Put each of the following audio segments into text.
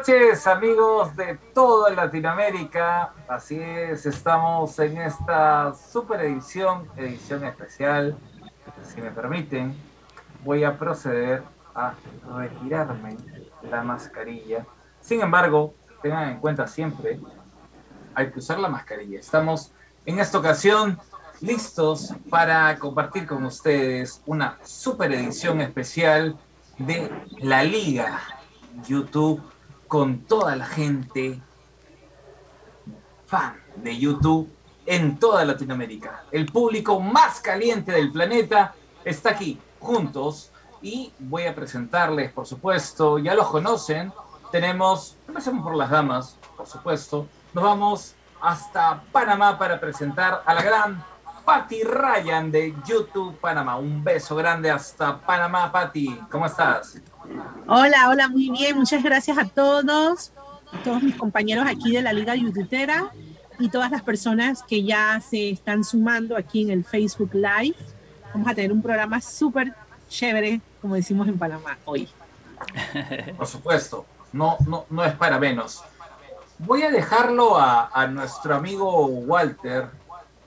Noches amigos de toda Latinoamérica. Así es, estamos en esta super edición, edición especial. Si me permiten, voy a proceder a retirarme la mascarilla. Sin embargo, tengan en cuenta siempre, hay que usar la mascarilla. Estamos en esta ocasión listos para compartir con ustedes una super edición especial de la Liga YouTube con toda la gente fan de YouTube en toda Latinoamérica. El público más caliente del planeta está aquí juntos y voy a presentarles, por supuesto, ya los conocen. Tenemos, empecemos por las damas, por supuesto. Nos vamos hasta Panamá para presentar a la gran Patty Ryan de YouTube Panamá. Un beso grande hasta Panamá, Patty. ¿Cómo estás? Hola, hola, muy bien. Muchas gracias a todos, a todos mis compañeros aquí de la Liga YouTubera y todas las personas que ya se están sumando aquí en el Facebook Live. Vamos a tener un programa súper chévere, como decimos en Panamá hoy. Por supuesto, no, no, no es para menos. Voy a dejarlo a, a nuestro amigo Walter,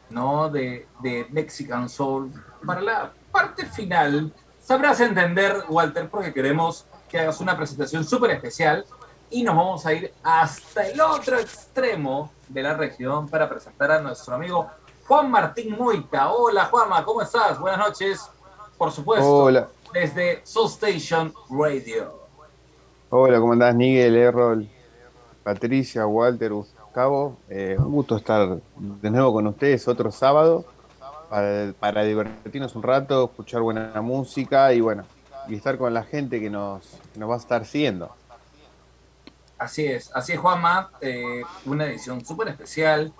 ¿no? De, de Mexican Soul para la parte final sabrás entender, Walter, porque queremos que hagas una presentación súper especial y nos vamos a ir hasta el otro extremo de la región para presentar a nuestro amigo Juan Martín Moita. Hola Juanma, ¿cómo estás? Buenas noches. Por supuesto, Hola. desde Soul Station Radio. Hola, ¿cómo andás, Miguel, Errol, Patricia, Walter, Gustavo? Eh, un gusto estar de nuevo con ustedes otro sábado para, divertirnos un rato, escuchar buena música y bueno, y estar con la gente que nos, nos va a estar siguiendo. Así es, así es Juanma, eh, una edición súper especial,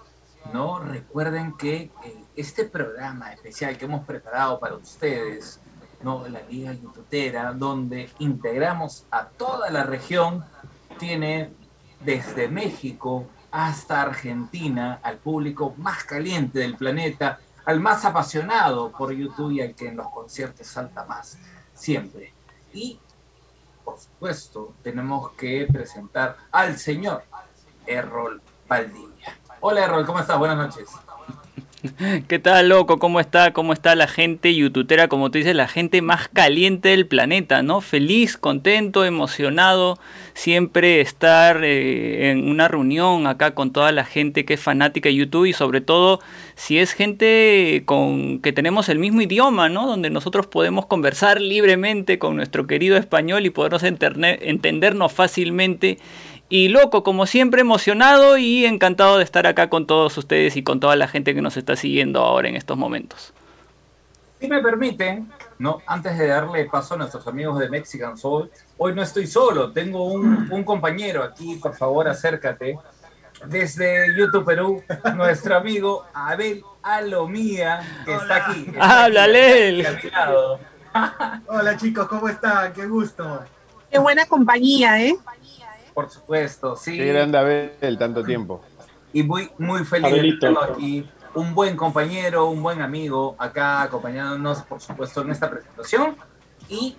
¿no? Recuerden que eh, este programa especial que hemos preparado para ustedes, ¿no? La Liga Youtubera, donde integramos a toda la región, tiene desde México hasta Argentina al público más caliente del planeta, al más apasionado por YouTube y al que en los conciertos salta más, siempre. Y, por supuesto, tenemos que presentar al señor Errol Valdivia. Hola Errol, ¿cómo estás? Buenas noches. ¿Qué tal, loco? ¿Cómo está? ¿Cómo está la gente youtubera? Como tú dices, la gente más caliente del planeta, ¿no? Feliz, contento, emocionado, siempre estar eh, en una reunión acá con toda la gente que es fanática de YouTube y sobre todo si es gente con que tenemos el mismo idioma, ¿no? Donde nosotros podemos conversar libremente con nuestro querido español y podernos entendernos fácilmente y loco, como siempre, emocionado y encantado de estar acá con todos ustedes y con toda la gente que nos está siguiendo ahora en estos momentos. Si me permiten, ¿no? antes de darle paso a nuestros amigos de Mexican Soul, hoy no estoy solo, tengo un, un compañero aquí, por favor, acércate. Desde YouTube Perú, nuestro amigo Abel Alomía, que Hola. está aquí. Está ¡Háblale! aquí a mi lado. Hola chicos, ¿cómo están? Qué gusto. Qué buena compañía, ¿eh? Por supuesto, sí. Qué grande Abel, tanto tiempo. y muy, muy feliz Abelito. de tenerlo aquí. Un buen compañero, un buen amigo acá acompañándonos, por supuesto, en esta presentación. Y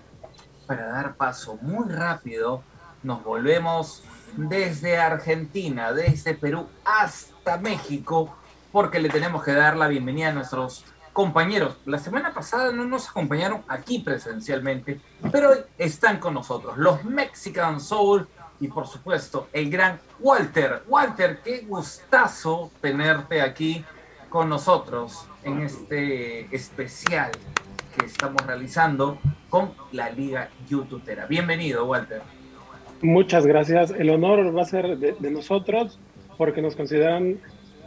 para dar paso muy rápido, nos volvemos desde Argentina, desde Perú hasta México, porque le tenemos que dar la bienvenida a nuestros compañeros. La semana pasada no nos acompañaron aquí presencialmente, pero hoy están con nosotros, los Mexican Soul y por supuesto el gran Walter. Walter, qué gustazo tenerte aquí con nosotros en este especial que estamos realizando con la Liga YouTubera. Bienvenido, Walter. Muchas gracias. El honor va a ser de, de nosotros porque nos consideran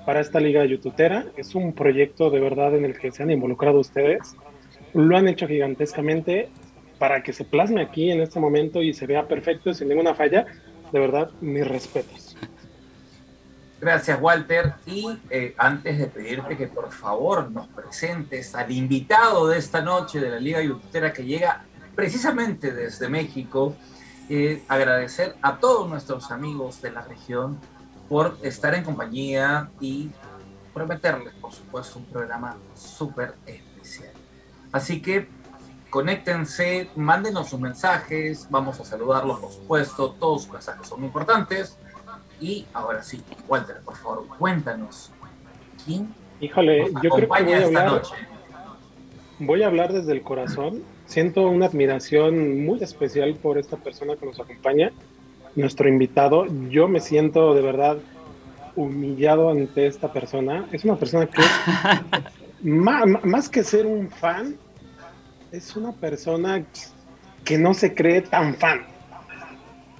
para esta liga youtubera. Es un proyecto de verdad en el que se han involucrado ustedes. Lo han hecho gigantescamente para que se plasme aquí en este momento y se vea perfecto sin ninguna falla. De verdad, mis respetos. Gracias, Walter. Y eh, antes de pedirte que por favor nos presentes al invitado de esta noche de la Liga Youtubera que llega precisamente desde México, eh, agradecer a todos nuestros amigos de la región por estar en compañía y prometerles, por supuesto, un programa súper especial. Así que conéctense, mándenos sus mensajes, vamos a saludarlos, por supuesto, todos sus mensajes son importantes. Y ahora sí, Walter, por favor, cuéntanos, ¿quién Híjole, nos yo creo que voy a esta hablar, noche? voy a hablar desde el corazón. Siento una admiración muy especial por esta persona que nos acompaña, nuestro invitado. Yo me siento de verdad humillado ante esta persona. Es una persona que, ma- más que ser un fan, es una persona que no se cree tan fan.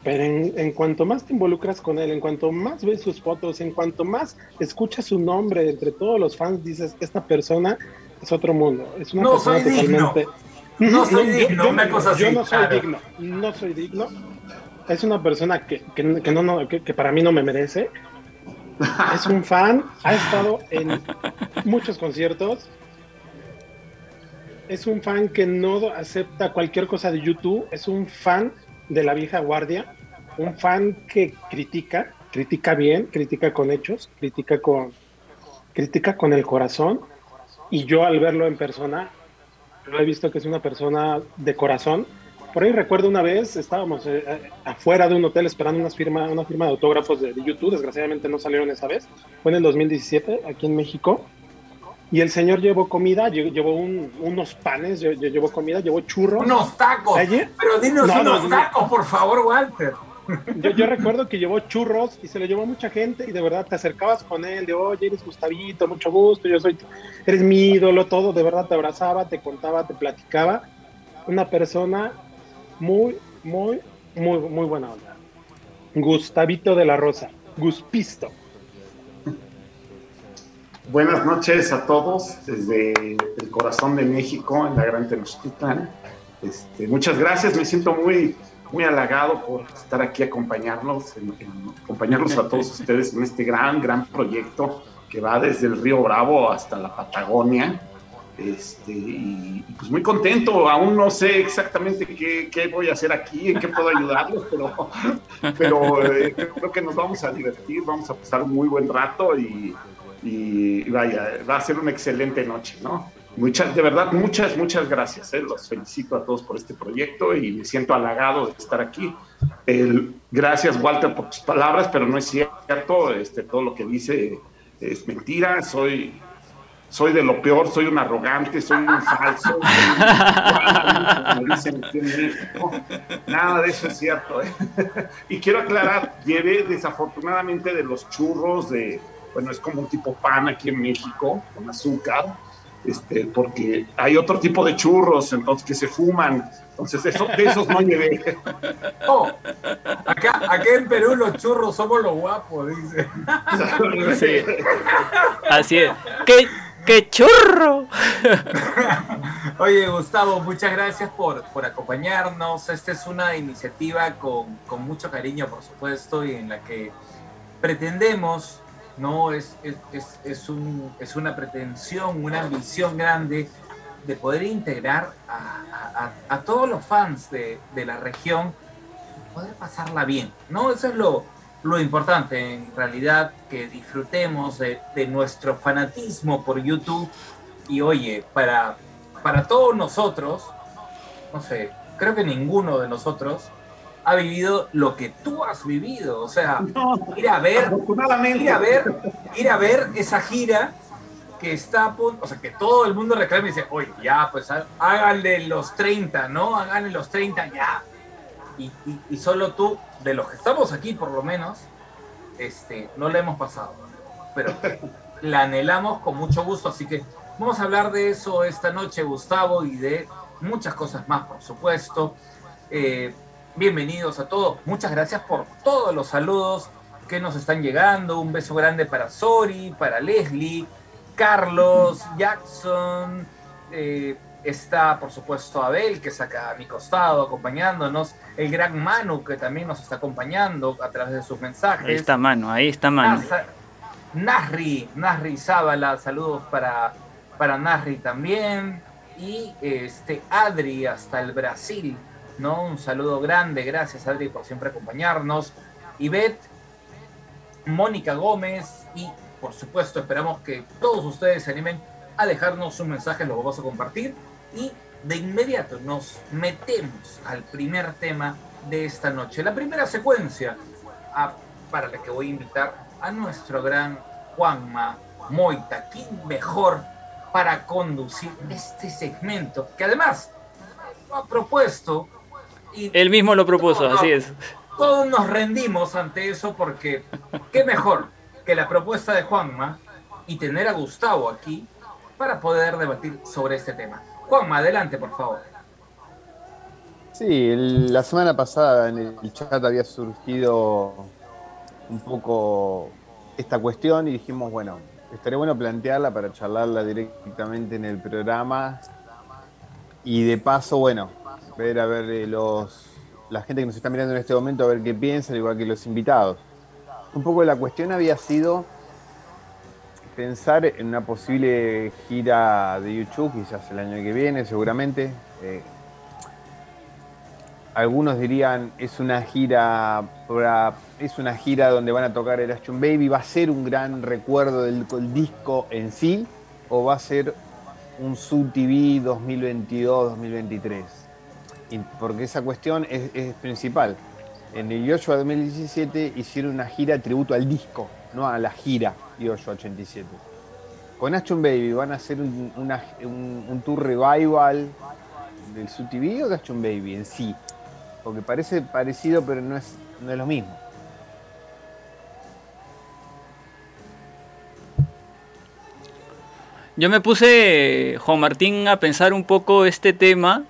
Pero en, en cuanto más te involucras con él, en cuanto más ves sus fotos, en cuanto más escuchas su nombre entre todos los fans, dices, esta persona es otro mundo. Es una No persona soy digno. totalmente... No soy digno, yo- una cosa Yo así, no soy claro. digno, no soy digno. Es una persona que, que, que no, no, que, que para mí no me merece. Es un fan, ha estado en muchos conciertos. Es un fan que no acepta cualquier cosa de YouTube. Es un fan de la vieja guardia. Un fan que critica, critica bien, critica con hechos, critica con, critica con el corazón. Y yo al verlo en persona, lo he visto que es una persona de corazón. Por ahí recuerdo una vez, estábamos eh, eh, afuera de un hotel esperando una firma, una firma de autógrafos de, de YouTube, desgraciadamente no salieron esa vez, fue en el 2017 aquí en México, y el señor llevó comida, lle- llevó un- unos panes, lle- lle- llevó comida, llevó churros. Unos tacos. Ayer- Pero dinos No, no, unos no. tacos, por favor, Walter. Yo, yo recuerdo que llevó churros y se lo llevó a mucha gente y de verdad te acercabas con él, de oye, eres Gustavito, mucho gusto, yo soy, eres mi ídolo, todo, de verdad te abrazaba, te contaba, te platicaba. Una persona muy, muy, muy, muy buena onda. Gustavito de la Rosa, Guspisto. Buenas noches a todos desde el corazón de México, en la Gran Tenochtitlan. Este, muchas gracias, me siento muy, muy halagado por estar aquí acompañarlos, en- en- a todos ustedes en este gran, gran proyecto que va desde el Río Bravo hasta la Patagonia. Este, y, y pues muy contento, aún no sé exactamente qué, qué voy a hacer aquí, en qué puedo ayudarlos, pero, pero eh, creo que nos vamos a divertir, vamos a pasar un muy buen rato y, y vaya, va a ser una excelente noche, ¿no? Muchas, de verdad, muchas, muchas gracias. ¿eh? Los felicito a todos por este proyecto y me siento halagado de estar aquí. Gracias, Walter, por tus palabras, pero no es cierto. Este, todo lo que dice es mentira. Soy, soy de lo peor, soy un arrogante, soy un falso. soy un- dicen. Nada de eso es cierto. ¿eh? y quiero aclarar, llevé desafortunadamente de los churros de, bueno, es como un tipo pan aquí en México, con azúcar, este, porque hay otro tipo de churros, entonces, que se fuman. Entonces, eso, de esos no llevé. Oh, acá, acá en Perú los churros somos los guapos, dice. Sí. Así es. ¡Qué, qué churro! Oye, Gustavo, muchas gracias por, por acompañarnos. Esta es una iniciativa con, con mucho cariño, por supuesto, y en la que pretendemos, ¿no? Es, es, es, un, es una pretensión, una ambición grande de poder integrar a- a todos los fans de, de la región, poder pasarla bien, ¿no? Eso es lo, lo importante, en realidad, que disfrutemos de, de nuestro fanatismo por YouTube. Y oye, para, para todos nosotros, no sé, creo que ninguno de nosotros ha vivido lo que tú has vivido. O sea, ir a ver, ir a ver, ir a ver esa gira que está o sea, que todo el mundo reclama y dice, oye, ya, pues há- háganle los 30, ¿no? Háganle los 30 ya. Y, y- y solo tú, de los que estamos aquí por lo menos, este, no la hemos pasado. Pero la anhelamos con mucho gusto, así que vamos a hablar de eso esta noche, Gustavo, y de muchas cosas más, por supuesto. Eh, bienvenidos a todos. Muchas gracias por todos los saludos que nos están llegando. Un beso grande para Sori, para Leslie, Carlos, Jackson. eh, está, por supuesto, Abel, que saca a mi costado acompañándonos. El gran Manu, que también nos está acompañando a través de sus mensajes. Ahí está mano, ahí está. Nasa- Nasri, Nasri Zábala, saludos para, para Nasri también. Y este Adri hasta el Brasil, ¿no? Un saludo grande, gracias Adri por siempre acompañarnos. Ivette, Mónica Gómez y por supuesto esperamos que todos ustedes se animen a dejarnos sus mensajes, los vamos a compartir. Y de inmediato nos metemos al primer tema de esta noche. La primera secuencia para la que voy a invitar a nuestro gran Juanma Moita. ¿Quién mejor para conducir este segmento? Que además ha propuesto. Y Él mismo lo propuso, así es. Todos nos rendimos ante eso porque qué mejor que la propuesta de Juanma y tener a Gustavo aquí para poder debatir sobre este tema. Juanma, adelante, por favor. Sí, la semana pasada en el chat había surgido un poco esta cuestión y dijimos, bueno, estaría bueno plantearla para charlarla directamente en el programa y de paso, bueno, ver a ver eh, los la gente que nos está mirando en este momento a ver qué piensa, igual que los invitados. Un poco la cuestión había sido pensar en una posible gira de YouTube, quizás el año que viene, seguramente. Eh, algunos dirían es una gira es una gira donde van a tocar el Ashton Baby, va a ser un gran recuerdo del, disco en sí o va a ser un Sub TV 2022-2023. Porque esa cuestión es, principal. En el Yoshua 2017 hicieron una gira tributo al disco, no a la gira Yoshua 87. Con Ashton Baby van a hacer un, tour revival del Sub TV o de Ashton Baby en sí porque parece parecido, pero no es, no es lo mismo. Yo me puse, Juan Martín, a pensar un poco este tema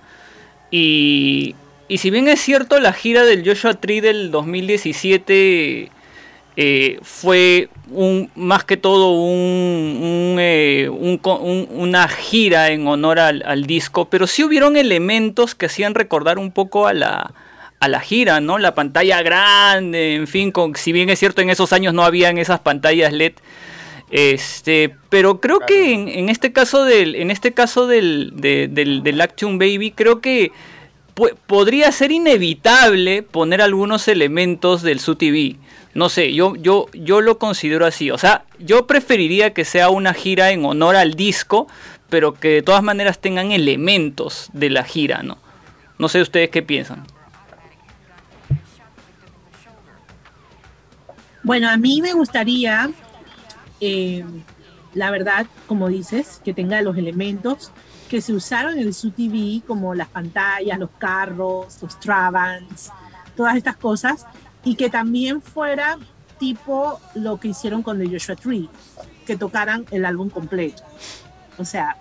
y, y si bien es cierto, la gira del Joshua Tree del 2017 eh, fue un, más que todo un, eh, una gira en honor al, disco, pero sí hubieron elementos que hacían recordar un poco a la, a la gira, ¿no? La pantalla grande, en fin, si bien es cierto en esos años no habían esas pantallas LED, este, pero creo que en, este caso del, en este caso del, del, del Action Baby, creo que podría ser inevitable poner algunos elementos del SUTV. No sé, yo, yo, yo lo considero así. O sea, yo preferiría que sea una gira en honor al disco, pero que de todas maneras tengan elementos de la gira, ¿no? No sé ustedes qué piensan. Bueno, a mí me gustaría, eh, la verdad, como dices, que tenga los elementos que se usaron en el SUTV, como las pantallas, los carros, los Travans, todas estas cosas, y que también fuera tipo lo que hicieron con The Joshua Tree, que tocaran el álbum completo. O sea,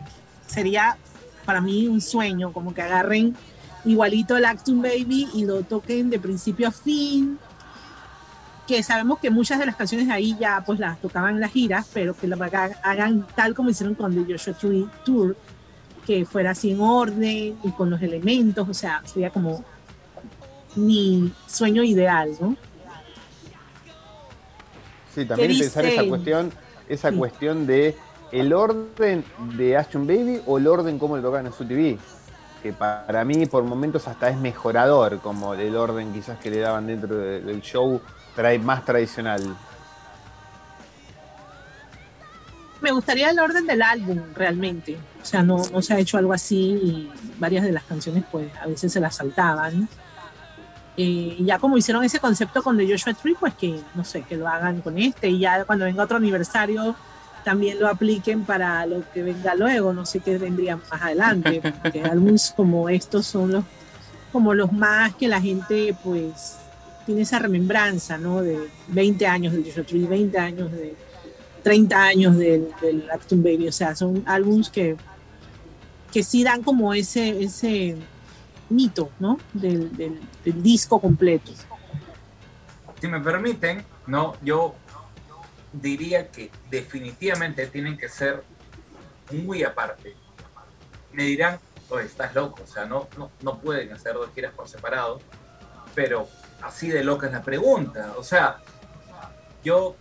sería para mí un sueño, como que agarren igualito el Actum Baby y lo toquen de principio a fin. Que sabemos que muchas de las canciones ahí ya pues las tocaban en las giras, pero que lo hagan tal como hicieron con The Joshua Tree Tour, que fuera así en orden y con los elementos, o sea, sería como mi sueño ideal, ¿no? Sí, también pensar esa cuestión, esa cuestión de el orden de Ashton Baby o el orden como le tocan en su TV. Que para mí por momentos hasta es mejorador, como el orden quizás que le daban dentro del show trae más tradicional. Me gustaría el orden del álbum realmente. O sea, no, no se ha hecho algo así y varias de las canciones pues a veces se las saltaban. Eh, ya como hicieron ese concepto con The Joshua Tree, pues que no sé, que lo hagan con este y ya cuando venga otro aniversario también lo apliquen para lo que venga luego, no sé qué vendría más adelante, porque álbumes como estos son los como los más que la gente pues tiene esa remembranza, ¿no? De 20 años del Joshua Tree, 20 años de 30 años del, del Acton Baby, o sea, son álbumes que que sí dan como ese ese mito, ¿no? Del, disco completo. Si me permiten, no, yo diría que definitivamente tienen que ser muy aparte. Me dirán, oye, estás loco, o sea, no, no, no pueden hacer dos giras por separado, pero así de loca es la pregunta. O sea, yo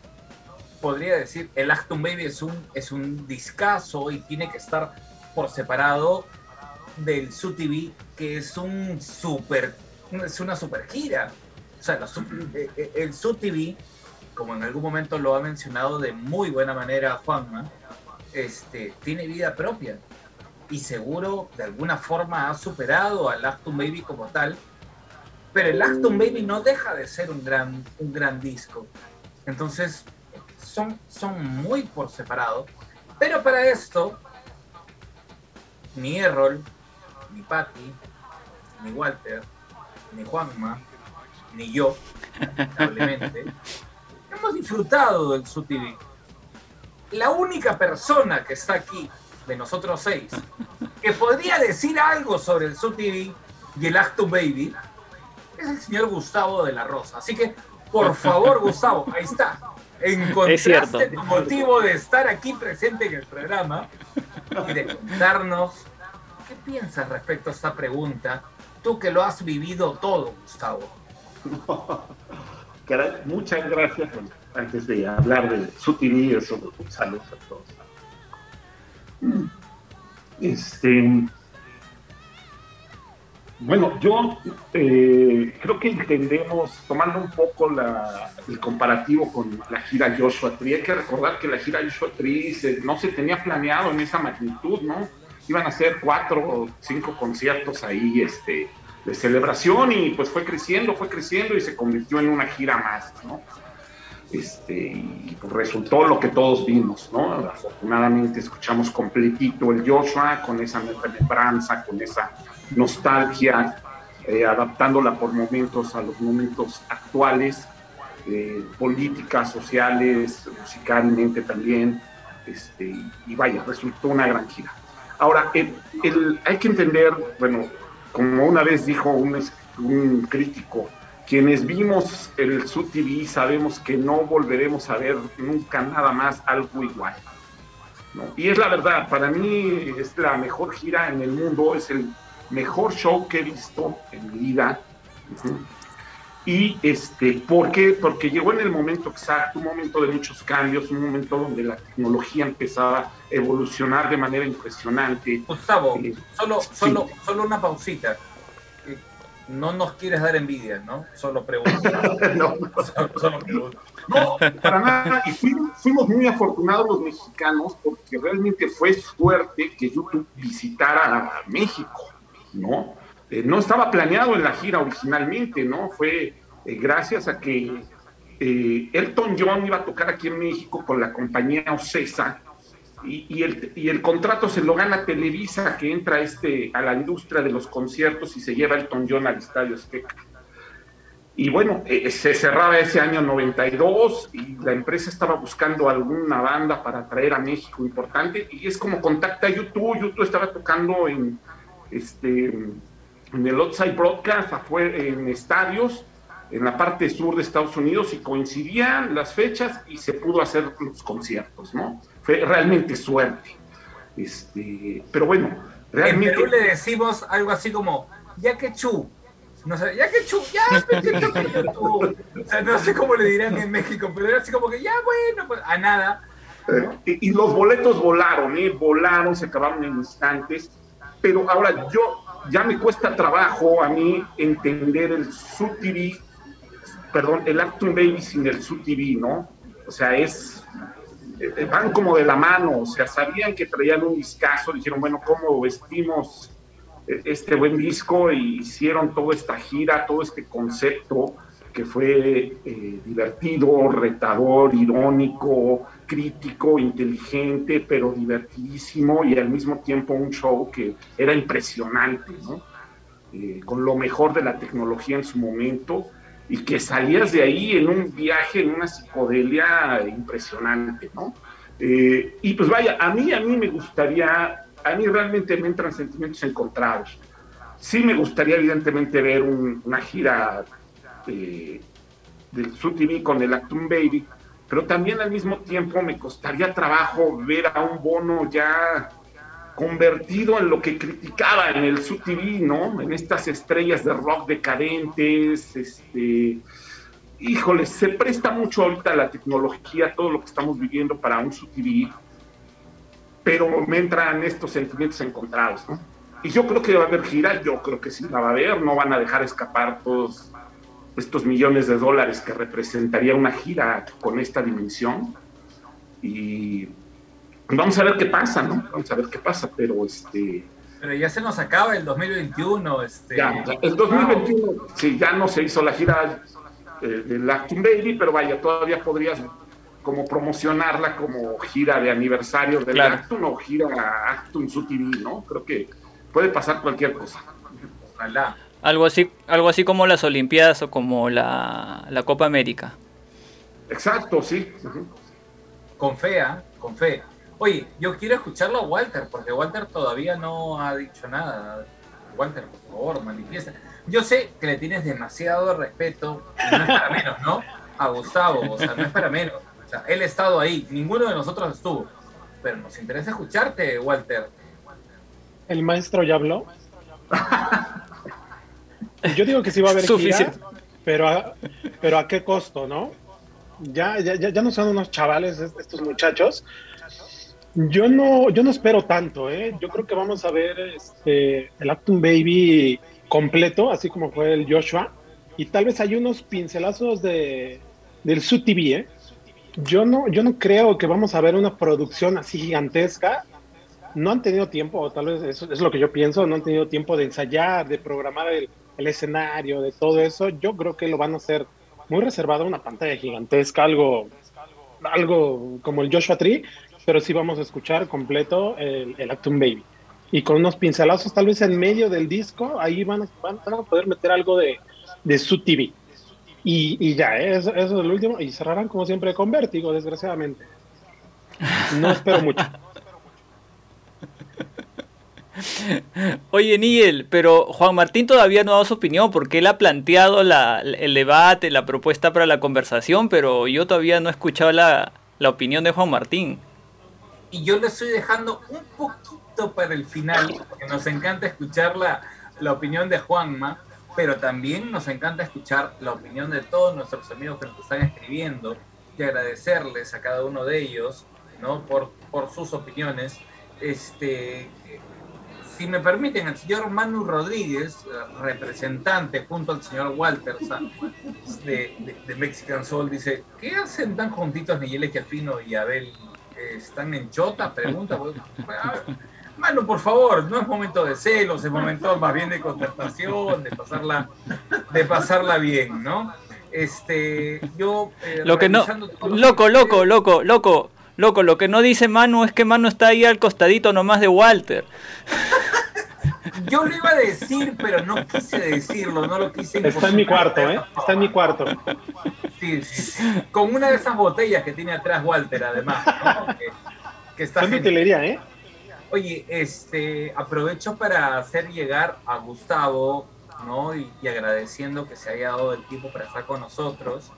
podría decir, el Acton Baby es un, es un discazo y tiene que estar por separado del Su TV, que es un super, es una super gira. O sea, eh, eh, el Su TV, como en algún momento lo ha mencionado de muy buena manera Juanma, este, tiene vida propia. y seguro de alguna forma ha superado al Acton Baby como tal, pero el Acton Baby no deja de ser un gran, un gran disco. Entonces, son, son muy por separado. Pero para esto, ni Errol, ni Patty, ni Walter, ni Juanma, ni yo, lamentablemente, hemos disfrutado del SUTV. La única persona que está aquí, de nosotros seis, que podría decir algo sobre el SUTV y el Acto Baby, es el señor Gustavo de la Rosa. Así que, por favor, Gustavo, ahí está. Encontraste el motivo de estar aquí presente en el programa y de contarnos qué piensas respecto a esta pregunta, tú que lo has vivido todo, Gustavo. muchas gracias. Antes de hablar de su TV, saludos a todos. Este, bueno, yo eh, creo que entendemos, tomando un poco el comparativo con la gira Joshua Tree, hay que recordar que la gira Joshua Tree no se tenía planeado en esa magnitud, ¿no? Iban a ser cuatro o cinco conciertos ahí, este, de celebración y pues fue creciendo, fue creciendo y se convirtió en una gira más, ¿no? Este, y resultó lo que todos vimos, ¿no? Afortunadamente escuchamos completito el Joshua con esa remembranza, con esa nostalgia, eh, adaptándola por momentos a los momentos actuales, eh, políticas, sociales, musicalmente también, este, y vaya, resultó una gran gira. Ahora, hay que entender, bueno, como una vez dijo un, crítico, quienes vimos el Sud TV sabemos que no volveremos a ver nunca nada más algo igual. Y es la verdad, para mí es la mejor gira en el mundo, es el mejor show que he visto en mi vida. Y este, ¿por qué? Porque llegó en el momento exacto, un momento de muchos cambios, un momento donde la tecnología empezaba a evolucionar de manera impresionante. Gustavo, eh, solo, solo, solo una pausita. No nos quieres dar envidia, ¿no? Solo pregunto. no, solo, pregunto. No, para nada. Y fuimos, muy afortunados los mexicanos porque realmente fue suerte que YouTube visitara a México, ¿no? Eh, no estaba planeado en la gira originalmente, ¿no? Fue eh, gracias a que eh, Elton John iba a tocar aquí en México con la compañía Ocesa y, el, y, el, contrato se lo gana Televisa, que entra este, a la industria de los conciertos y se lleva Elton John al Estadio Azteca. Y bueno, se cerraba ese año 92 y la empresa estaba buscando alguna banda para traer a México importante y es como contacta a YouTube. YouTube estaba tocando en, este, en el outside broadcast, en estadios, en la parte sur de Estados Unidos y coincidían las fechas y se pudo hacer los conciertos, ¿no? Fue realmente suerte. Este, pero bueno, realmente... En Perú le decimos algo así como, ya que chu, no sé, ya que chu, ya, o sea, no sé cómo le dirán en México, pero era así como que ya bueno, pues a nada. Eh, y, los boletos volaron, ¿eh? Volaron, se acabaron en instantes. Pero ahora yo, ya me cuesta trabajo a mí entender el SUTV, perdón, el Acton Baby sin el SUTV, ¿no? O sea, es, eh, van como de la mano, o sea, sabían que traían un discazo, dijeron, bueno, ¿cómo vestimos eh, este buen disco? Y hicieron toda esta gira, todo este concepto que fue eh, divertido, retador, irónico, crítico, inteligente, pero divertidísimo y al mismo tiempo un show que era impresionante, ¿no? Eh, con lo mejor de la tecnología en su momento y que salías de ahí en un viaje, en una psicodelia impresionante, ¿no? Eh, y pues vaya, a mí, a mí me gustaría, a mí realmente me entran sentimientos encontrados. Sí me gustaría evidentemente ver una gira eh, del Su TV con el Actum Baby, pero también al mismo tiempo me costaría trabajo ver a un bono ya convertido en lo que criticaba en el Su TV, ¿no? En estas estrellas de rock decadentes, este, híjole, se presta mucho ahorita la tecnología, todo lo que estamos viviendo para un Su TV, pero me entran estos sentimientos encontrados, ¿no? Y yo creo que va a haber gira, yo creo que sí la va a haber, no van a dejar escapar todos estos millones de dólares que representaría una gira con esta dimensión. Y vamos a ver qué pasa, ¿no? Vamos a ver qué pasa, pero este... Pero ya se nos acaba el 2021. Este... Ya, el 2021, sí, ya no se hizo la gira eh, del Acting Baby, pero vaya, todavía podrías como promocionarla como gira de aniversario del Claro. Actum o gira Actum Su TV, ¿no? Creo que puede pasar cualquier cosa. Ojalá. Algo así, algo así como las Olimpiadas o como la, la Copa América. Exacto, sí. Con fe, ¿ah? Con fe. Oye, yo quiero escucharlo a Walter, porque Walter todavía no ha dicho nada. Walter, por favor, manifiesta. Yo sé que le tienes demasiado respeto, y no es para menos, ¿no? A Gustavo, o sea, no es para menos. O sea, él ha estado ahí, ninguno de nosotros estuvo. Pero nos interesa escucharte, Walter. El maestro ya habló. Yo digo que sí va a haber gira, pero a, pero a qué costo, ¿no? Ya, ya, ya, no son unos chavales est- estos muchachos. Yo no, yo no espero tanto, ¿eh? Yo creo que vamos a ver este, el Actum Baby completo, así como fue el Joshua, y tal vez hay unos pincelazos de, del Su TV, ¿eh? Yo no, yo no creo que vamos a ver una producción así gigantesca no han tenido tiempo, o tal vez eso es lo que yo pienso, no han tenido tiempo de ensayar, de programar el, el escenario, de todo eso. Yo creo que lo van a hacer muy reservado, una pantalla gigantesca, algo, algo como el Joshua Tree, pero sí vamos a escuchar completo el, el Actum Baby. Y con unos pincelazos tal vez en medio del disco, ahí van a, van a poder meter algo de, de su TV. Y, ya, ¿eh? eso, eso es lo último. Y cerrarán como siempre con Vértigo, desgraciadamente. No espero mucho. Oye, Nigel, pero Juan Martín todavía no ha dado su opinión porque él ha planteado la, el debate, la propuesta para la conversación, pero yo todavía no he escuchado la, la opinión de Juan Martín. Y yo le estoy dejando un poquito para el final, porque nos encanta escuchar la, la opinión de Juanma, pero también nos encanta escuchar la opinión de todos nuestros amigos que nos están escribiendo y agradecerles a cada uno de ellos ¿no? por, por sus opiniones. Este, si me permiten, el señor Manu Rodríguez, eh, representante junto al señor Walter de, de- de Mexican Soul, dice, ¿qué hacen tan juntitos Nigel Esquiafino y Abel? Eh, ¿Están en chota? Pregunta. pues, Manu, por favor, no es momento de celos, es momento más bien de concertación, de pasarla, de pasarla bien, ¿no? Este, yo... eh, Lo que no... Loco, loco, loco, loco, loco, lo que no dice Manu es que Manu está ahí al costadito nomás de Walter. Yo lo iba a decir, pero no quise decirlo, no lo quise Está en mi cuarto, ¿eh? Está en mi cuarto. Sí, sí. Con una de esas botellas que tiene atrás Walter, además, ¿no? que, que está genial. utilería, ¿eh? Oye, este, aprovecho para hacer llegar a Gustavo, ¿no? Y, y agradeciendo que se haya dado el tiempo para estar con nosotros.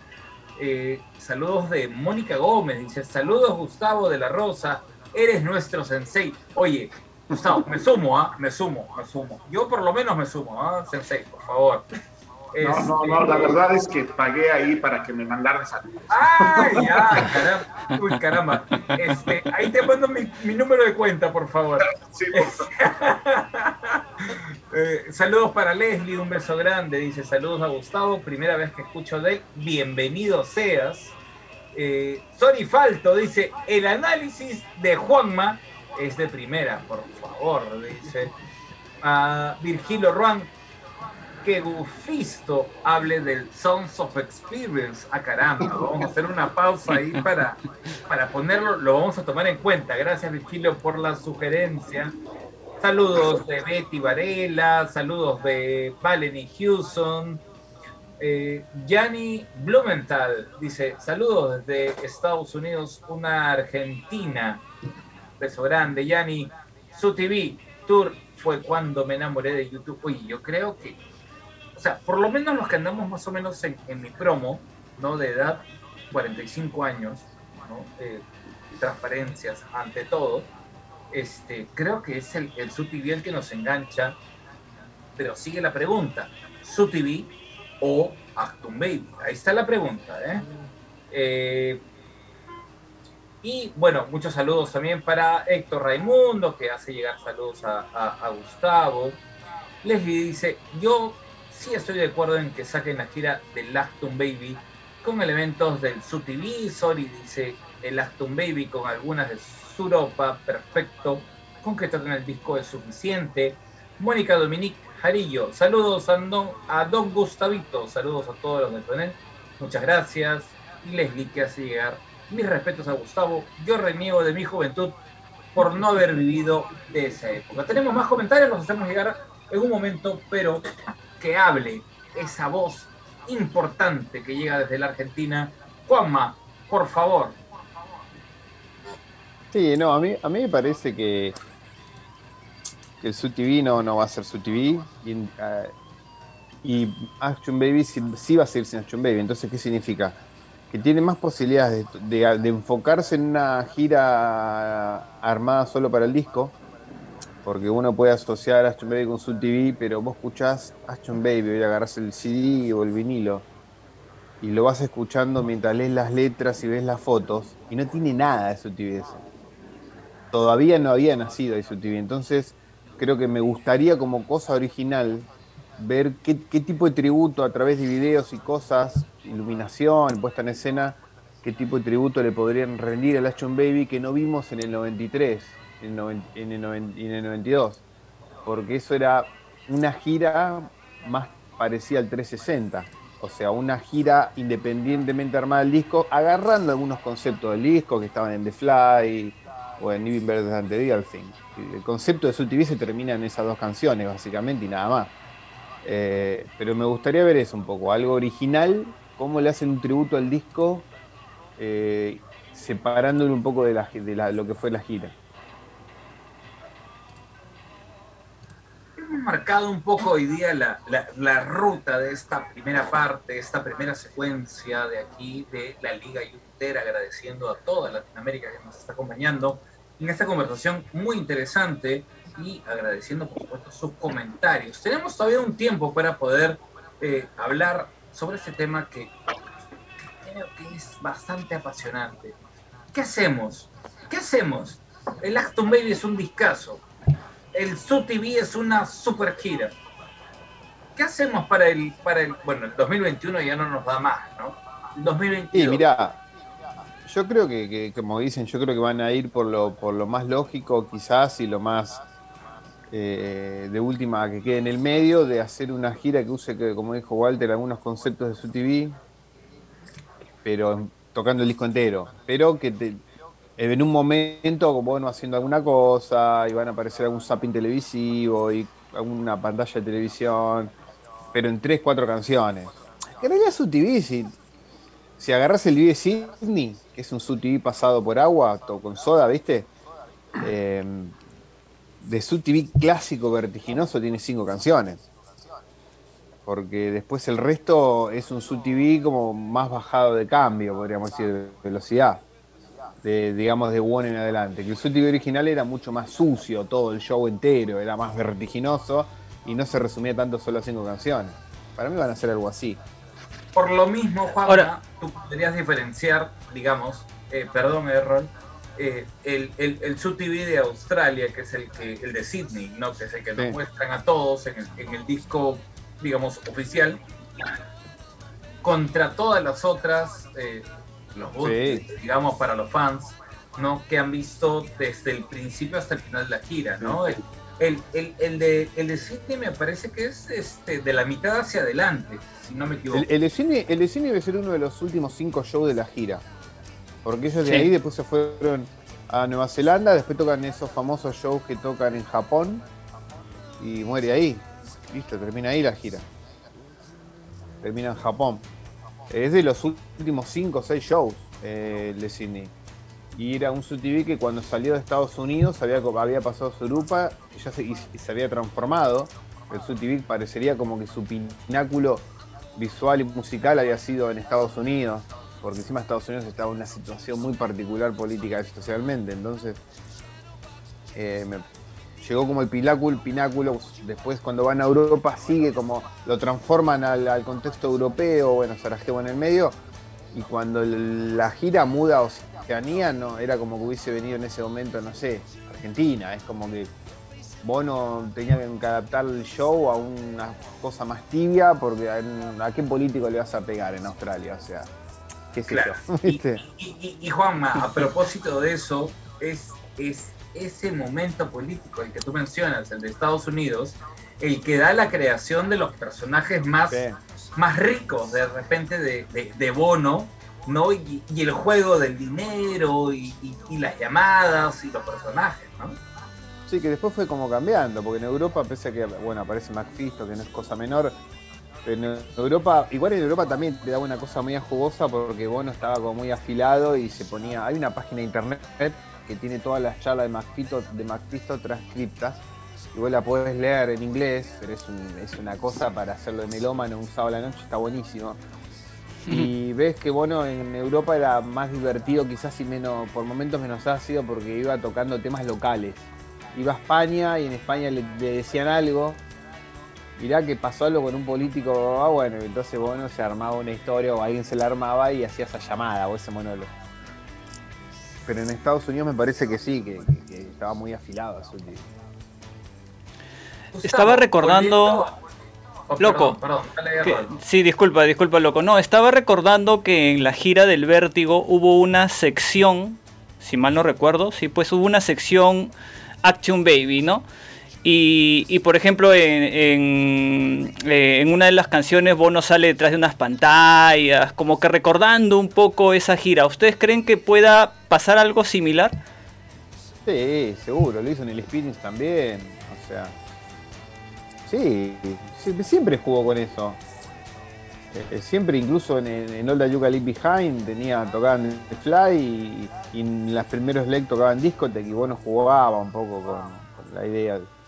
Eh, saludos de Mónica Gómez, dice, saludos Gustavo de la Rosa, eres nuestro sensei. Oye, Gustavo, me sumo, ¿ah? Me sumo, me sumo. Yo por lo menos me sumo, ¿ah? Sensei, por favor. No, no, no, la verdad es que pagué ahí para que me mandaran saludos. ¡Ay, ya! Caramba. Uy, caramba. Este, ahí te mando mi, mi número de cuenta, por favor. Sí, por Eh, saludos para Leslie, un beso grande. Dice saludos a Gustavo, primera vez que escucho de él. Bienvenido seas. Eh, Sony Falto dice: el análisis de Juanma es de primera, por favor. Dice a Virgilio Ruan. Que Gufisto hable del Sons of Experience. Ah, caramba, vamos a hacer una pausa ahí para, para ponerlo, lo vamos a tomar en cuenta. Gracias, Virgilio, por la sugerencia. Saludos de Betty Varela, saludos de Valerie Hewson. Eh, Gianni Blumenthal dice: Saludos desde Estados Unidos, una Argentina. Beso grande, Gianni. Su TV Tour fue cuando me enamoré de YouTube. Oye, yo creo que, o sea, por lo menos los que andamos más o menos en, mi promo, ¿no? De edad, 45 años, ¿no? Eh, transparencias ante todo este, creo que es el, el SUTV el que nos engancha, pero sigue la pregunta, SUTV o Actum Baby, ahí está la pregunta, ¿eh? Eh, y bueno, muchos saludos también para Héctor Raimundo, que hace llegar saludos a, a- Gustavo. Leslie dice, yo sí estoy de acuerdo en que saquen la gira del Actum Baby con elementos del SUTV. Sori dice, el Aston Baby con algunas de Suropa, perfecto, con que toquen el disco es suficiente. Mónica Dominique Jarillo, saludos a don, a don Gustavito, saludos a todos los de Tonel, muchas gracias. Y Leslie que hace llegar mis respetos a Gustavo, yo reniego de mi juventud por no haber vivido de esa época. Tenemos más comentarios, los hacemos llegar en un momento, pero que hable esa voz importante que llega desde la Argentina. Juanma, por favor. Sí, no, a mí, a mí me parece que, que el SUTV no, no va a ser SUTV y, uh, y Action Baby sí, sí, va a seguir sin Action Baby. Entonces, ¿qué significa? Que tiene más posibilidades de, de, de enfocarse en una gira armada solo para el disco porque uno puede asociar a Action Baby con Soul TV, pero vos escuchás Action Baby, y agarrás el CD o el vinilo y lo vas escuchando mientras lees las letras y ves las fotos y no tiene nada de Soul TV eso. Todavía no había nacido ahí Soul TV, entonces creo que me gustaría como cosa original ver qué, tipo de tributo a través de videos y cosas, iluminación, puesta en escena, qué tipo de tributo le podrían rendir al Action Baby que no vimos en el 93 en en, el, en el 92, porque eso era una gira más parecida al 360, o sea, una gira independientemente armada del disco, agarrando algunos conceptos del disco que estaban en The Fly o en Living Better Than the Real Thing. El concepto de Soul TV se termina en esas dos canciones, básicamente, y nada más. Eh, pero me gustaría ver eso un poco, algo original, cómo le hacen un tributo al disco, eh, separándolo un poco de, la, de la, lo que fue la gira. hemos marcado un poco hoy día la, la, ruta de esta primera parte, esta primera secuencia de aquí de la Liga Youtubera, agradeciendo a toda Latinoamérica que nos está acompañando en esta conversación muy interesante y agradeciendo por supuesto sus comentarios. Tenemos todavía un tiempo para poder eh, hablar sobre este tema que, creo que es bastante apasionante. ¿Qué hacemos? ¿Qué hacemos? El Acton Baby es un discazo el SUTV es una super gira. ¿Qué hacemos para el, para el, bueno, el 2021 ya no nos da más, ¿no? El 2022. Sí, mira, yo creo que, que, como dicen, yo creo que van a ir por lo, por lo más lógico quizás y lo más eh, de última que quede en el medio, de hacer una gira que use, que, como dijo Walter, algunos conceptos de SUTV, pero tocando el disco entero, pero que te, en un momento, bueno, haciendo alguna cosa, y van a aparecer algún zapping televisivo y alguna pantalla de televisión, pero en tres, cuatro canciones. En realidad es un TV, si, si agarras el de Sydney, que es un sub TV pasado por agua, todo con soda, ¿viste? Eh, de sub TV clásico vertiginoso tiene cinco canciones. Porque después el resto es un sub TV como más bajado de cambio, podríamos decir, de velocidad de, digamos, de One en adelante. Que el SUTV original era mucho más sucio, todo el show entero, era más vertiginoso y no se resumía tanto solo a cinco canciones. Para mí van a ser algo así. Por lo mismo, Juan, Ahora, tú podrías diferenciar, digamos, eh, perdón, Errol, eh, el, el, el SUTV de Australia, que es el, que, el de Sydney, ¿no? que es el que sí. nos muestran a todos en el, en el disco, digamos, oficial, contra todas las otras eh, los sí. digamos, para los fans, ¿no? Que han visto desde el principio hasta el final de la gira, ¿no? El, el, el, el, de, el de Sydney me parece que es este, de la mitad hacia adelante, si no me equivoco. El, el, de Sydney, el de Sydney debe ser uno de los últimos cinco shows de la gira. Porque ellos de sí. ahí después se fueron a Nueva Zelanda, después tocan esos famosos shows que tocan en Japón y muere ahí. Listo, termina ahí la gira. Termina en Japón. Es de los últimos 5 o 6 shows eh, de Sydney. Y era un SUTV que cuando salió de Estados Unidos había, había pasado a Europa y ya se, y se había transformado. El SUTV parecería como que su pináculo visual y musical había sido en Estados Unidos, porque encima Estados Unidos estaba en una situación muy particular política y socialmente. Entonces, eh, llegó como el pináculo, pináculo, después cuando van a Europa sigue como, lo transforman al, contexto europeo, bueno, Sarajevo en el medio, y cuando la gira muda a Oceanía, no, era como que hubiese venido en ese momento, no sé, Argentina, es como que Bono tenía que adaptar el show a una cosa más tibia, porque a qué político le vas a pegar en Australia, o sea, qué sé Claro. yo. Y, ¿viste? y- y- y, Juanma, a propósito de eso, es, es ese momento político el que tú mencionas, el de Estados Unidos, el que da la creación de los personajes más, Sí. más ricos de repente de, de- de Bono, ¿no? Y, y el juego del dinero y, y- y las llamadas y los personajes, ¿no? Sí, que después fue como cambiando, porque en Europa, pese a que, bueno, aparece Macfisto, que no es cosa menor, en Europa, igual en Europa también te daba una cosa muy jugosa porque Bono estaba como muy afilado y se ponía, hay una página de internet que tiene todas las charlas de Macfisto, de Macfisto transcriptas, y vos la podés leer en inglés, pero es, un- es una cosa para hacerlo de melómano un sábado a la noche, está buenísimo. Y ves que Bono en Europa era más divertido quizás y menos, por momentos menos ácido porque iba tocando temas locales iba a España y en España le, le decían algo. Mirá que pasó algo con un político, ah bueno, entonces bueno, se armaba una historia o alguien se la armaba y hacía esa llamada o ese monólogo. Pero en Estados Unidos me parece que sí, que, que- que estaba muy afilado Azul. Estaba recordando- Oh, Loco. Perdón, Que- sí, disculpa, disculpa, loco. No, estaba recordando que en la gira del Vértigo hubo una sección, si mal no recuerdo, sí, pues hubo una sección Action Baby, ¿no? Y, por ejemplo, en, eh, en una de las canciones Bono sale detrás de unas pantallas, como que recordando un poco esa gira. ¿Ustedes creen que pueda pasar algo similar? Sí, seguro, lo hizo en el Experience también. O sea. Sí, sie- siempre jugó con eso. Eh, eh, Siempre, incluso en, All That You Can Leave Behind, tenía, tocaban el Fly y, y en los primeros leg tocaban Discotech y bueno, jugaba un poco con, la idea. de-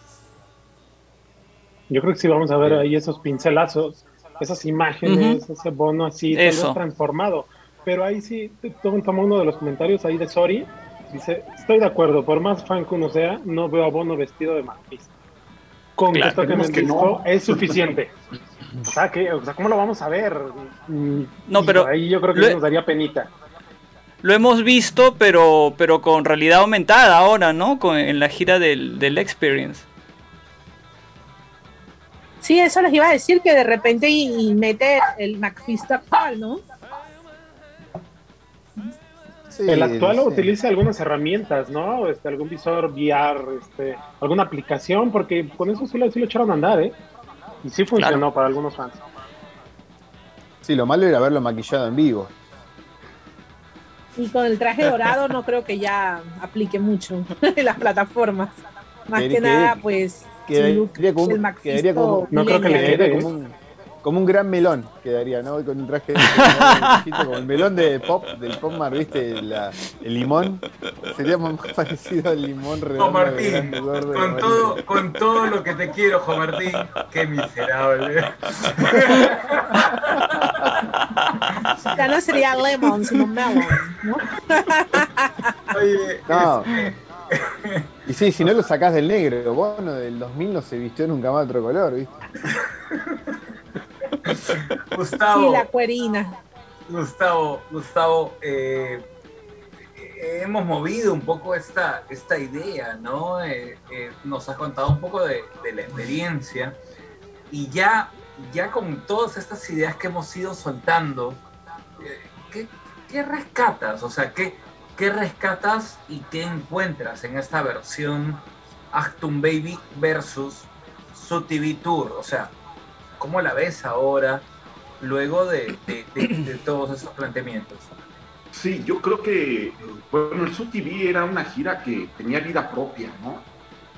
Yo creo que sí vamos a ver ahí esos pincelazos, esas imágenes, ese bono así, tal vez transformado. Pero ahí sí, to- toma uno de los comentarios ahí de Sori. Dice, estoy de acuerdo, por más fan que uno sea, no veo a Bono vestido de Marquis. Con Claro, que toquen esperemos el que no. es suficiente. O sea, que, o sea, ¿cómo lo vamos a ver? No, pero Ahí yo creo que lo- nos daría penita. Lo hemos visto, pero, pero con realidad aumentada ahora, ¿no? Con, en la gira del, del Experience. Sí, eso les iba a decir que de repente y, y mete el McFist actual, ¿no? Sí, El actual sí. utiliza algunas herramientas, ¿no? Este, algún visor VR, este, alguna aplicación, porque con eso sí lo, sí lo echaron a andar, ¿eh? Y sí funcionó Claro. para algunos fans. Sí, lo malo era verlo maquillado en vivo. Y con el traje dorado no creo que ya aplique mucho en las plataformas. Más que nada, pues, Quedaría, como, un- Mephisto quedaría como, No creo que le quede, quedaría ¿eh? como un, como un gran melón, quedaría, ¿no? Con un traje como el melón de pop, del pop mar, ¿viste? La- el limón. Sería más parecido al limón redondo. Juan Martín, grande, gordo, con todo, con todo lo que te quiero, Juan Martín, qué miserable. Ya no sería lemon, sino melon, ¿no? Oye, No. Y sí, si no lo sacás del negro, bueno, del 2000 no se vistió nunca más otro color, ¿viste? Gustavo, Sí, la cuerina. Gustavo, Gustavo, eh, eh, hemos movido un poco esta, esta idea, ¿no? Eh, eh, nos has contado un poco de, de la experiencia y ya, ya con todas estas ideas que hemos ido soltando, eh, ¿qué, qué rescatas? O sea, ¿qué, ¿qué rescatas y qué encuentras en esta versión Actum Baby versus su TV Tour? O sea, ¿cómo la ves ahora? luego de, todos estos planteamientos. Sí, yo creo que, bueno, el SUTV era una gira que tenía vida propia, ¿no?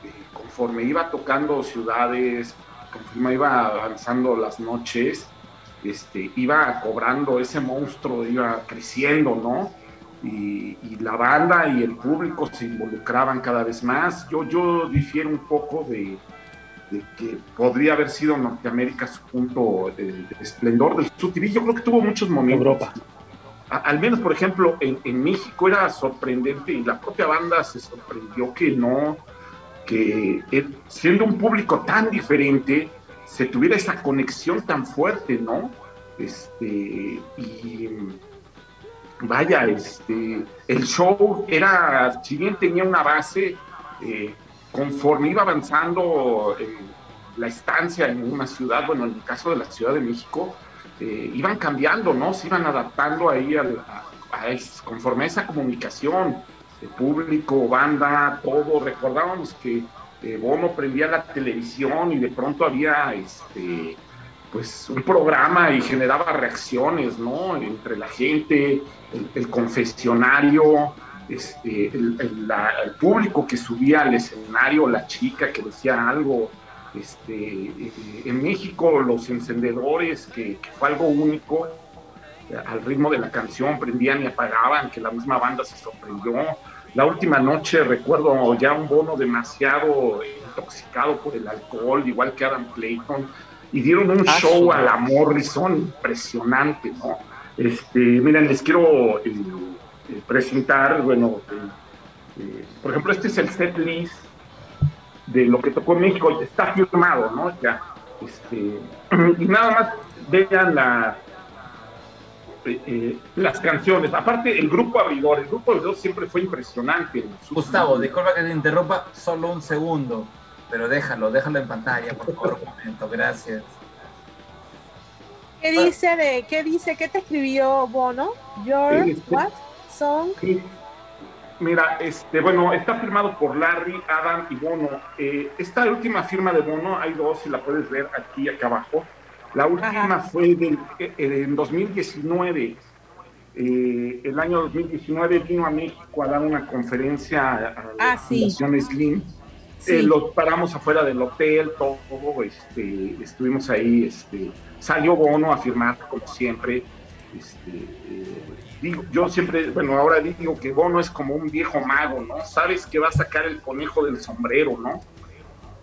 Eh, conforme iba tocando ciudades, conforme iba avanzando las noches, este, iba cobrando ese monstruo, iba creciendo, ¿no? Y, y la banda y el público se involucraban cada vez más. Yo, yo difiero un poco de, de que podría haber sido Norteamérica su punto de, de esplendor del SUTV. Yo creo que tuvo muchos momentos. Europa. A- al menos, por ejemplo, en, en México era sorprendente y la propia banda se sorprendió que no, que siendo un público tan diferente, se tuviera esa conexión tan fuerte, ¿no? Este, y vaya, este, el show era, si bien tenía una base, eh, conforme iba avanzando eh, la estancia en una ciudad, bueno, en el caso de la Ciudad de México, eh, iban cambiando, ¿no? Se iban adaptando ahí a, conforme a esa comunicación, público, banda, todo. Recordábamos que Bono prendía la televisión y de pronto había este pues un programa y generaba reacciones, ¿no? Entre la gente, el, confesionario, este, el, público que subía al escenario, la chica que decía algo, este, eh, en México los encendedores, que, fue algo único, al ritmo de la canción prendían y apagaban, que la misma banda se sorprendió. La última noche recuerdo ya un bono demasiado intoxicado por el alcohol, igual que Adam Clayton, y dieron un ah, show a la Morrison impresionante, ¿no? Este, miren, les quiero eh, eh, presentar, bueno, por ejemplo, este es el set list de lo que tocó en México, está firmado, ¿no? Ya, este, y nada más vean la, eh, eh, las canciones. Aparte, el grupo abridor, el grupo abridor siempre fue impresionante. Gustavo, disculpa que te interrumpa solo un segundo, pero déjalo, déjalo en pantalla, por favor, un momento, gracias. ¿Qué dice de qué dice qué te escribió Bono? Your este, what song? Mira, este, bueno, está firmado por Larry, Adam y Bono. Eh, esta última firma de Bono, hay dos, si la puedes ver aquí, acá abajo. La última fue eh, eh, en 2019. el año 2019 vino a México a dar una conferencia a la ah, Fundación Slim. Los paramos afuera del hotel, todo, este, estuvimos ahí, este, salió Bono a firmar como siempre. Este, yo siempre, bueno, ahora digo que Bono es como un viejo mago, ¿no? Sabes que va a sacar el conejo del sombrero, ¿no?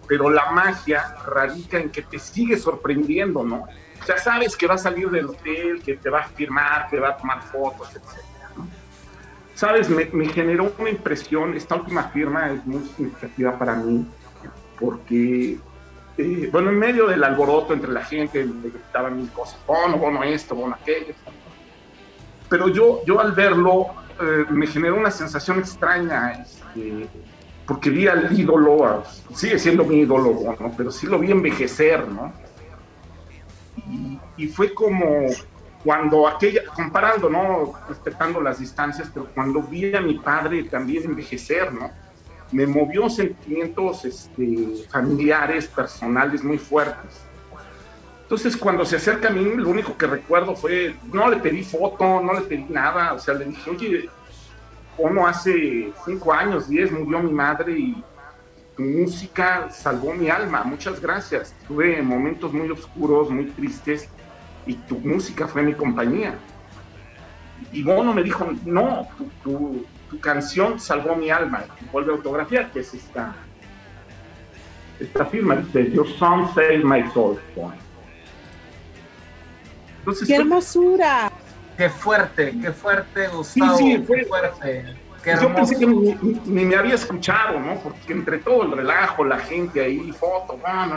Pero la magia radica en que te sigue sorprendiendo, ¿no? O sea, sabes que va a salir del hotel, que te va a firmar, que va a tomar fotos, etc. Sabes, me, generó una impresión, esta última firma es muy significativa para mí, porque eh, bueno, en medio del alboroto entre la gente, me gritaban mil cosas, bono, bono esto, bono aquello, pero yo, yo al verlo eh, me generó una sensación extraña, este, porque vi al ídolo, sigue siendo mi ídolo, ¿no? pero sí lo vi envejecer, ¿no? Y, fue como cuando aquella, comparando, ¿no? Respetando las distancias, pero cuando vi a mi padre también envejecer, ¿no? Me movió sentimientos este, familiares, personales muy fuertes entonces, cuando se acerca a mí, lo único que recuerdo fue, no le pedí foto, no le pedí nada, o sea, le dije, oye, como hace cinco años, diez, murió mi madre y tu música salvó mi alma, muchas gracias. Tuve momentos muy oscuros, muy tristes, y tu música fue mi compañía. Y Bono me dijo, no, tu, canción salvó mi alma, y vuelve a autografía, que es esta, esta firma, dice, Your song saved my soul. ¡Qué hermosura! ¡Qué fuerte, qué fuerte, Gustavo! Sí, sí, fue, fuerte. yo pensé que ni, me había escuchado, ¿no? Porque entre todo el relajo, la gente ahí, foto, bueno,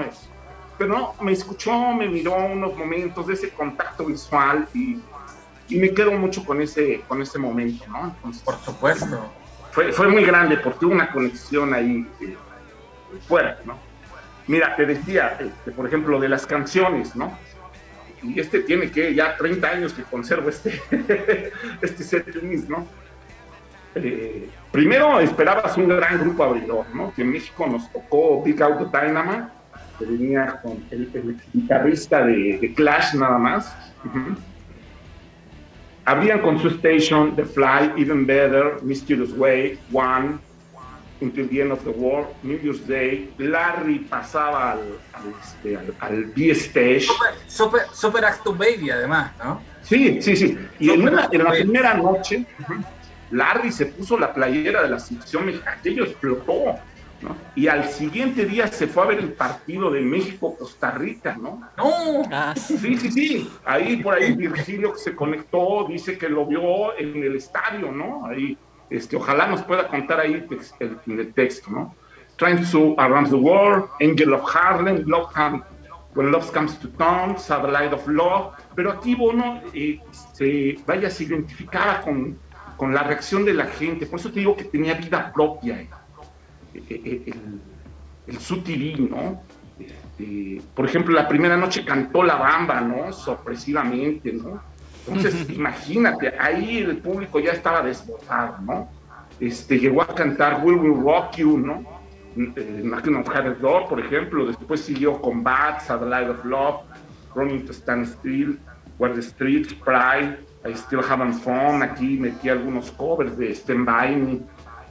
pero no, me escuchó, me miró unos momentos de ese contacto visual y, y me quedo mucho con ese, con ese momento, ¿no? Por supuesto. Fue, fue muy grande porque hubo una conexión ahí eh, fuerte, ¿no? Mira, te decía, este, por ejemplo, de las canciones, ¿no? y este tiene que ya 30 años que conservo este, este set ¿no? Eh, primero esperabas un gran grupo abridor, ¿no? Que en México nos tocó Big Auto Dynama, venía con el, guitarrista de, Clash nada más. Habrían con su station The Fly, Even Better, Mysterious Way, One, Until the End of the World, New Year's Day, Larry pasaba al, al, este, B-Stage. Super, super, Acto Baby, además, ¿no? Sí, sí, sí. Y en, la primera noche, Larry se puso la playera de la selección mexicana, aquello explotó. ¿No? Y al siguiente día se fue a ver el partido de México-Costa Rica, ¿no? No. Ah, sí, sí, sí. Ahí por ahí Virgilio que se conectó, dice que lo vio en el estadio, ¿no? Ahí este, ojalá nos pueda contar ahí en el, texto, ¿no? Trying to Around the World, Angel of Harlem, Love When Love Comes to Town, Satellite of Love, pero aquí Bono eh, se, vaya, se identificaba con, con, la reacción de la gente, por eso te digo que tenía vida propia, eh, eh, el, el, ¿no? Este, por ejemplo, la primera noche cantó La Bamba, ¿no? Sorpresivamente, ¿no? Entonces, imagínate, ahí el público ya estaba desbordado, ¿no? Este, llegó a cantar Will Will Rock You, ¿no? Eh, Knocking on Heaven's Door, por ejemplo. Después siguió con Bats, Light of Love, Running to Stand Still, Where the Streets, Pride, I Still Haven't Fun. Aquí metí algunos covers de Stand By Me,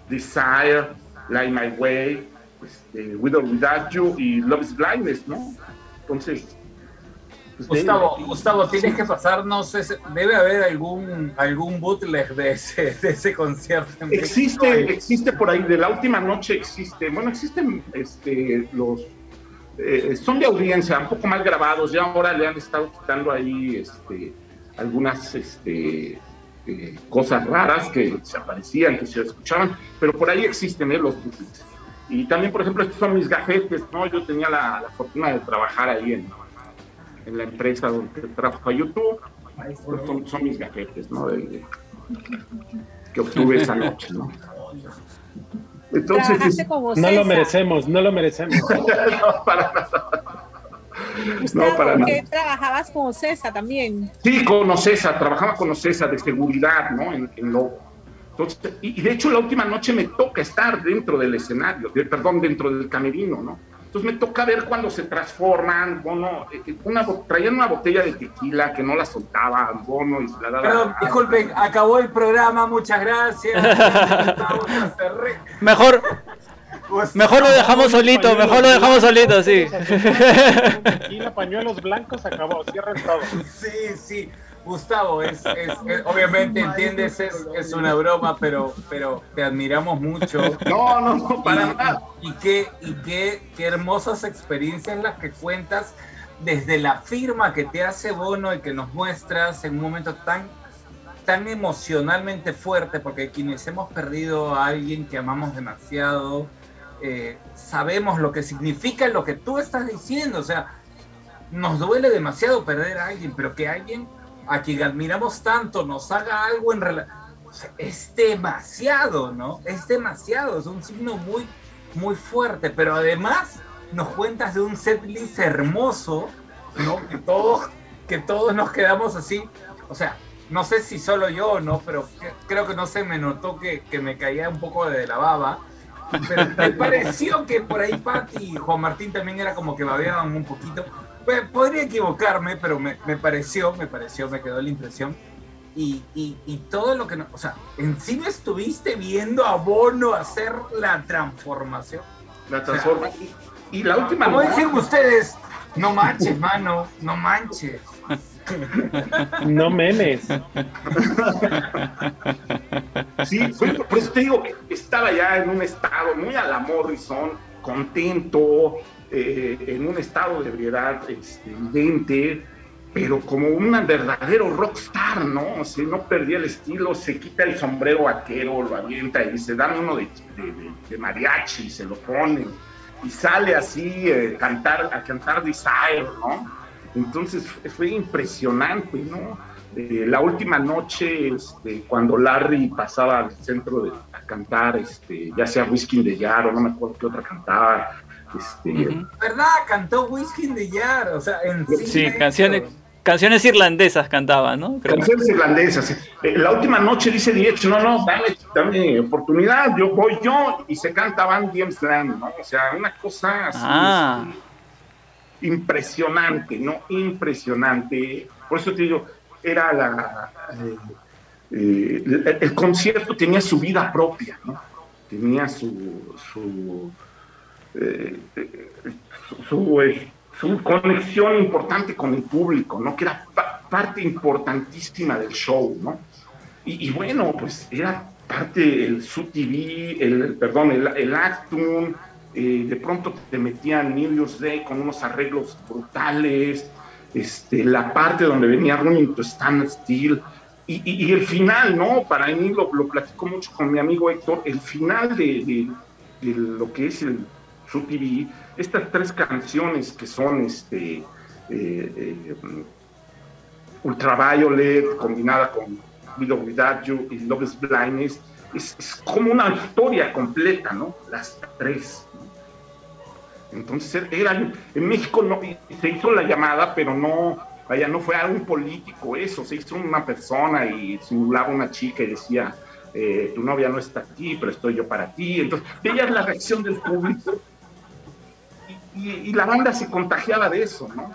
Desire, Light My Way, este, With or Without You y Love is Blindness, ¿no? Entonces, pues, Gustavo, Gustavo, tienes que pasarnos, ese, debe haber algún algún bootleg de ese, de ese concierto. Existe, existe por ahí, de la última noche existe, bueno, existen este, los, eh, son de audiencia, un poco más grabados, ya ahora le han estado quitando ahí este, algunas este, eh, cosas raras que se aparecían, que se escuchaban, pero por ahí existen eh, los bootlegs. Y también, por ejemplo, estos son mis gafetes, ¿no? Yo tenía la, la fortuna de trabajar ahí en, en la empresa donde trabajo a YouTube. Pues son, mis gafetes, ¿no? que obtuve esa noche, ¿no? Entonces, no lo merecemos, no lo merecemos. no, para nada. no, para nada. qué trabajabas con Ocesa también? Sí, con Ocesa, trabajaba con Ocesa de seguridad, ¿no? En, en entonces, y, de hecho la última noche me toca estar dentro del escenario, perdón, dentro del camerino, ¿no? Entonces me toca ver cuando se transforman, Bono, eh, eh, una, traían una botella de tequila que no la soltaban, Bono, y se la daban. Perdón, disculpen, acabó el programa, muchas gracias. mejor, mejor lo dejamos solito, mejor lo dejamos solito, sí. Tequila, pañuelos blancos, acabó, cierren todo. Sí, sí. Gustavo, es, obviamente entiendes, es, una broma, pero, pero te admiramos mucho. No, no, no, para nada. Y, qué, y qué, qué hermosas experiencias las que cuentas desde la firma que te hace Bono y que nos muestras en un momento tan, tan emocionalmente fuerte, porque quienes hemos perdido a alguien que amamos demasiado, eh, sabemos lo que significa lo que tú estás diciendo. O sea, nos duele demasiado perder a alguien, pero que alguien a quien admiramos tanto nos haga algo en relación. es demasiado, ¿no? Es demasiado, es un signo muy, muy fuerte, pero además nos cuentas de un setlist hermoso, ¿no? Que todos, que todos nos quedamos así, o sea, no sé si solo yo no, pero creo que no se me notó que, que, me caía un poco de la baba, pero me pareció que por ahí Pati y Juan Martín también era como que babeaban un poquito, podría equivocarme, pero me, pareció, me pareció, me quedó la impresión. Y, y, todo lo que no, o sea, encima estuviste viendo a Bono hacer la transformación. La transformación. y, la última. Como dicen ustedes, no manches, mano, no manches. No memes. Sí, por eso te digo que estaba ya en un estado muy a la Morrison, contento, eh, en un estado de ebriedad este, evidente, pero como un verdadero rockstar, ¿no? O sea, no perdía el estilo, se quita el sombrero vaquero, lo avienta y se dan uno de, de, mariachi, se lo pone y sale así eh, cantar, a cantar Desire, ¿no? Entonces fue impresionante, ¿no? Eh, la última noche, este, cuando Larry pasaba al centro de, a cantar, este, ya sea Whisky de Jar o no me acuerdo qué otra cantaba, este, ¿Verdad? Cantó Whisky de Jar, o sea, en sí, canciones, canciones irlandesas cantaba, ¿no? Canciones irlandesas. Eh, la última noche dice Diech, no, no, dame, dame, oportunidad, yo voy yo, y se canta Van Land, ¿no? O sea, una cosa así, ah. este, impresionante, ¿no? Impresionante. Por eso te digo, era la... Eh, eh, el, concierto tenía su vida propia, ¿no? Tenía su, su eh, conexión importante con el público, ¿no? Que era parte importantísima del show, ¿no? Y, bueno, pues era parte del su TV, el, perdón, el, el Actum, eh, de pronto te metían New Year's Day con unos arreglos brutales, este, la parte donde venía Running to Stand Still, y, el final, ¿no? Para mí lo, lo platico mucho con mi amigo Héctor, el final de, de lo que es el su TV, estas tres canciones que son este, eh, eh, Ultraviolet combinada con Widow Without You y Love is Blindness, es, como una historia completa, ¿no? Las tres. Entonces, era, en México no, se hizo la llamada, pero no, vaya, no fue algo político eso, se hizo una persona y simulaba una chica y decía, eh, tu novia no está aquí, pero estoy yo para ti. Entonces, veías la reacción del público y, y la banda se contagiaba de eso, ¿no?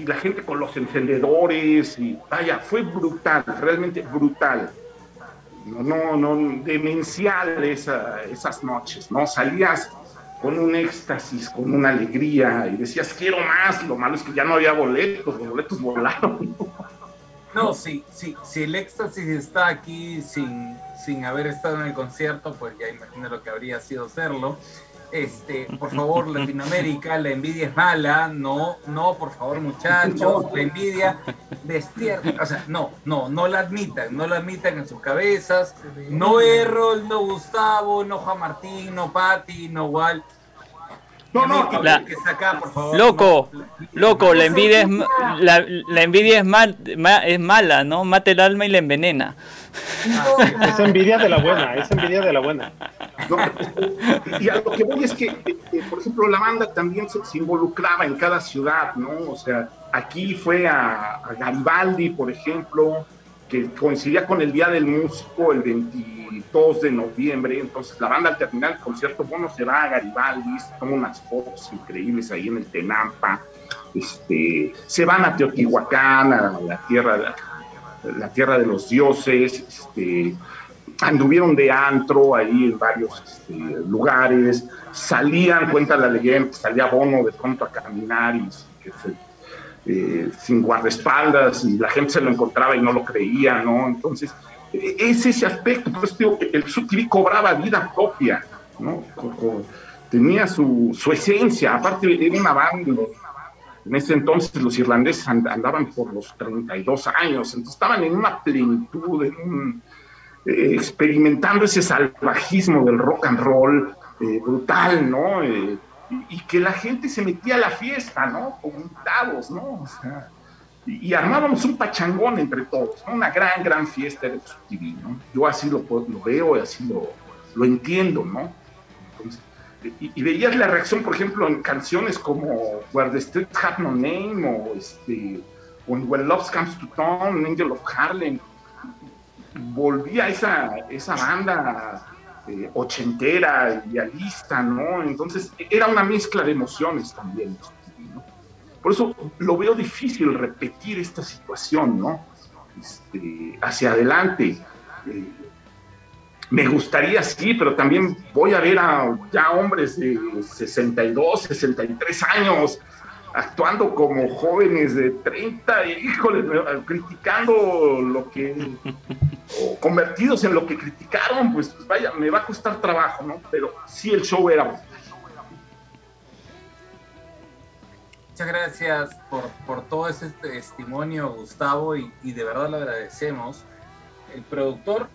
y la gente con los encendedores, y vaya, fue brutal, realmente brutal. No, no, demencial esa, esas noches, ¿no? Salías con un éxtasis, con una alegría, y decías, quiero más, lo malo es que ya no había boletos, los boletos volaron. No, sí, sí, si el éxtasis está aquí sin, sin haber estado en el concierto, pues ya imagino lo que habría sido hacerlo. Este, por favor, Latinoamérica, la envidia es mala, no, no, por favor, muchachos, la envidia despierta, o sea, no, no, no la admitan, no la admitan en sus cabezas, no Errol, no Gustavo, no Juan Martín, no Patti, no Wal. No, no, La- que saca, por favor, Loco, no. loco, la envidia es, la, la envidia es, mal, ma- es mala, ¿no? Mata el alma y la envenena. Es envidia de la buena, es envidia de la buena. ¿no? Y a lo que voy es que, eh, eh, por ejemplo, la banda también se, se involucraba en cada ciudad, ¿no? O sea, aquí fue a, a Garibaldi, por ejemplo, que coincidía con el Día del Músico, el 22 de noviembre. Entonces, la banda al terminar el concierto, bueno, se va a Garibaldi, toma unas fotos increíbles ahí en el Tenampa. Este, se van a Teotihuacán, a la tierra, la tierra de los dioses, este, anduvieron de antro ahí en varios este, lugares, salían, cuenta la leyenda, salía Bono de pronto a caminar y que se- eh, sin guardaespaldas y la gente se lo encontraba y no lo creía, ¿no? Entonces, es ese aspecto, pues digo, el SUTV cobraba vida propia, ¿no? Tenía su, su esencia, aparte era una banda, en ese entonces los irlandeses and- andaban por los 32 años, entonces estaban en una plenitud, en un, eh, experimentando ese salvajismo del rock and roll eh, brutal, ¿no? Eh, y, y que la gente se metía a la fiesta, ¿no? Invitados, ¿no? O sea, y, armábamos un pachangón entre todos, ¿no? Una gran, gran fiesta de TV, ¿no? Yo así lo, lo veo y así lo, lo entiendo, ¿no? Entonces, y, veías la reacción, por ejemplo, en canciones como Where the Streets Have No Name o, este, o en When Love Comes to Town, Angel of Harlem. Volvía esa, esa banda eh, ochentera, idealista, ¿no? Entonces era una mezcla de emociones también. ¿no? Por eso lo veo difícil repetir esta situación, ¿no? Este, hacia adelante. Eh, me gustaría sí, pero también voy a ver a ya hombres de 62, 63 años actuando como jóvenes de 30, y, híjole, criticando lo que, o convertidos en lo que criticaron, pues, pues vaya, me va a costar trabajo, ¿no? Pero sí el show era bueno. Muchas gracias por, por todo ese testimonio, Gustavo, y, y de verdad lo agradecemos. El productor,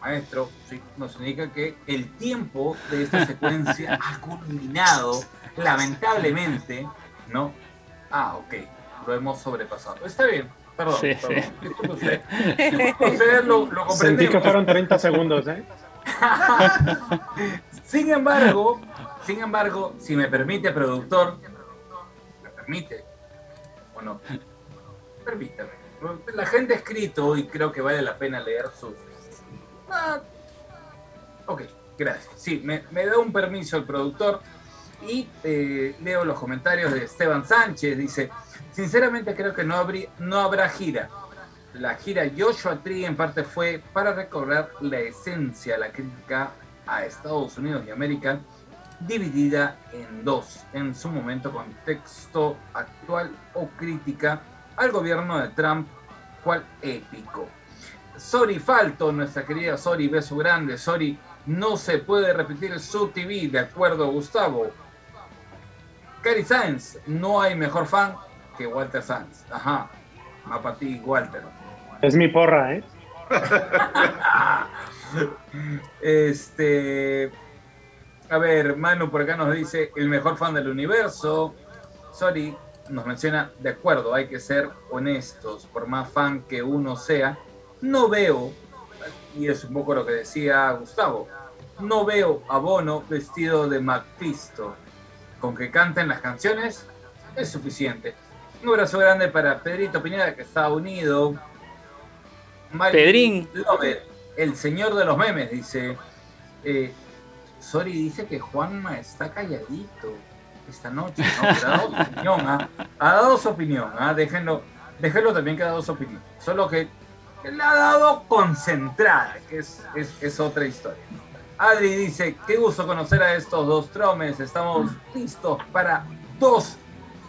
maestro, sí, nos indica que el tiempo de esta secuencia ha culminado, lamentablemente, ¿no? Ah, ok, lo hemos sobrepasado. Está bien, perdón, Sí, perdón. sí. Disculpe usted. Disculpe usted, lo, lo Sentí que fueron 30 segundos, ¿eh? Sin embargo, sin embargo, si me permite, productor, me permite, o no, permítame. La gente ha escrito y creo que vale la pena leer sus. Ah, ok, gracias. Sí, me, me da un permiso el productor y eh, leo los comentarios de Esteban Sánchez. Dice: Sinceramente, creo que no, habría, no habrá gira. La gira Joshua Tree en parte fue para recobrar la esencia, la crítica a Estados Unidos y América, dividida en dos, en su momento contexto actual o crítica al gobierno de Trump, cual épico. Sori Falto, nuestra querida Sori, beso grande, Sori, no se puede repetir su TV, de acuerdo Gustavo. Cari Sáenz, no hay mejor fan que Walter Sanz. Ajá, va para ti, Walter. Es mi porra, ¿eh? Este. A ver, Manu por acá nos dice el mejor fan del universo. Sorry, nos menciona, de acuerdo, hay que ser honestos. Por más fan que uno sea, no veo, y es un poco lo que decía Gustavo, no veo a Bono vestido de Macfisto. Con que canten las canciones es suficiente. Un abrazo grande para Pedrito Pineda que está unido. Pedrín. López, el señor de los memes, dice. Eh, Sori dice que Juanma está calladito esta noche, ¿no? Pero ha dado su opinión, ¿ah? Ha dado su opinión, ¿ah? Déjenlo, déjenlo también que ha dado su opinión. Solo que le ha dado concentrada, que es, es, es otra historia. Adri dice, qué gusto conocer a estos dos tromes, estamos listos para dos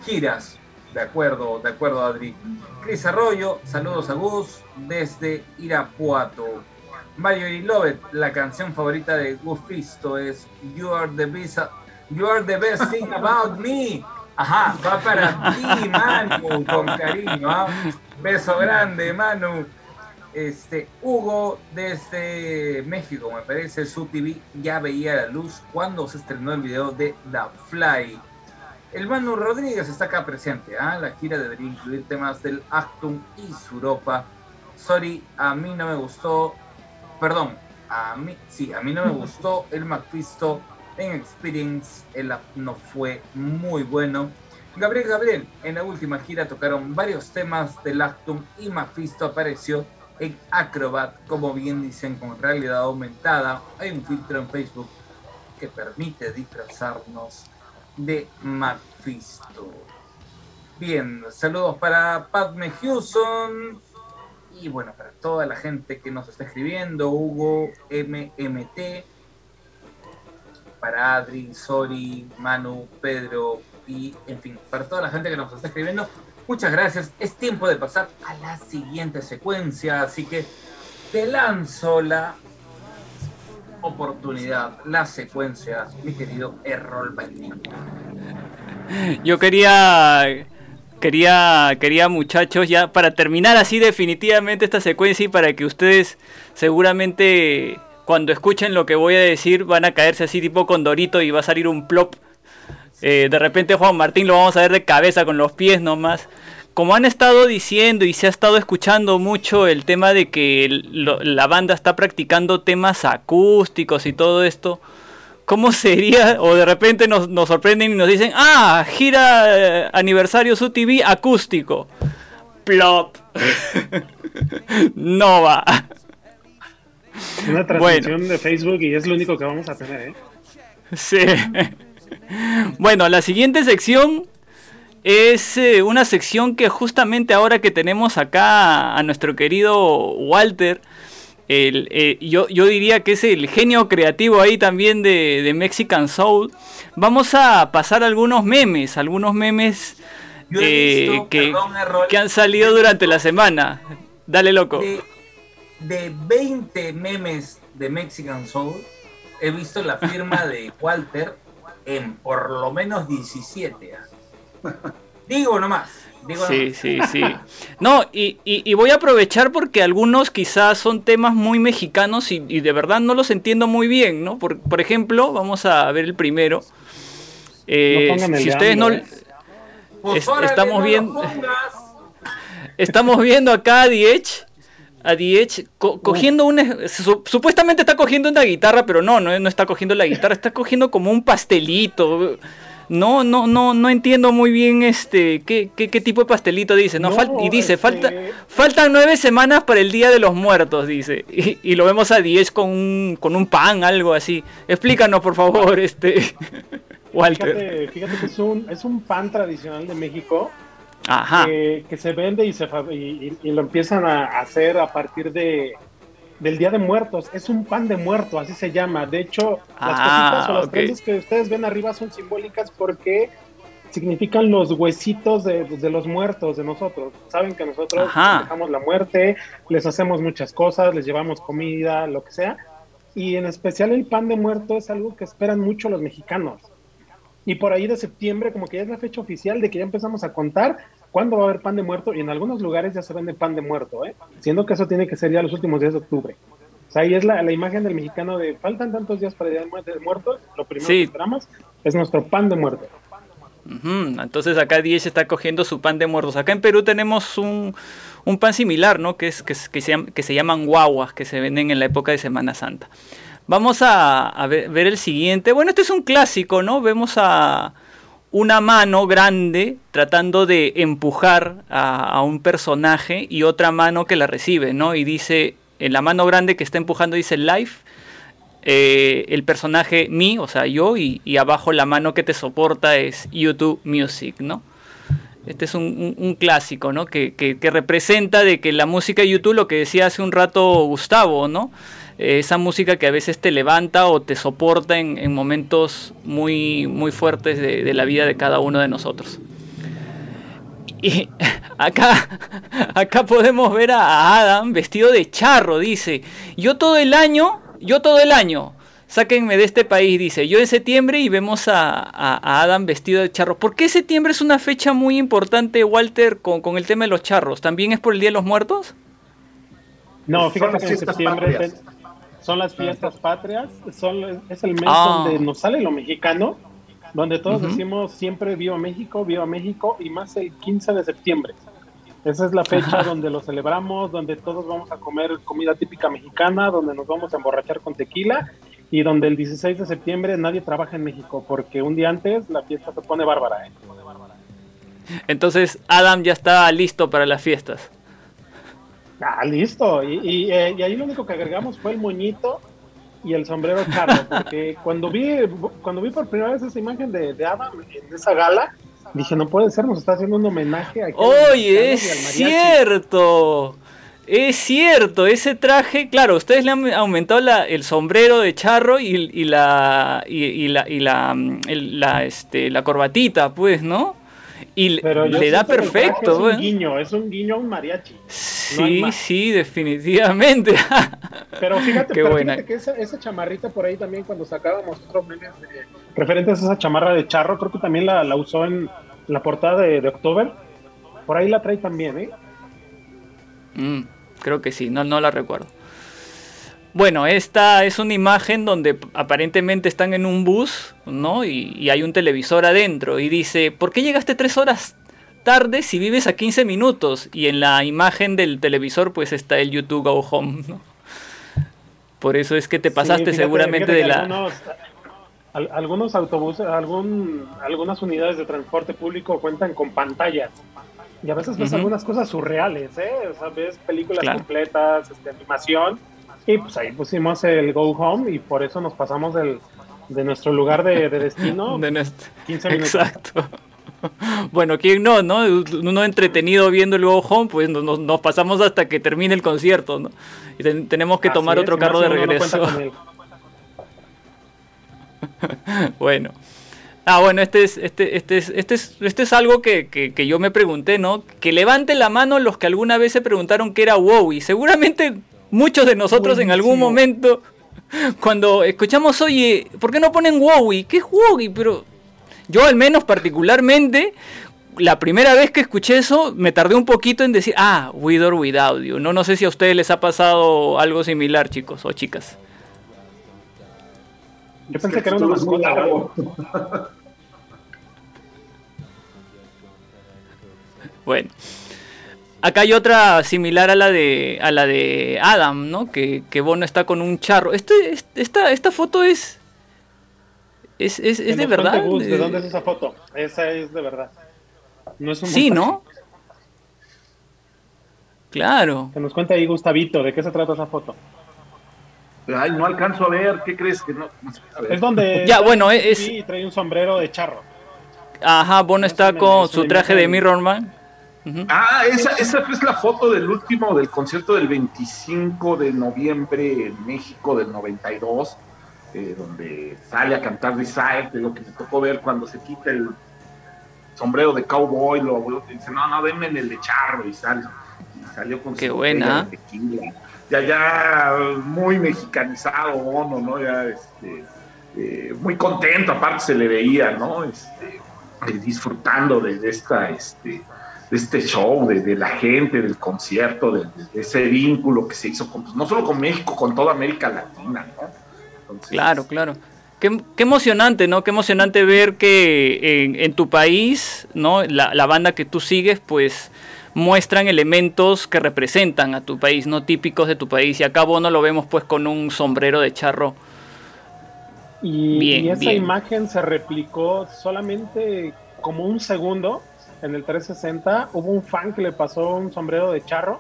giras. De acuerdo, de acuerdo Adri. Cris Arroyo, saludos a Gus desde Irapuato. Mario Lovett, la canción favorita de Gus Pisto es You Are the Best, you are the best thing about me. Ajá, va para ti, Manu, con cariño. ¿ah? Beso grande, Manu. Este, Hugo desde México, me parece, su TV ya veía la luz cuando se estrenó el video de The Fly. El Manu Rodríguez está acá presente. ¿ah? La gira debería incluir temas del Actum y Suropa. Sorry, a mí no me gustó. Perdón, a mí, sí, a mí no me gustó el Macfisto en Experience. El no fue muy bueno. Gabriel Gabriel, en la última gira tocaron varios temas del Actum y Macfisto apareció en Acrobat, como bien dicen, con realidad aumentada. Hay un filtro en Facebook que permite disfrazarnos de Mephisto. Bien, saludos para Padme Houston y bueno, para toda la gente que nos está escribiendo, Hugo MMT, para Adri, Sori, Manu, Pedro y en fin, para toda la gente que nos está escribiendo, muchas gracias. Es tiempo de pasar a la siguiente secuencia, así que te lanzo la oportunidad, la secuencia, mi querido Errol Bailey. Yo quería quería quería muchachos ya para terminar así definitivamente esta secuencia y para que ustedes seguramente cuando escuchen lo que voy a decir van a caerse así tipo con Dorito y va a salir un plop. Eh, de repente Juan Martín lo vamos a ver de cabeza con los pies nomás como han estado diciendo y se ha estado escuchando mucho el tema de que la banda está practicando temas acústicos y todo esto, ¿cómo sería? O de repente nos, sorprenden y nos dicen, ah, gira eh, aniversario su TV acústico. Plop. no va. Una transmisión de Facebook y es lo único que vamos a tener, ¿eh? Sí. Bueno, la siguiente sección es eh, una sección que justamente ahora que tenemos acá a, nuestro querido Walter, eh, yo, diría que es el genio creativo ahí también de, Mexican Soul. Vamos a pasar algunos memes, algunos memes eh, que, que, han salido durante la semana. Dale loco. De, 20 memes de Mexican Soul, he visto la firma de Walter en por lo menos 17. Digo nomás. Digo sí, sí, sí. No, y, voy a aprovechar porque algunos quizás son temas muy mexicanos y, de verdad no los entiendo muy bien, ¿no? Por, por ejemplo, vamos a ver el primero. Eh, si ustedes no... ¿eh? Pues estamos viendo... estamos viendo acá a Diech a Diech cogiendo una supuestamente está cogiendo una guitarra, pero no, no, no está cogiendo la guitarra, está cogiendo como un pastelito no, no, no, no entiendo muy bien este qué, qué, tipo de pastelito dice. No, y dice, este falta, faltan nueve semanas para el Día de los Muertos, dice. Y, lo vemos a diez con un, con un pan, algo así. Explícanos, por favor, este Walter. Fíjate, que es un, es un pan tradicional de México. Que, se vende y, se, y lo empiezan a hacer a partir de, del Día de Muertos. Es un pan de muerto, así se llama. De hecho, las ah, cositas o las cosas que ustedes ven arriba son simbólicas porque significan los huesitos de, los muertos de nosotros. Saben que nosotros dejamos la muerte, les hacemos muchas cosas, les llevamos comida, lo que sea. Y en especial el pan de muerto es algo que esperan mucho los mexicanos. Y por ahí de septiembre, como que ya es la fecha oficial de que ya empezamos a contar cuándo va a haber pan de muerto y en algunos lugares ya se vende pan de muerto, ¿eh? siendo que eso tiene que ser ya los últimos días de octubre. O sea, ahí es la, imagen del mexicano de faltan tantos días para el día de muertos, lo primero que esperamos es nuestro pan de muerto. Entonces acá 10 está cogiendo su pan de muertos. Acá en Perú tenemos un, pan similar, ¿no? Que, es, que, se, que se llaman guaguas, que se venden en la época de Semana Santa. Vamos a, ver, el siguiente. Bueno, este es un clásico, ¿no? Vemos a una mano grande tratando de empujar a, un personaje y otra mano que la recibe, ¿no? Y dice, en la mano grande que está empujando dice life, eh, el personaje me, o sea, yo, y, abajo la mano que te soporta es YouTube Music, ¿no? Este es un, clásico, ¿no? Que, representa de que la música YouTube, lo que decía hace un rato Gustavo, ¿no? Eh, esa música que a veces te levanta o te soporta en, momentos muy, muy fuertes de, la vida de cada uno de nosotros. Y acá, acá podemos ver a Adam vestido de charro, dice, yo todo el año, yo todo el año, sáquenme de este país, dice, yo en septiembre y vemos a, Adam vestido de charro. ¿Por qué septiembre es una fecha muy importante, Walter, con, con, el tema de los charros? ¿También es por el Día de los Muertos? No, fíjate que en septiembre son las fiestas patrias, son, es el mes ah. donde nos sale lo mexicano, donde todos decimos siempre viva México, viva México, y más el 15 de septiembre. Esa es la fecha donde lo celebramos, donde todos vamos a comer comida típica mexicana, donde nos vamos a emborrachar con tequila y donde el 16 de septiembre nadie trabaja en México, porque un día antes la fiesta se pone bárbara. ¿eh? Entonces Adam ya está listo para las fiestas. Ah, listo. Y, eh, y, ahí lo único que agregamos fue el moñito y el sombrero charro, porque cuando vi, cuando vi por primera vez esa imagen de, de Adam en esa gala, dije, no puede ser, nos está haciendo un homenaje a... Oye, es cierto. Es cierto, ese traje, claro, ustedes le han aumentado la, el sombrero de charro y, y la y, la y la, mm, la, este, la corbatita, pues, ¿no? Y le da perfecto. Es un guiño, es un guiño a un mariachi. Sí, sí, definitivamente. pero fíjate, que esa, chamarrita por ahí también, cuando sacábamos otros memes referentes a esa chamarra de charro, creo que también la, la usó en la portada de, de October. Por ahí la trae también, ¿eh? Mm, creo que sí, no, no la recuerdo. Bueno, esta es una imagen donde aparentemente están en un bus, ¿no? Y, hay un televisor adentro y dice, ¿por qué llegaste tres horas tarde si vives a 15 minutos? Y en la imagen del televisor pues está el YouTube Go Home, ¿no? Por eso es que te pasaste seguramente de la... Algunos, autobuses, algún, algunas unidades de transporte público cuentan con pantallas. Y a veces ves algunas cosas surreales, ¿eh? O sea, ves películas completas, este, animación y pues ahí pusimos el Go Home y por eso nos pasamos del, de nuestro lugar de, destino. de 15 minutos. Exacto. Bueno, ¿quién no, no? Uno entretenido viendo el Go Home, pues nos, nos pasamos hasta que termine el concierto, ¿no? Y tenemos que tomar otro carro de regreso. bueno. Ah, bueno, este es, este, este es, este es, este es algo que, que, yo me pregunté, ¿no? Que levanten la mano los que alguna vez se preguntaron qué era WoW. Y seguramente Muchos de nosotros en algún momento, cuando escuchamos, oye, ¿por qué no ponen Wowie? ¿Qué es Wowie? Pero yo al menos particularmente, la primera vez que escuché eso, me tardé un poquito en decir, ah, with or without you. No, no sé si a ustedes les ha pasado algo similar, chicos o chicas. Yo pensé que era una mascota. bueno. Acá hay otra similar a la de a la de Adam, ¿no? Que, que Bono está con un charro. Este, esta, esta foto es. ¿Es, es, es de verdad? ¿De dónde es esa foto? Esa es de verdad. No es un sí, ¿no? Claro. Se nos cuenta ahí Gustavito, ¿de qué se trata esa foto? Ay, no alcanzo a ver, ¿qué crees que no? Es donde ya, bueno, es, y trae un sombrero de charro. Ajá, Bono está con su traje de Ah, esa, esa es la foto del último, del concierto del 25 de noviembre en México del 92, eh, donde sale a cantar Desire, lo que me tocó ver cuando se quita el sombrero de cowboy, lo, dice, no, no, denme el de charro y sale. Y salió con Qué buena. Ya, ya muy mexicanizado, Bono, ¿no? Ya, este, eh, muy contento, aparte se le veía, ¿no? Este, disfrutando de, esta, este, de este show, de, la gente, del concierto, de, ese vínculo que se hizo con, pues, no solo con México, con toda América Latina, ¿no? claro, claro. Qué, emocionante, ¿no? Qué emocionante ver que en, tu país, ¿no? La, banda que tú sigues, pues muestran elementos que representan a tu país, no típicos de tu país. Y acá no lo vemos pues con un sombrero de charro Y, Bien, y esa bien. imagen se replicó solamente como un segundo en el 360. Hubo un fan que le pasó un sombrero de charro.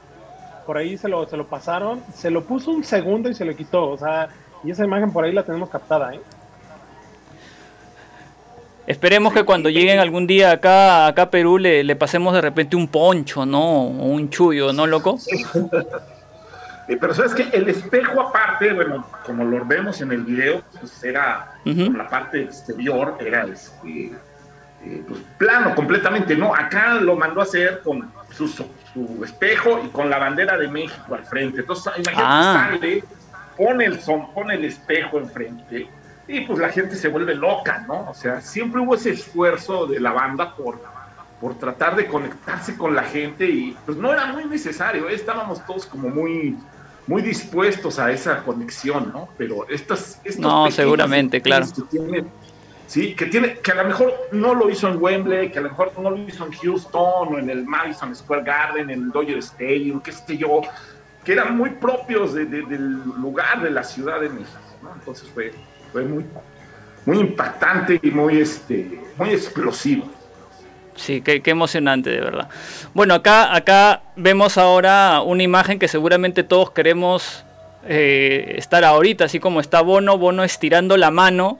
Por ahí se lo, se lo pasaron. Se lo puso un segundo y se lo quitó. O sea, y esa imagen por ahí la tenemos captada, ¿eh? Esperemos que cuando lleguen algún día acá, acá a Perú le, le pasemos de repente un poncho, ¿no? O un chullo, ¿no, loco? Eh, pero sabes que el espejo aparte, bueno, como lo vemos en el video, pues era por la parte exterior, era este, eh, pues, plano completamente, ¿no? Acá lo mandó a hacer con su, su- su espejo y con la bandera de México al frente. Entonces, imagínate, Ah. sale, pone el son, pone el espejo enfrente y pues la gente se vuelve loca, ¿no? O sea, siempre hubo ese esfuerzo de la banda por, por tratar de conectarse con la gente y pues no era muy necesario, ¿eh? estábamos todos como muy muy dispuestos a esa conexión, ¿no? Pero estas estos No, seguramente, claro. que tiene- sí, que tiene que a lo mejor no lo hizo en Wembley, que a lo mejor no lo hizo en Houston o en el Madison Square Garden, en el Dodger Stadium, qué sé yo, que eran muy propios de- de- del lugar de la Ciudad de México, ¿no? Entonces fue, fue muy, muy impactante y muy, este, muy explosivo. Sí, qué, qué emocionante, de verdad. Bueno, acá, acá vemos ahora una imagen que seguramente todos queremos eh, estar ahorita, así como está Bono, Bono estirando la mano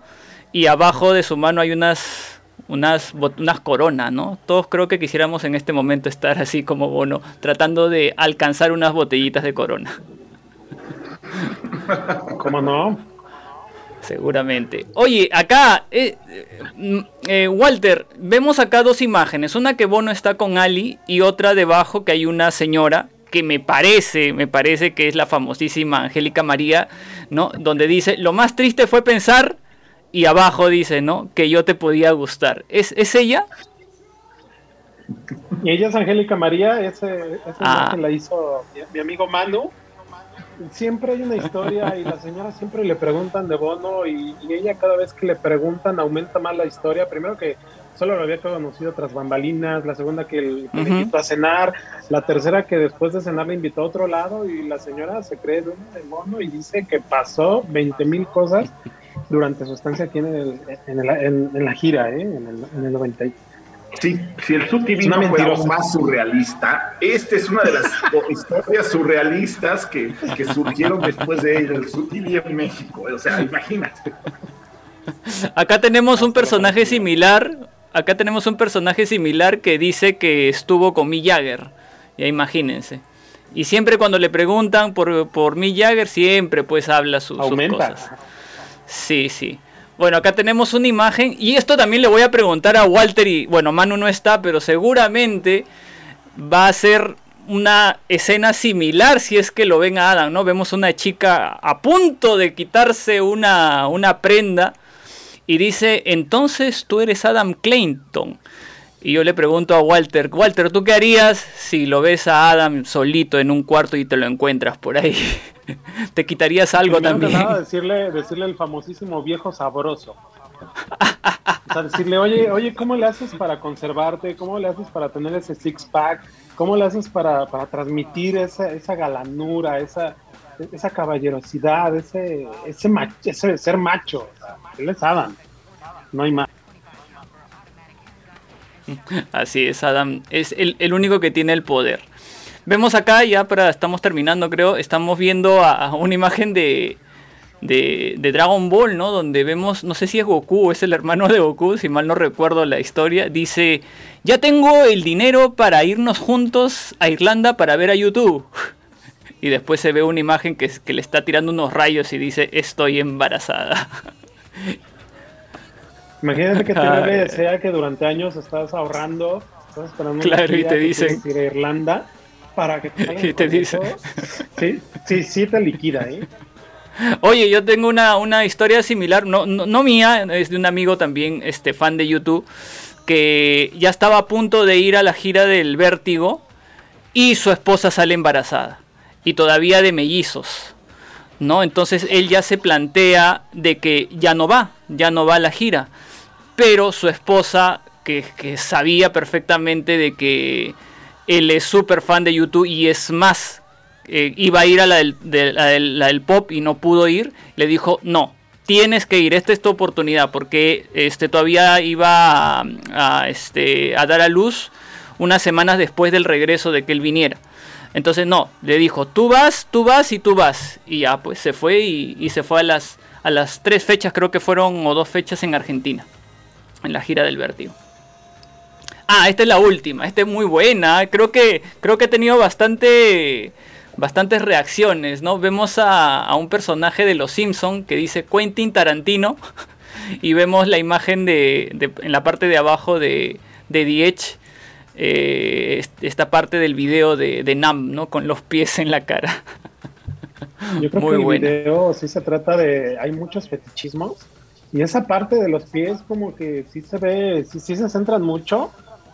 y abajo de su mano hay unas, unas, unas coronas, ¿no? Todos creo que quisiéramos en este momento estar así como Bono, tratando de alcanzar unas botellitas de corona. ¿Cómo no? Seguramente. Oye, acá, eh, eh, eh, Walter, vemos acá dos imágenes. Una que Bono está con Ali y otra debajo que hay una señora que me parece, me parece que es la famosísima Angélica María, ¿no? Donde dice, lo más triste fue pensar y abajo dice, ¿no? Que yo te podía gustar. ¿Es, ¿es ella? Y ella es Angélica María, ese, Ah. la hizo mi, mi amigo Manu. Siempre hay una historia y la señora siempre le preguntan de Bono y, y ella cada vez que le preguntan aumenta más la historia. Primero que solo lo había conocido tras bambalinas, la segunda que, el- que le invitó a cenar, la tercera que después de cenar le invitó a otro lado y la señora se cree dueña de Bono y dice que pasó 20 mil cosas durante su estancia aquí en, el- en, el- en- en la gira, ¿eh? en, el, en el 90. y- Sí, si el Su TV Es una no fuera mentirosa. aún más surrealista, esta es una de las historias surrealistas que, que surgieron después de el Su TV en México. O sea, imagínate. Acá tenemos un personaje similar. Acá tenemos un personaje similar que dice que estuvo con Mick Jagger. Ya imagínense. Y siempre cuando le preguntan por, por Mick Jagger, siempre pues habla su- sus Aumenta. cosas. Sí, sí. Bueno, acá tenemos una imagen. Y esto también le voy a preguntar a Walter y, bueno, Manu no está, pero seguramente va a ser una escena similar si es que lo ven a Adam, ¿no? Vemos una chica a punto de quitarse una, una prenda y dice, entonces tú eres Adam Clayton. Y yo le pregunto a Walter, Walter, ¿tú qué harías si lo ves a Adam solito en un cuarto y te lo encuentras por ahí? ¿Te quitarías algo Primero que también? nada, decirle, decirle el famosísimo viejo sabroso. O sea, decirle, oye, oye, ¿cómo le haces para conservarte? ¿Cómo le haces para tener ese six-pack? ¿Cómo le haces para, para transmitir esa, esa galanura, esa, esa caballerosidad, ese, ese, mach- ese ser macho? O sea, él es Adam, no hay más. Así es, Adam es el, único que tiene el poder. Vemos acá, ya para, estamos terminando creo, estamos viendo a, una imagen de, de, Dragon Ball, ¿no? Donde vemos, no sé si es Goku o es el hermano de Goku, si mal no recuerdo la historia, dice, ya tengo el dinero para irnos juntos a Irlanda para ver a YouTube. Y después se ve una imagen que le está tirando unos rayos y dice, estoy embarazada. Imagínate que bebé desea que durante años estás ahorrando, estás esperando Claro, y te dicen- ir a Irlanda para que te Y te dicen-. Sí, sí, sí te liquida, ¿eh? Oye, yo tengo una, una historia similar, no, no, no mía, es de un amigo también, este fan de YouTube, que ya estaba a punto de ir a la gira del Vértigo y su esposa sale embarazada y todavía de mellizos. ¿No? Entonces él ya se plantea de que ya no va, ya no va a la gira. Pero su esposa, que, sabía perfectamente de que él es súper fan de YouTube y es más, eh, iba a ir a la del, pop y no pudo ir, le dijo, no, tienes que ir, esta es tu oportunidad, porque este, todavía iba a, este, a dar a luz unas semanas después del regreso de que él viniera. Entonces no, le dijo, tú vas, tú vas y tú vas. Y ya, pues se fue y, se fue a las, a las tres fechas, creo que fueron o dos fechas en Argentina, en la gira del vértigo. Ah, esta es la última, esta es muy buena, creo que, creo que he tenido bastante bastantes reacciones, ¿no? Vemos a, un personaje de Los Simpson que dice Quentin Tarantino y vemos la imagen de, en la parte de abajo de, de The Edge, eh, esta parte del video de, de, Nam, ¿no? Con los pies en la cara. Yo creo que el video sí se trata de, hay muchos fetichismos y esa parte de los pies como que sí se ve, sí, sí se centran mucho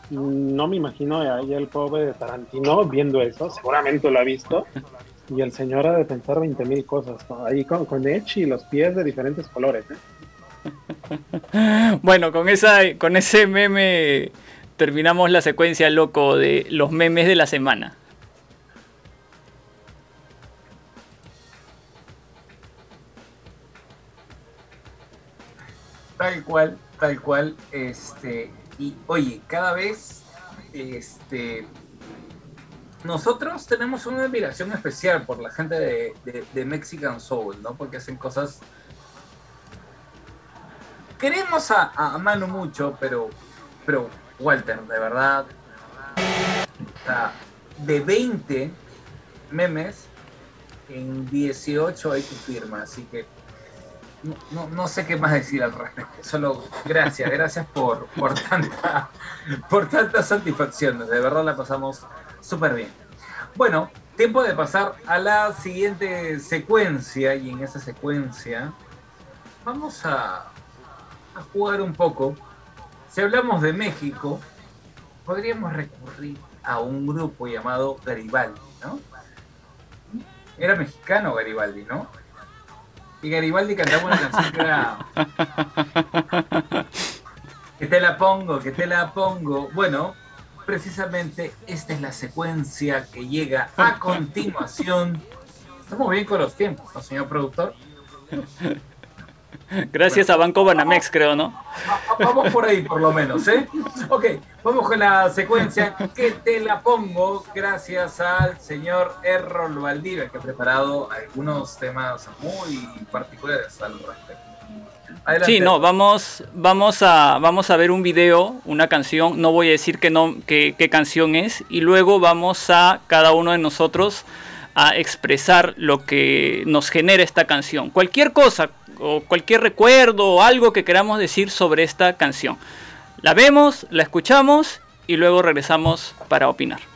no me imagino ahí el pobre de Tarantino viendo eso, seguramente lo ha visto. Y el señor ha de pensar 20 mil cosas, ahí con, con Edge y los pies de diferentes colores. ¿eh? Bueno, con, esa, con ese meme terminamos la secuencia loco de los memes de la semana. Tal cual, tal cual. Este, y oye, cada vez este, nosotros tenemos una admiración especial por la gente de, Mexican Soul, ¿no? Porque hacen cosas. Queremos a, a Manu mucho, pero, pero Walter, de verdad, de 20 memes, en 18 hay tu firma, así que no, no, sé qué más decir al respecto. Solo gracias, gracias por, por, tanta, por tantas satisfacciones. De verdad la pasamos súper bien. Bueno, tiempo de pasar a la siguiente secuencia. Y en esa secuencia vamos a, a jugar un poco. Si hablamos de México, podríamos recurrir a un grupo llamado Garibaldi, ¿no? Era mexicano Garibaldi, ¿no? Y Garibaldi cantaba una canción que era. Que te la pongo, que te la pongo. Bueno, precisamente esta es la secuencia que llega a continuación. Estamos bien con los tiempos, ¿no, señor productor? Gracias a Banco Banamex, creo, ¿no? Vamos por ahí, por lo menos, ¿eh? Ok, vamos con la secuencia que te la pongo gracias al señor Errol Valdivia, que ha preparado algunos temas muy particulares al respecto. Sí, no, vamos, vamos, a, vamos a ver un video, una canción, no voy a decir que no, qué canción es, y luego vamos a cada uno de nosotros a expresar lo que nos genera esta canción. Cualquier cosa, o cualquier recuerdo o algo que queramos decir sobre esta canción. La vemos, la escuchamos y luego regresamos para opinar.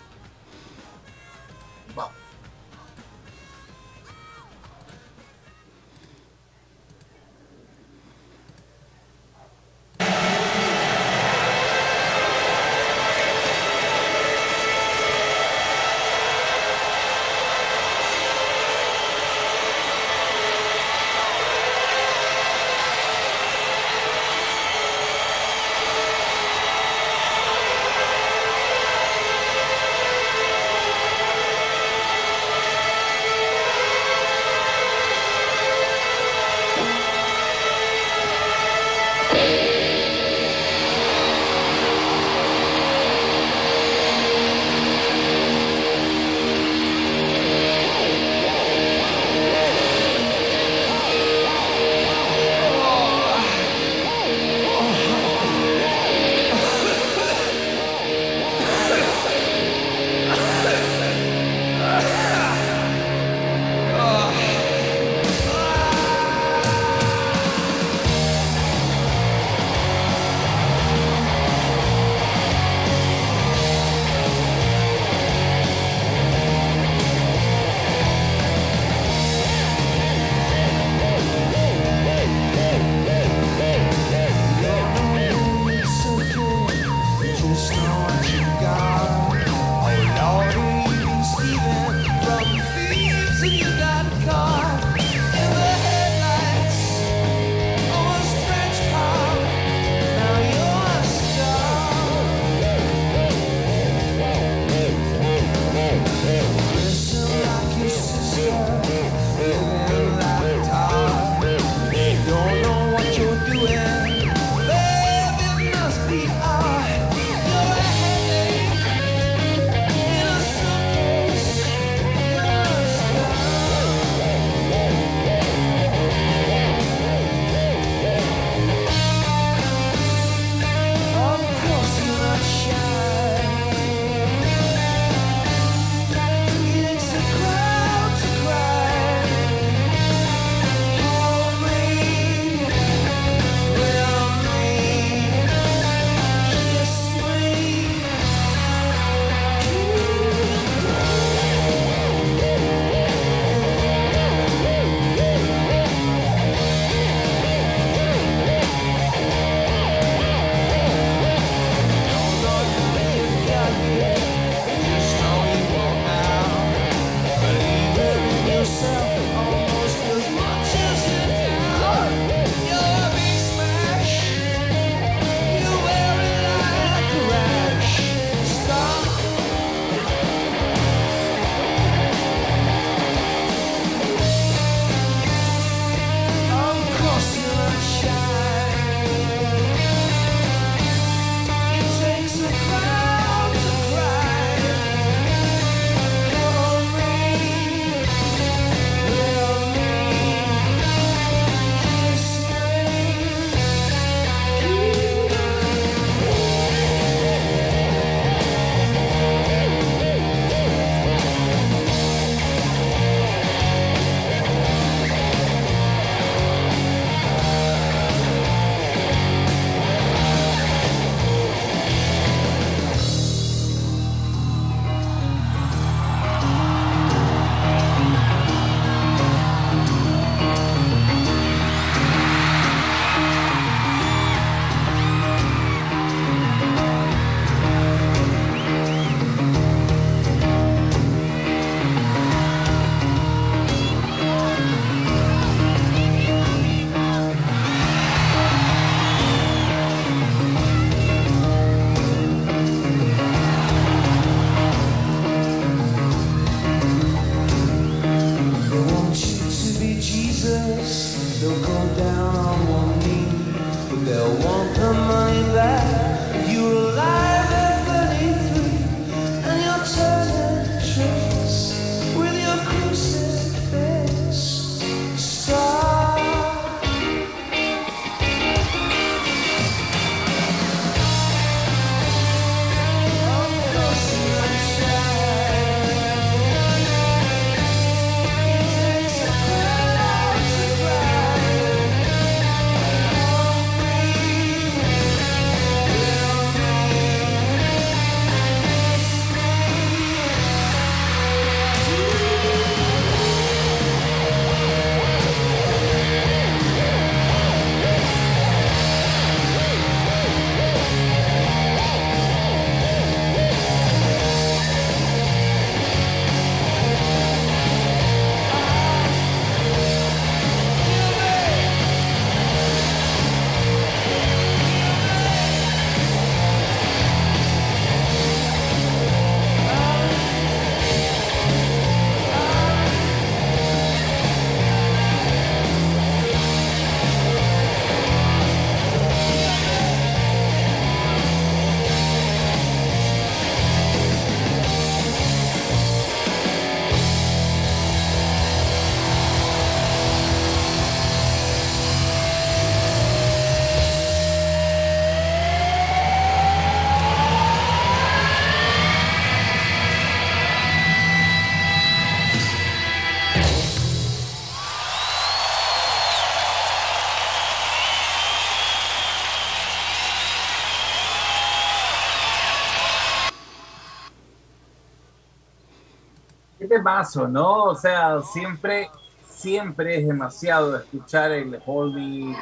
Qué te paso, ¿no? O sea, siempre, siempre es demasiado escuchar el Hold Me,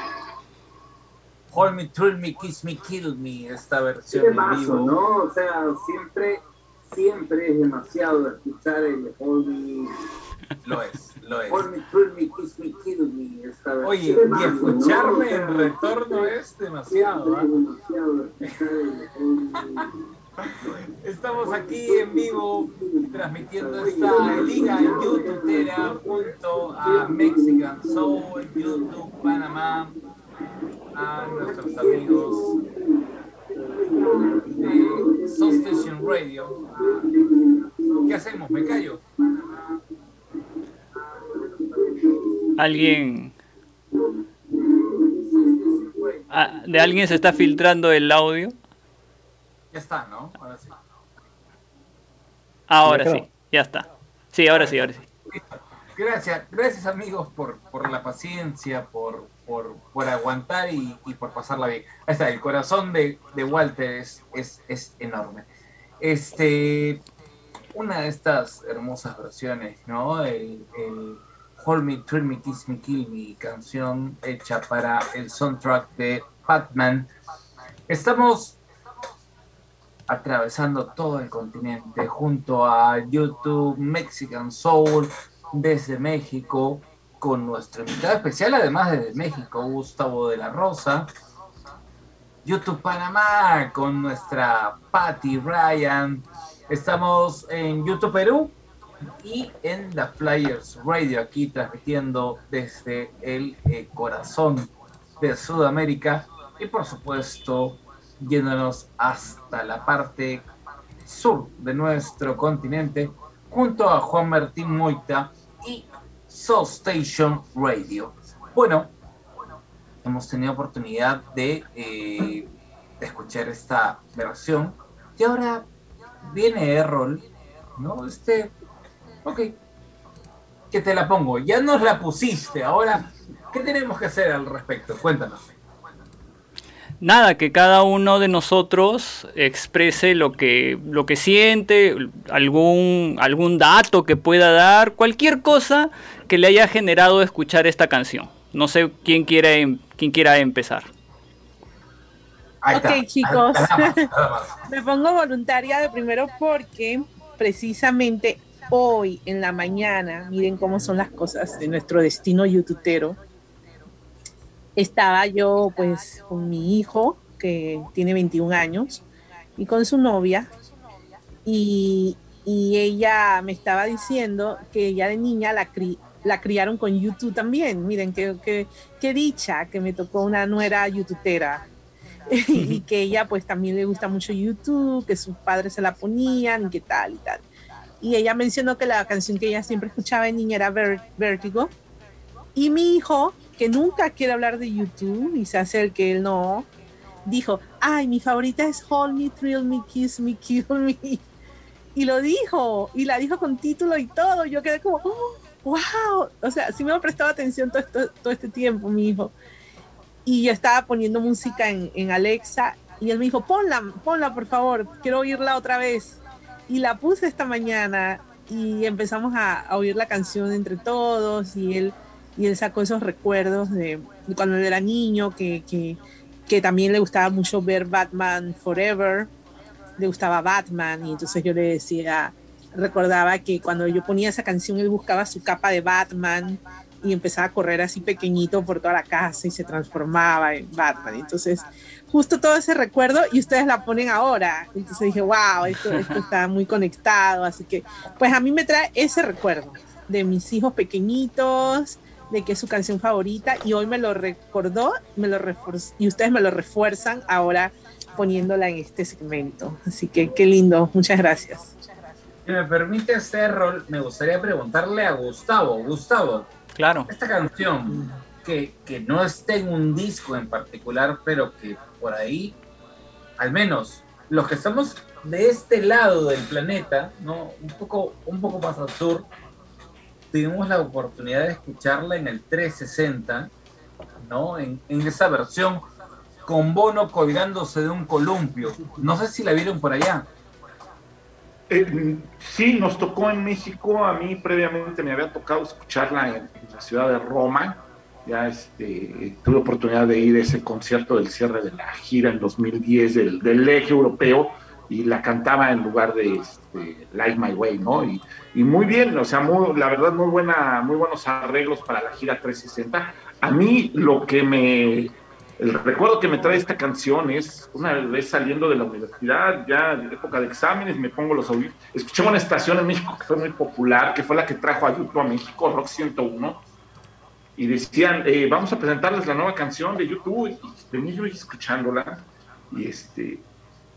Hold Me, Thrill Me, Kiss Me, Kill Me, esta versión en vivo. ¿no? O sea, siempre, siempre es demasiado escuchar el Hold Me. Lo es, lo es. Hold Me, Thrill Me, Kiss Me, Kill Me, esta versión. Oye, y escucharme en retorno es demasiado, demasiado escuchar el Hold Me. Estamos aquí en vivo transmitiendo esta liga en YouTube junto a Mexican Soul, YouTube Panamá, a nuestros amigos de Soul Station Radio. ¿Qué hacemos? ¿Me callo? Alguien ah, de alguien se está filtrando el audio. Ya está, ¿no? Ahora sí. Ahora sí, ya está. Sí, ahora sí, ahora sí. Gracias, gracias amigos por, por la paciencia, por, por, por aguantar y, por pasarla bien. Ahí está, el corazón de, de Walter es, es, enorme. Este, una de estas hermosas versiones, ¿no? El, el Hold Me, Thrill Me, Kiss Me, Kill Me, canción hecha para el soundtrack de Batman. Estamos atravesando todo el continente junto a YouTube Mexican Soul desde México con nuestro invitado especial además desde México Gustavo de la Rosa. YouTube Panamá con nuestra Patty Ryan. Estamos en YouTube Perú y en la Flyers Radio aquí transmitiendo desde el eh, corazón de Sudamérica. Y por supuesto yéndonos hasta la parte sur de nuestro continente, junto a Juan Martín Moita y Soul Station Radio. Bueno, hemos tenido oportunidad de, eh, escuchar esta versión y ahora viene Errol, ¿no? Este, ok, que te la pongo, ya nos la pusiste, ahora, ¿qué tenemos que hacer al respecto? Cuéntanos nada, que cada uno de nosotros exprese lo que, lo que siente, algún, algún dato que pueda dar, cualquier cosa que le haya generado escuchar esta canción. No sé quién quiere, em, quién quiera empezar. ok, chicos. Me pongo voluntaria de primero porque precisamente hoy en la mañana, miren cómo son las cosas de nuestro destino youtubero estaba yo pues con mi hijo, que tiene 21 años, y con su novia, y, ella me estaba diciendo que ella de niña la, la criaron con YouTube también. Miren, qué, qué, dicha que me tocó una nuera youtubera. y que ella pues también le gusta mucho YouTube, que sus padres se la ponían y qué tal y tal. Y ella mencionó que la canción que ella siempre escuchaba de niña era Vertigo. Y mi hijo que nunca quiere hablar de YouTube y se hace el que él no, dijo, ay, mi favorita es Hold Me, Thrill Me, Kiss Me, Kill Me. Y lo dijo, y la dijo con título y todo. Yo quedé como, wow. O sea, sí me ha prestado atención todo, este tiempo, mi hijo. Y yo estaba poniendo música en, en Alexa y él me dijo, ponla, ponla por favor, quiero oírla otra vez. Y la puse esta mañana y empezamos a, a oír la canción entre todos y él y él sacó esos recuerdos de, cuando él era niño, que, que, que, también le gustaba mucho ver Batman Forever, le gustaba Batman, y entonces yo le decía, recordaba que cuando yo ponía esa canción, él buscaba su capa de Batman y empezaba a correr así pequeñito por toda la casa y se transformaba en Batman. Entonces, justo todo ese recuerdo y ustedes la ponen ahora. Entonces dije, wow, esto, esto está muy conectado. Así que, pues a mí me trae ese recuerdo de mis hijos pequeñitos, de que es su canción favorita y hoy me lo recordó me lo y ustedes me lo refuerzan ahora poniéndola en este segmento. Así que qué lindo, muchas gracias. Si me permite hacer rol, me gustaría preguntarle a Gustavo. Gustavo, claro. Esta canción que, que no está en un disco en particular, pero que por ahí, al menos los que estamos de este lado del planeta, ¿no? Un poco, un poco más al sur, tuvimos la oportunidad de escucharla en el 360, ¿no? En, esa versión con Bono colgándose de un columpio. No sé si la vieron por allá. Eh, sí, nos tocó en México. A mí previamente me había tocado escucharla en, en la ciudad de Roma. Ya este, tuve oportunidad de ir a ese concierto del cierre de la gira en 2010 del, del eje europeo y la cantaba en lugar de este, Light My Way, ¿no? Y, y muy bien, o sea, muy, la verdad, muy, buena, muy buenos arreglos para la gira 360. A mí lo que me el recuerdo que me trae esta canción es una vez saliendo de la universidad, ya de época de exámenes, me pongo los audífonos. Escuché una estación en México que fue muy popular, que fue la que trajo a YouTube a México, Rock 101, y decían, eh, vamos a presentarles la nueva canción de YouTube, y venía yo escuchándola, y este.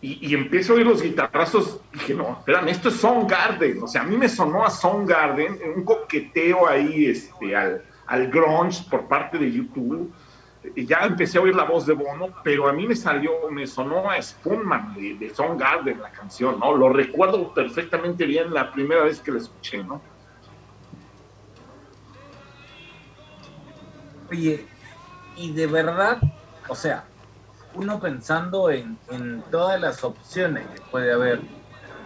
Y, y empiezo a oír los guitarrazos, dije, no, espérame, esto es Soundgarden, o sea, a mí me sonó a Soundgarden, un coqueteo ahí este, al, al grunge por parte de YouTube, y ya empecé a oír la voz de Bono, pero a mí me salió, me sonó a Spoonman de, de Soundgarden la canción, ¿no? Lo recuerdo perfectamente bien la primera vez que la escuché, ¿no? Oye, y de verdad, o sea, uno pensando en, todas las opciones que puede haber,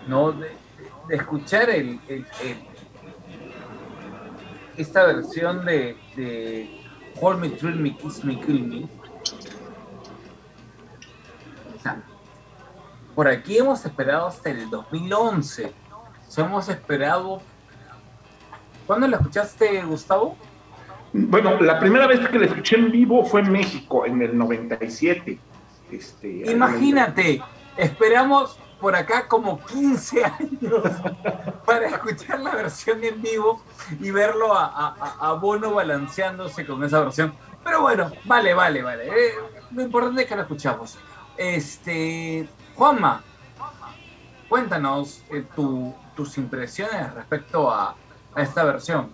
¿no? De, escuchar el, esta versión de, de Hold Me, Thrill Me, Kiss Me, Kill Me. Por aquí hemos esperado hasta el 2011. O sea, hemos esperado... ¿Cuándo la escuchaste, Gustavo? Bueno, la primera vez que la escuché en vivo fue en México, en el 97. Este, Imagínate, esperamos por acá como 15 años para escuchar la versión en vivo y verlo a, a- a Bono balanceándose con esa versión. Pero bueno, vale, vale, vale. Eh, lo importante es que lo escuchamos. Este, Juanma, cuéntanos eh, tu- tus impresiones respecto a, a esta versión.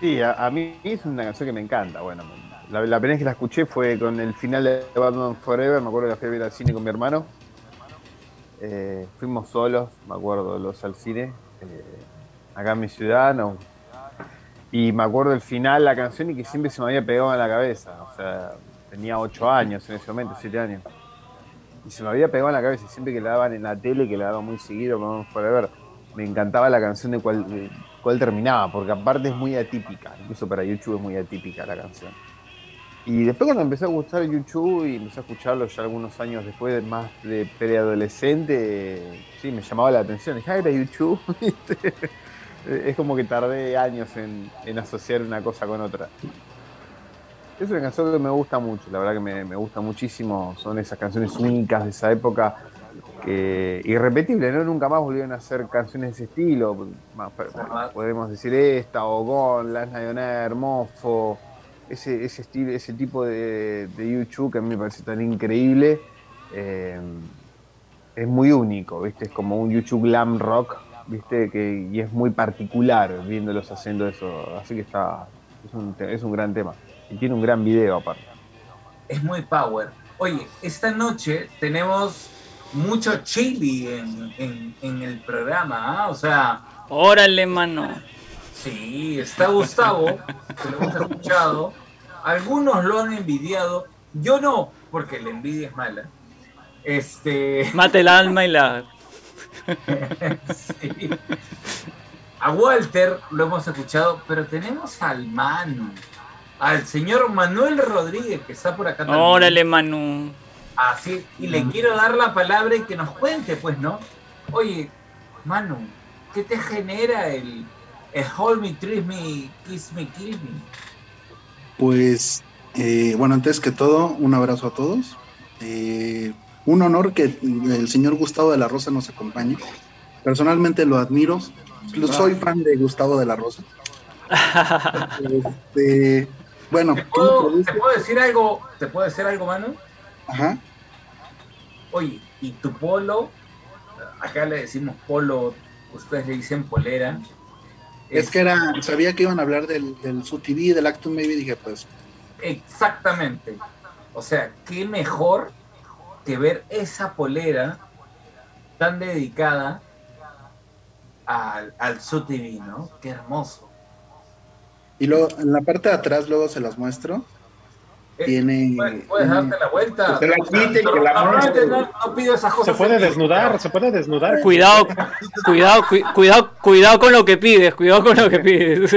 Sí, a, a mí es una canción que me encanta. Bueno, la, la primera vez que la escuché fue con el final de Batman Forever. Me acuerdo que la fui a ver al cine con mi hermano. Eh, fuimos solos, me acuerdo, los al cine, eh, acá en mi ciudad. No. Y me acuerdo el final, la canción, y que siempre se me había pegado en la cabeza. O sea, tenía 8 años en ese momento, 7 años. Y se me había pegado en la cabeza, siempre que la daban en la tele, que la daban muy seguido, Batman Forever, me encantaba la canción de cuál, cuál terminaba, porque aparte es muy atípica, incluso para YouTube es muy atípica la canción. Y después cuando empecé a gustar YouTube y empecé a escucharlo ya algunos años después, más de preadolescente, sí, me llamaba la atención. Dije, ah, era YouTube. es como que tardé años en, en asociar una cosa con otra. Es una canción que me gusta mucho, la verdad que me, me gusta muchísimo. Son esas canciones únicas de esa época que irrepetible, ¿no? Nunca más volvieron a hacer canciones de ese estilo. Podemos decir esta, o Gon, on Air, Mofo, ese, ese estilo, ese tipo de, de YouTube que a mí me parece tan increíble. eh, es muy único, ¿viste? Es como un YouTube glam rock, ¿viste? Que, y es muy particular viéndolos haciendo eso. Así que está. Es un, es un gran tema. Y tiene un gran video aparte. Es muy power. Oye, esta noche tenemos mucho chili en, en- en el programa, ¿ah? O sea, Órale, mano. sí, está Gustavo, que lo hemos escuchado. Algunos lo han envidiado. Yo no, porque la envidia es mala. Este. Mate el alma y la. Sí. A Walter lo hemos escuchado, pero tenemos al Manu, al señor Manuel Rodríguez, que está por acá también. Órale, Manu. Así, y le quiero dar la palabra y que nos cuente, pues, ¿no? Oye, Manu, ¿qué te genera el, Hold Me, Treat Me, Kiss Me, Kill Me? Pues, eh, bueno, antes que todo, un abrazo a todos. Eh, un honor que el señor Gustavo de la Rosa nos acompañe. Personalmente lo admiro. Soy fan de Gustavo de la Rosa. Este, bueno, ¿Te ¿cómo puedo, produce? te puedo decir algo? ¿Te puedo decir algo, Manu? Ajá. Oye, ¿y tu polo? Acá le decimos polo, ustedes le dicen polera. Es que era, sabía que iban a hablar del, del su TV, del Acton Maybe, dije, pues, Exactamente. O sea, qué mejor que ver esa polera tan dedicada al, al ¿no? Qué hermoso. Y luego en la parte de atrás, luego se las muestro. Eh, tiene. Puedes, puedes darte la vuelta. Te la quite y que la muestre. no, no pido esas cosas. Se puede desnudar, se puede desnudar. Cuidado, cuidado, cu- cuidado, cuidado con lo que pides, cuidado con lo que pides.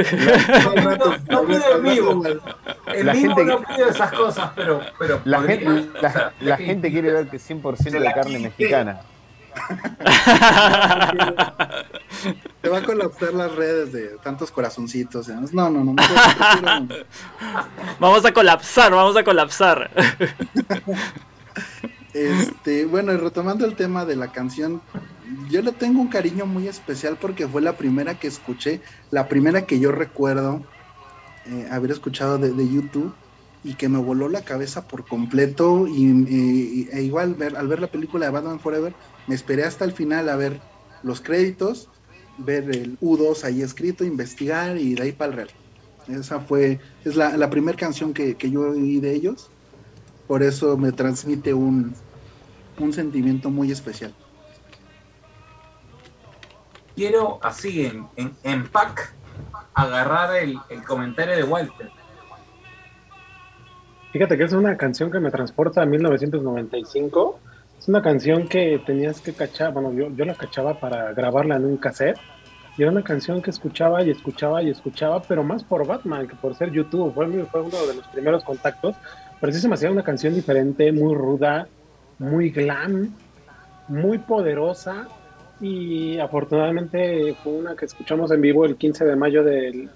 No, no pido en vivo. En La vivo gente no que- pido esas cosas, pero. pero La podría. gente, O sea, la, gente quiere ver que 100% de carne mexicana. Te va a colapsar las redes de tantos corazoncitos. ¿eh? No, no, no. prefiero- Vamos a colapsar, vamos a colapsar. Este, bueno, y retomando el tema de la canción, yo le tengo un cariño muy especial porque fue la primera que escuché, la primera que yo recuerdo eh, haber escuchado de, de YouTube y que me voló la cabeza por completo y, y- e igual ver, al ver la película de Batman Forever me esperé hasta el final a ver los créditos, ver el U2 ahí escrito, investigar y de ahí para el real. Esa fue, es la, la primera canción que, que yo oí de ellos por eso me transmite un, un sentimiento muy especial. quiero así en, en, en pack agarrar el, el comentario de Walter. Fíjate que es una canción que me transporta a 1995. Es una canción que tenías que cachar, bueno, yo, yo la cachaba para grabarla en un cassette. Y era una canción que escuchaba y escuchaba y escuchaba, pero más por Batman que por ser YouTube. Fue, uno de los primeros contactos. Pero sí se me hacía una canción diferente, muy ruda, muy glam, muy poderosa. Y afortunadamente fue una que escuchamos en vivo el 15 de mayo del,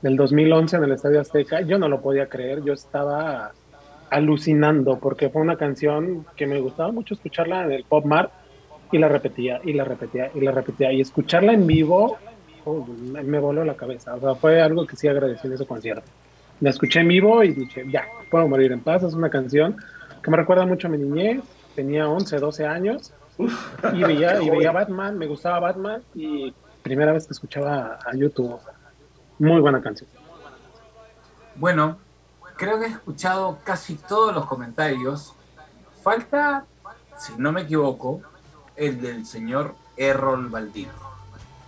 del 2011 en el Estadio Azteca. Yo no lo podía creer, yo estaba alucinando porque fue una canción que me gustaba mucho escucharla en el Pop Mart y la repetía y la repetía y la repetía y escucharla en vivo oh, me, me voló la cabeza. O sea, fue algo que sí agradecí en ese concierto. La escuché en vivo y dije, ya, puedo morir en paz. Es una canción que me recuerda mucho a mi niñez. Tenía 11, 12 años y veía, y veía Batman, me gustaba Batman y primera vez que escuchaba a YouTube. Muy buena canción. Bueno, creo que he escuchado casi todos los comentarios. Falta, si no me equivoco, el del señor Errol Baldino.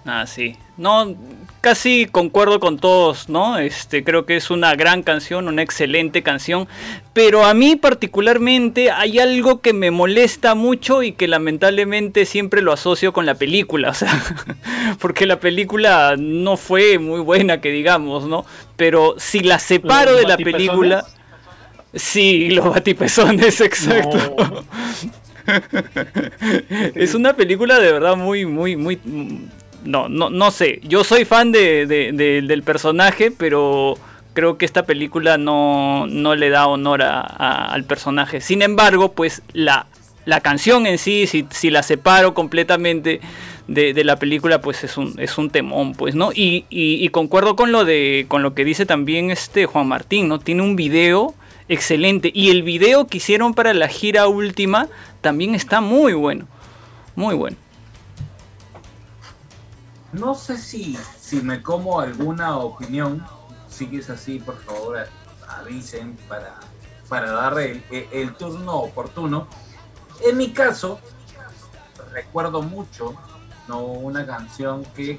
Ah, sí. No, casi concuerdo con todos, ¿no? Este, creo que es una gran canción, una excelente canción. Pero a mí particularmente hay algo que me molesta mucho y que lamentablemente siempre lo asocio con la película. O sea, porque la película no fue muy buena, que digamos, ¿no? Pero si la separo ¿Los de la película... Sí, los batipezones, exacto. No. es una película de verdad muy, muy, muy... No, no, no sé. Yo soy fan de, de- de- del personaje, pero creo que esta película no, no le da honor a- al personaje. Sin embargo, pues la, la canción en sí, si, la separo completamente de, la película, pues es un, es un temón, pues, ¿no? Y, y- y concuerdo con lo de. con lo que dice también este Juan Martín, ¿no? Tiene un video excelente. Y el video que hicieron para la gira última también está muy bueno. Muy bueno. No sé si, si me como alguna opinión. Si es así, por favor, avisen para, para dar el, el- el turno oportuno. En mi caso, recuerdo mucho ¿no? una canción que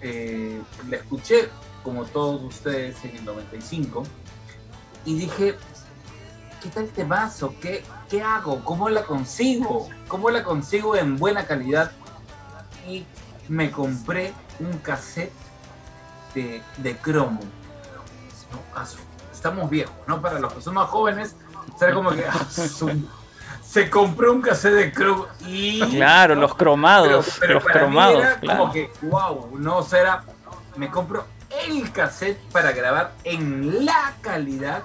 eh, la escuché, como todos ustedes, en el 95. Y dije, ¿qué tal te vaso? ¿Qué, ¿Qué hago? ¿Cómo la consigo? ¿Cómo la consigo en buena calidad? Y me compré un cassette de, de cromo. ¿no? Estamos viejos, ¿no? Para los que son más jóvenes, será como que se compró un cassette de cromo y... Claro, los cromados. Pero, pero los para mí cromados, era claro. como que, wow, no será. Me compro el cassette para grabar en la calidad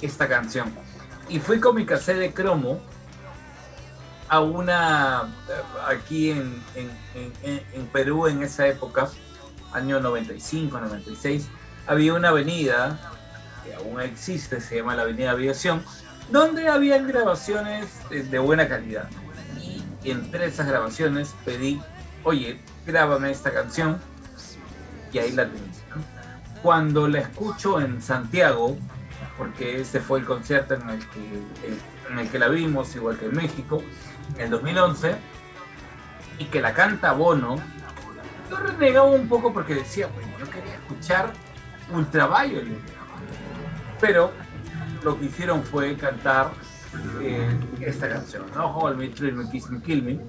esta canción. Y fui con mi cassette de cromo a una. aquí en, en, en- en- Perú en esa época, año 95, 96, había una avenida que aún existe, se llama la Avenida Aviación, donde habían grabaciones de, buena calidad. Y entre esas grabaciones pedí, oye, grábame esta canción, y ahí la. ¿no? Cuando la escucho en Santiago, porque ese fue el concierto en el que, en el que la vimos, igual que en México, en el 2011, y que la canta Bono, yo renegaba un poco porque decía, bueno, yo quería escuchar Ultraviolet, pero lo que hicieron fue cantar eh, esta canción, ¿no? Hold Me, Thrill Me, Kiss Kill Me.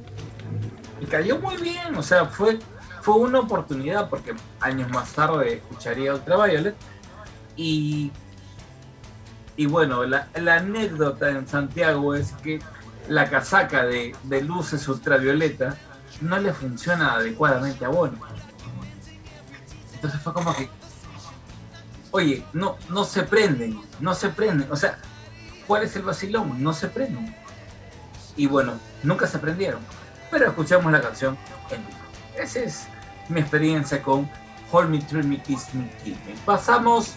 Y cayó muy bien, o sea, fue, fue una oportunidad porque años más tarde escucharía Ultraviolet. Y, y bueno, la, la anécdota en Santiago es que la casaca de, luces ultravioleta no le funciona adecuadamente a Bono. Entonces fue como que, oye, no, no se prenden, no se prenden. O sea, ¿cuál es el vacilón? No se prenden. Y bueno, nunca se prendieron. Pero escuchamos la canción en vivo. Esa es mi experiencia con Hold Me, Thrill Me, Kiss Me, Kill Me. Pasamos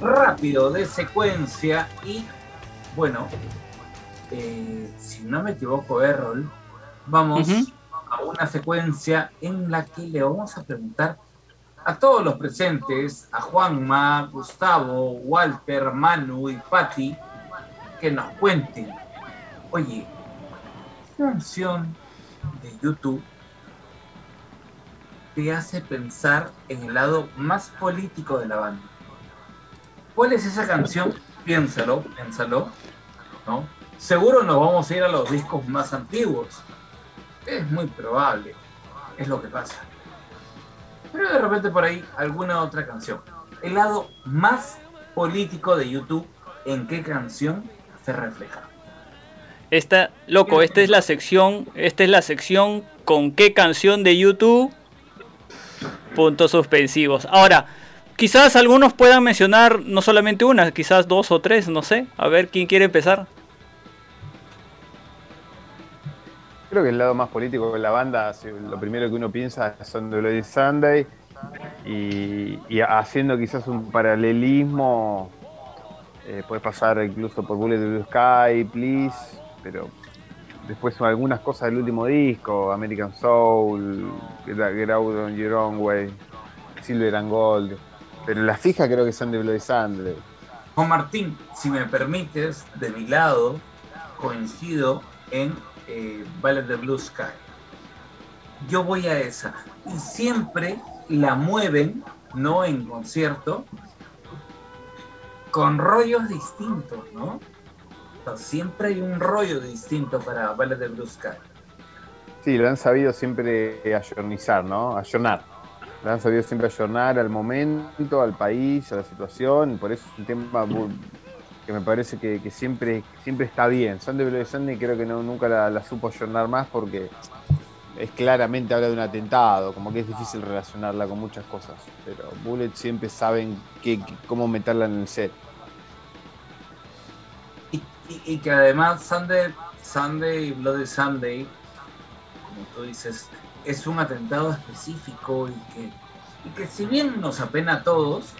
rápido de secuencia y bueno, eh, si no me equivoco, Errol, vamos a una secuencia en la que le vamos a preguntar a todos los presentes, a Juanma, Gustavo, Walter, Manu y Patti, que nos cuenten, oye, ¿qué canción de YouTube te hace pensar en el lado más político de la banda? ¿Cuál es esa canción? Piénsalo, piénsalo, ¿no? Seguro nos vamos a ir a los discos más antiguos. Es muy probable, es lo que pasa. Pero de repente por ahí alguna otra canción. El lado más político de YouTube, ¿en qué canción se refleja? Esta, loco, esta es la sección, esta es la sección con qué canción de YouTube. Puntos suspensivos. Ahora, quizás algunos puedan mencionar no solamente una, quizás dos o tres, no sé. A ver quién quiere empezar. Creo que el lado más político de la banda, lo primero que uno piensa son The Bloody Sunday y, haciendo quizás un paralelismo, eh, puede pasar incluso por Bullet Blue Sky, Please, pero después son algunas cosas del último disco, American Soul, Get Out on Your Own Way, Silver and Gold, pero las fijas creo que son de Bloody Sunday. Juan Martín, si me permites, de mi lado coincido en eh, Ballet de Blue Sky. Yo voy a esa. Y siempre la mueven, no en concierto, con rollos distintos, ¿no? siempre hay un rollo distinto para Ballet de Blue Sky. Sí, lo han sabido siempre ayornizar, ¿no? Ayornar. Lo han sabido siempre ayornar al momento, al país, a la situación. Por eso es un tema me parece que, siempre, siempre está bien. Sunday Bloody Sunday creo que no, nunca la, supo ayornar más porque es claramente habla de un atentado, como que es difícil relacionarla con muchas cosas. Pero Bullet siempre saben qué, cómo meterla en el set. Y, que además Sunday, Sunday Bloody Sunday, como tú dices, es un atentado específico y que, y que si bien nos apena a todos,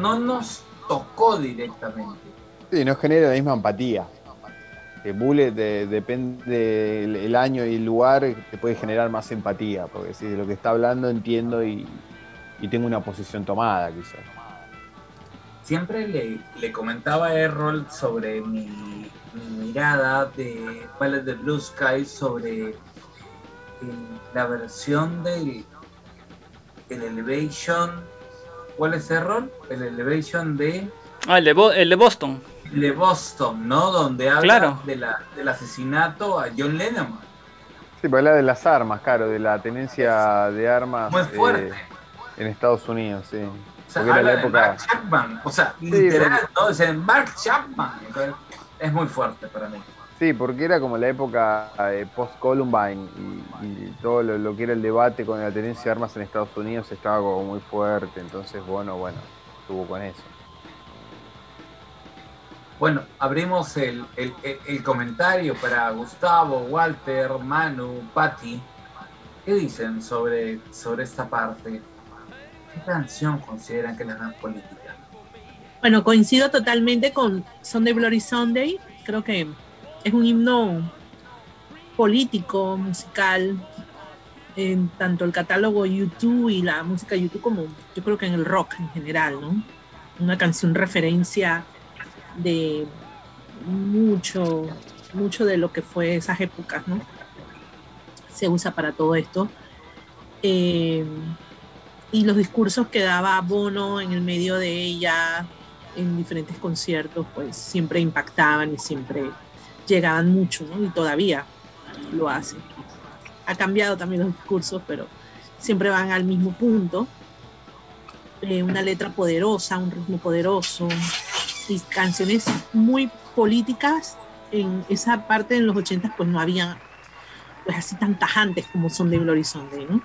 no nos tocó directamente. Sí, no genera la misma empatía. Que Bullet depende del año y el lugar, te puede generar más empatía, porque si de lo que está hablando entiendo y, tengo una posición tomada, quizás. Siempre le, comentaba a Errol sobre mi, mirada de Ballet de Blue Sky sobre eh, la versión del el Elevation ¿Cuál es Errol? El Elevation de. Ah, el de, el de Boston. El de Boston, ¿no? Donde habla de la, del asesinato a John Lennon. Sí, pues habla de las armas, claro, de la tenencia de armas. Muy fuerte. Eh, en Estados Unidos, sí. O sea, habla la época... de Mark Chapman. O sea, literal, ¿no? Es el Mark Chapman. Es muy fuerte para mí. Sí, porque era como la época eh, post-Columbine y, todo lo, que era el debate con la tenencia de armas en Estados Unidos estaba como muy fuerte, entonces bueno, bueno, estuvo con eso. Bueno, abrimos el, comentario para Gustavo, Walter, Manu, Patti. ¿Qué dicen sobre, sobre esta parte? ¿Qué canción consideran que es la política? Bueno, coincido totalmente con Sunday Bloody Sunday. Creo que es un himno político, musical, en tanto el catálogo YouTube y la música YouTube como yo creo que en el rock en general, ¿no? Una canción referencia de mucho, mucho de lo que fue esas épocas, ¿no? Se usa para todo esto. Eh, y los discursos que daba Bono en el medio de ella, en diferentes conciertos, pues siempre impactaban y siempre llegaban mucho, ¿no? Y todavía lo hacen. Ha cambiado también los discursos, pero siempre van al mismo punto. Eh, una letra poderosa, un ritmo poderoso y canciones muy políticas. En esa parte en los 80 pues no había pues así tan tajantes como son de Glory Sunday, ¿no?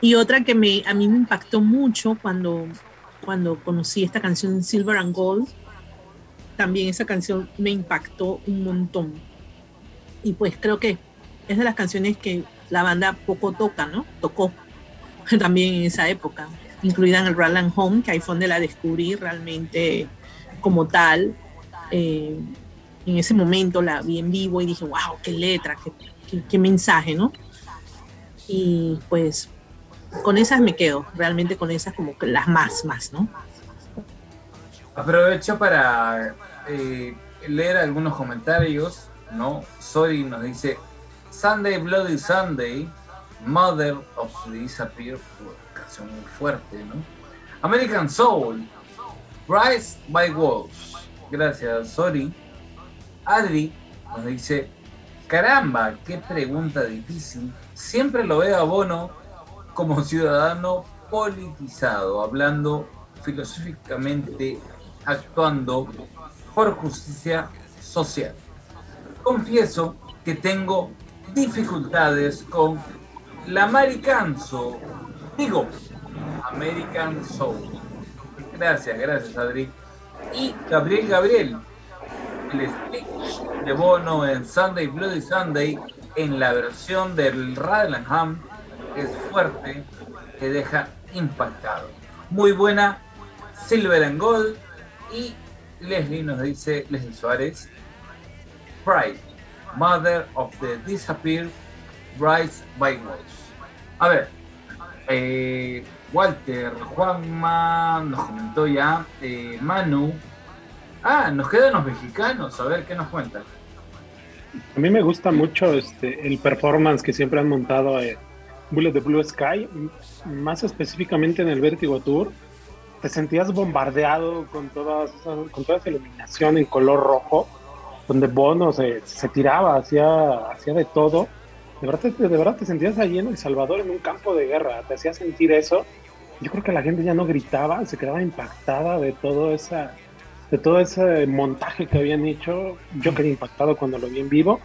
Y otra que me, a mí me impactó mucho cuando, cuando conocí esta canción Silver and Gold, también esa canción me impactó un montón. Y pues creo que es de las canciones que la banda poco toca, ¿no? Tocó también en esa época, incluida en el Roland Home, que ahí fue donde la descubrí realmente como tal. Eh, en ese momento la vi en vivo y dije, wow, qué letra, qué, qué, mensaje, ¿no? Y pues con esas me quedo, realmente con esas como que las más, más, ¿no? Aprovecho para eh, leer algunos comentarios, ¿no? Sorry nos dice, Sunday Bloody Sunday, Mother of the Disappear, canción muy fuerte, ¿no? American Soul, Rise by Wolves, gracias, sorry. Adri nos dice, caramba, qué pregunta difícil, siempre lo veo a Bono como ciudadano politizado, hablando filosóficamente, actuando por justicia social. Confieso que tengo dificultades con la Americanso, digo, American Soul. Gracias, gracias Adri. Y Gabriel Gabriel, el speech de Bono en Sunday Bloody Sunday en la versión del Radlanham es fuerte, te deja impactado. Muy buena, Silver and Gold y Leslie nos dice, Leslie Suárez, Pride, Mother of the Disappeared, Rise by Wolves. A ver, eh, Walter, Juanma nos comentó ya, eh, Manu. Ah, nos quedan los mexicanos, a ver qué nos cuentan. A mí me gusta mucho este, el performance que siempre han montado en Bullet the Blue Sky, más específicamente en el Vertigo Tour te sentías bombardeado con, todas con toda esa iluminación en color rojo, donde Bono se, se tiraba, hacía, hacía de todo. De verdad, de verdad te sentías allí en El Salvador en un campo de guerra, te hacía sentir eso. Yo creo que la gente ya no gritaba, se quedaba impactada de todo esa de todo ese montaje que habían hecho. Yo quedé impactado cuando lo vi en vivo.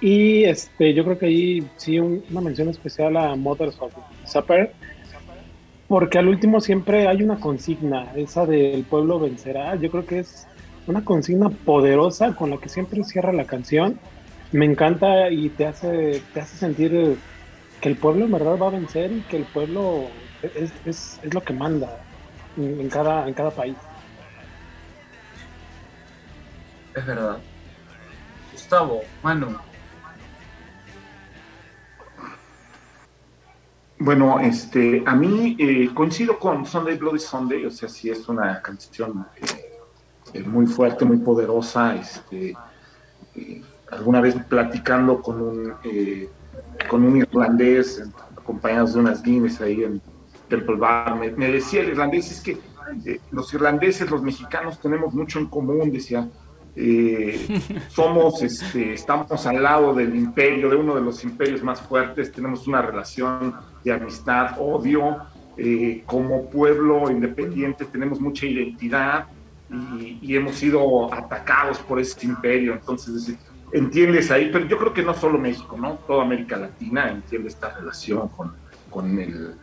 Y este, yo creo que ahí sí una mención especial a Mothers of Supper, porque al último siempre hay una consigna, esa del pueblo vencerá. Yo creo que es una consigna poderosa con la que siempre cierra la canción. Me encanta y te hace, te hace sentir que el pueblo en verdad va a vencer y que el pueblo es, es, es lo que manda en, cada, en cada país. Es verdad. Gustavo, Manu, Bueno, este, a mí eh, coincido con Sunday Bloody Sunday, o sea, sí es una canción eh, muy fuerte, muy poderosa. Este, eh, alguna vez platicando con un, con un irlandés, acompañados de unas Guinness ahí en Temple Bar, me, me decía el irlandés, es que los irlandeses, los mexicanos tenemos mucho en común, decía, eh, somos, este, estamos al lado del imperio, de uno de los imperios más fuertes, tenemos una relación de amistad, odio, eh, como pueblo independiente. Tenemos mucha identidad y, hemos sido atacados por ese imperio, entonces entiendes ahí, pero yo creo que no solo México, ¿no? Toda América Latina entiende esta relación con, con el,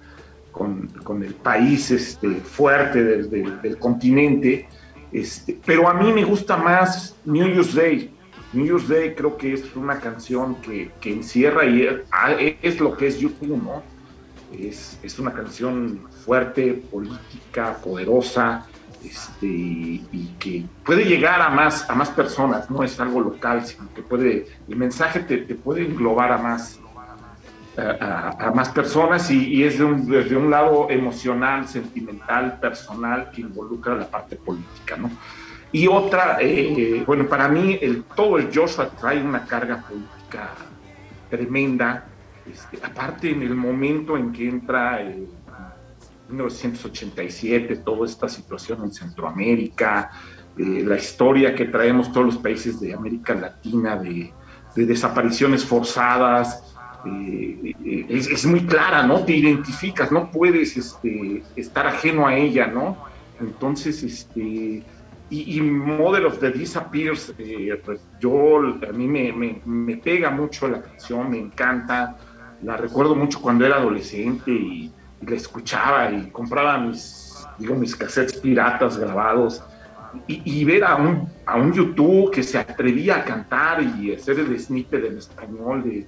con, con, el país este, fuerte del, del continente este, pero a mí me gusta más New Year's Day. New Year's Day creo que es una canción que, que encierra y es, lo que es YouTube, ¿no? Es, es, una canción fuerte, política, poderosa, este, y que puede llegar a más, a más personas, no es algo local, sino que puede, el mensaje te, te puede englobar a más, a, más personas y, es desde un lado emocional, sentimental, personal, que involucra la parte política, ¿no? Y otra, eh, bueno, para mí el, todo el Joshua trae una carga política tremenda, este, aparte en el momento en que entra 1987, toda esta situación en Centroamérica, eh, la historia que traemos todos los países de América Latina de, desapariciones forzadas, eh, eh, es, muy clara, ¿no? Te identificas, no puedes este, estar ajeno a ella, ¿no? Entonces, este, y, Model of the Disappears, pues yo, a mí me, me, pega mucho la canción, me encanta, la recuerdo mucho cuando era adolescente y, y la escuchaba y compraba mis, digo, mis cassettes piratas grabados y, ver a un, a un YouTube que se atrevía a cantar y hacer el snippet en español de,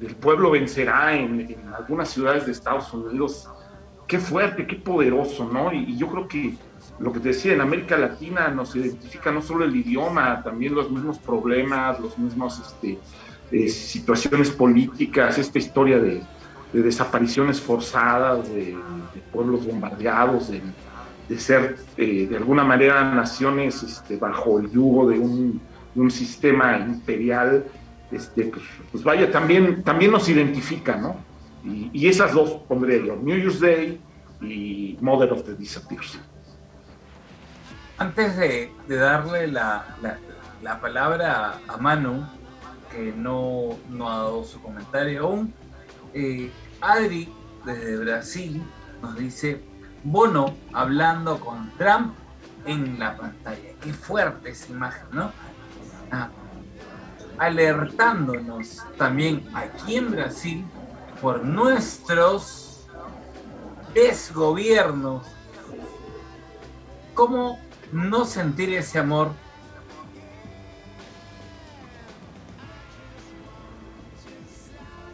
del pueblo vencerá en, algunas ciudades de Estados Unidos, qué fuerte, qué poderoso, ¿no? Y, yo creo que lo que te decía, en América Latina nos identifica no solo el idioma, también los mismos problemas, los mismos este, eh, situaciones políticas, esta historia de, desapariciones forzadas, de, pueblos bombardeados, de, ser eh, de alguna manera naciones este, bajo el yugo de un sistema imperial, este, pues, pues, vaya, también, también nos identifica, ¿no? Y, esas dos pondré yo, New Year's Day y Mother of the Disappears. Antes de, darle la, la, palabra a Manu, que no, no ha dado su comentario aún, eh, Adri, desde Brasil, nos dice, Bono hablando con Trump en la pantalla. Qué fuerte esa imagen, ¿no? Ah, alertándonos también aquí en Brasil por nuestros desgobiernos. ¿Cómo no sentir ese amor?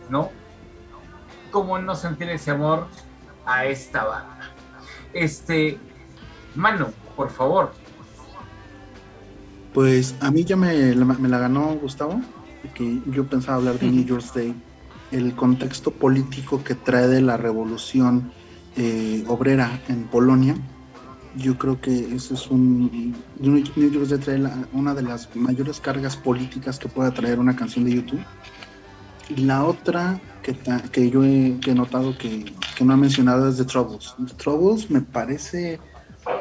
¿No? ¿Cómo no sentir ese amor a esta banda? Este, Mano, por favor. Pues a mí ya me, la ganó Gustavo, que yo pensaba hablar de New Year's Day, el contexto político que trae de la revolución eh, obrera en Polonia. Yo creo que eso es un. New Year's Day trae una de las mayores cargas políticas que pueda traer una canción de YouTube. Y la otra que, que yo he, notado que, no ha mencionado es The Troubles. The Troubles me parece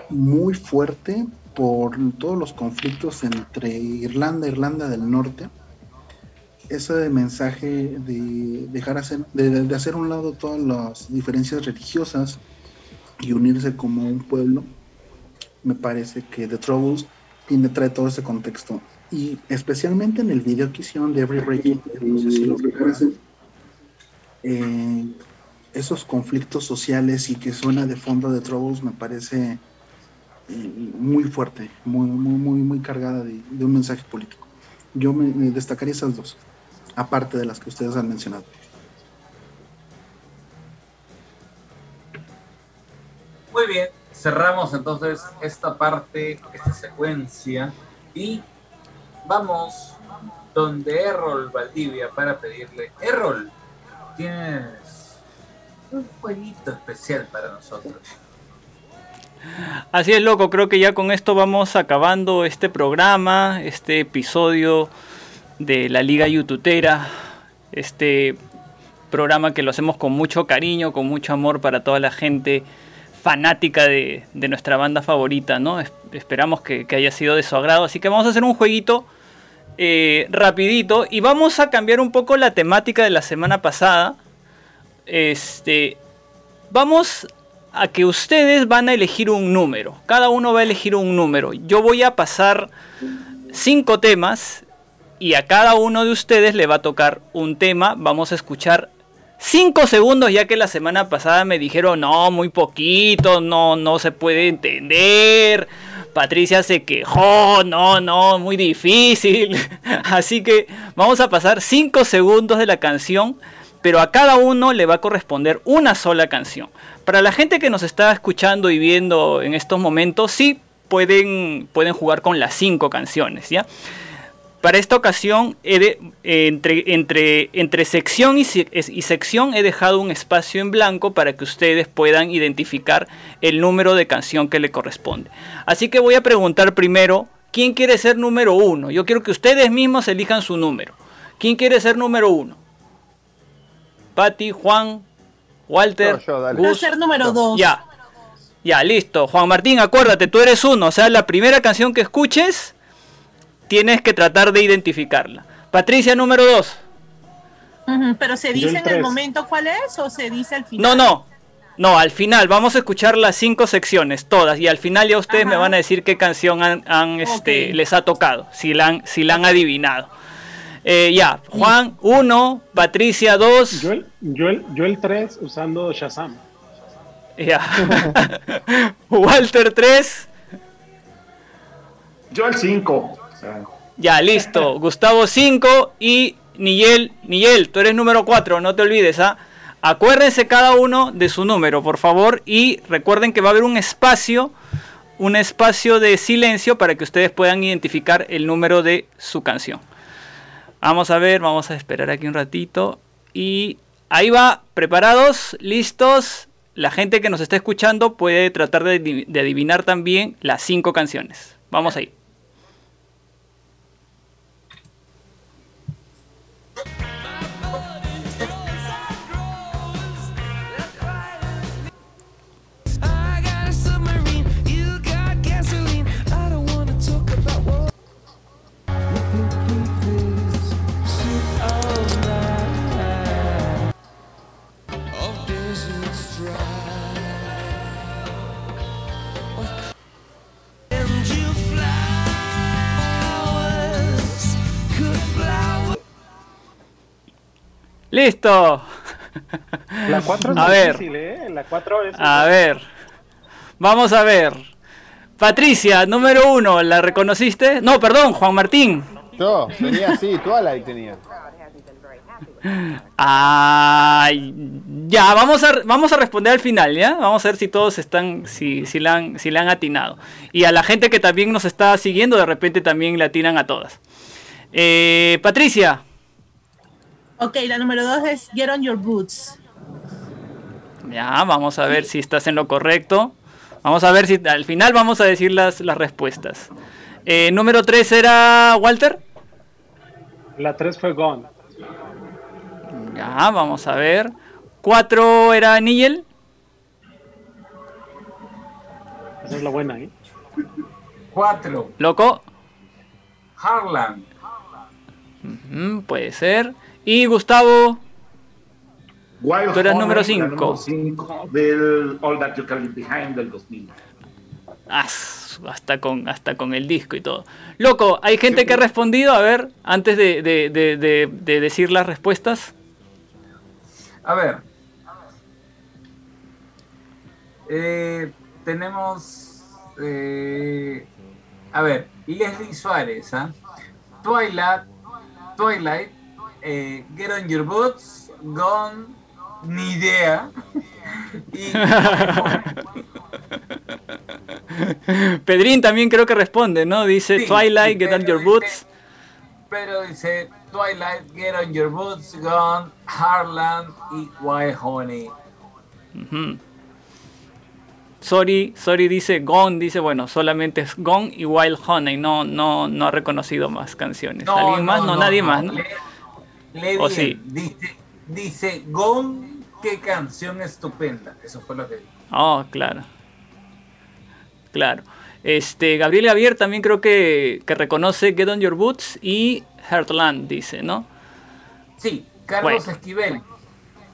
muy fuerte por todos los conflictos entre Irlanda e Irlanda del Norte. Ese mensaje de dejar hacer, de, hacer un lado todas las diferencias religiosas y unirse como un pueblo, me parece que The Troubles tiene, trae todo ese contexto. Y especialmente en el video que hicieron de Every Breaking, no sé si lo recuerdan, eh, esos conflictos sociales y que suena de fondo de Troubles me parece muy fuerte, muy, muy, muy, muy cargada de, un mensaje político. Yo me, destacaría esas dos, aparte de las que ustedes han mencionado. Muy bien, cerramos entonces esta parte, esta secuencia y vamos donde Errol Valdivia para pedirle, Errol, tienes un jueguito especial para nosotros. Así es, loco, creo que ya con esto vamos acabando este programa, este episodio de la Liga Youtubera, este programa que lo hacemos con mucho cariño, con mucho amor para toda la gente fanática de, nuestra banda favorita, ¿no? esperamos que, haya sido de su agrado, así que vamos a hacer un jueguito eh, rapidito y vamos a cambiar un poco la temática de la semana pasada. Este, vamos a que ustedes van a elegir un número. Cada uno va a elegir un número. Yo voy a pasar cinco temas y a cada uno de ustedes le va a tocar un tema. Vamos a escuchar cinco segundos ya que la semana pasada me dijeron no, muy poquito, no, no se puede entender. Patricia se quejó, no, no, muy difícil. Así que vamos a pasar 5 segundos de la canción, pero a cada uno le va a corresponder una sola canción. Para la gente que nos está escuchando y viendo en estos momentos, sí pueden, pueden jugar con las 5 canciones, ¿ya? Para esta ocasión, entre, entre, entre sección y, sección he dejado un espacio en blanco para que ustedes puedan identificar el número de canción que le corresponde. Así que voy a preguntar primero, ¿quién quiere ser número uno? Yo quiero que ustedes mismos elijan su número. ¿Quién quiere ser número uno? Patti, Juan, Walter. Yo, yo, Gus. ser número dos. Ya. Ya, listo. Juan Martín, acuérdate, tú eres uno. O sea, la primera canción que escuches, tienes que tratar de identificarla. Patricia, número dos. Pero se dice en el momento cuál es o se dice al final. No, no. No, al final vamos a escuchar las cinco secciones, todas, y al final ya ustedes Ajá. me van a decir qué canción han, han, este, les ha tocado, si la han, si la han adivinado. Eh, ya, Juan 1, Patricia 2. Yo el, yo el, yo el 3 usando Shazam. Ya. Walter 3. Yo el 5. Ya, listo. Gustavo 5 y Nigel, Nigel, tú eres número 4, no te olvides, ¿ah? Acuérdense cada uno de su número, por favor, y recuerden que va a haber un espacio, un espacio de silencio para que ustedes puedan identificar el número de su canción. Vamos a ver, vamos a esperar aquí un ratito y ahí va, preparados, listos. La gente que nos está escuchando puede tratar de, adi- de adivinar también las cinco canciones. Vamos ahí. Listo. La 4 es A ver. difícil, ¿eh? La 4 es. A ver. Vamos a ver. Patricia, número uno, ¿la reconociste? No, perdón, Juan Martín. Yo tenía así, Twilight tenía. Ay, ya, vamos a, vamos a responder al final, ¿ya? Vamos a ver si todos están, si, si, la han, si la han atinado. Y a la gente que también nos está siguiendo, de repente también le atinan a todas. Eh, Patricia, Ok, la número dos es Get on Your Boots. ya, vamos a ver si estás en lo correcto. Vamos a ver si al final vamos a decir las, las respuestas. Eh, número 3 era Walter. La 3 fue Gone. Ya, vamos a ver. 4 era Nigel. Esa es la buena, ¿eh? 4. Loco. Harlan. Puede ser. Y Gustavo. Wild Tú eras número la cinco. número cinco del All That You Can Leave Behind del 2000. Ah, hasta con, hasta con el disco y todo. Loco, hay gente que ha respondido. A ver, antes de, de- de- de- de decir las respuestas. A ver. Eh, tenemos. eh, a ver, Leslie Suárez, ¿ah? Twilight, Twilight, eh, Get on Your Boots, Gone, ni idea. Y, Pedrín también creo que responde, ¿no? Dice Sí, Twilight, Get on Your Boots. pero dice Twilight, Get on Your Boots, Gone, Harlan y Wild Honey. Sorry, sorry dice Gone, dice bueno, solamente es Gone y Wild Honey, no, no, no ha reconocido más canciones. ¿Alguien más? No, nadie más, ¿no? Lee, lee ¿O bien. sí? Dice, dice Gone, qué canción estupenda. Eso fue lo que dijo. Oh, claro. Claro. Este, Gabriel Javier también creo que, que reconoce Get on Your Boots y Heartland, dice, ¿no? Sí, Carlos Bueno. Esquivel.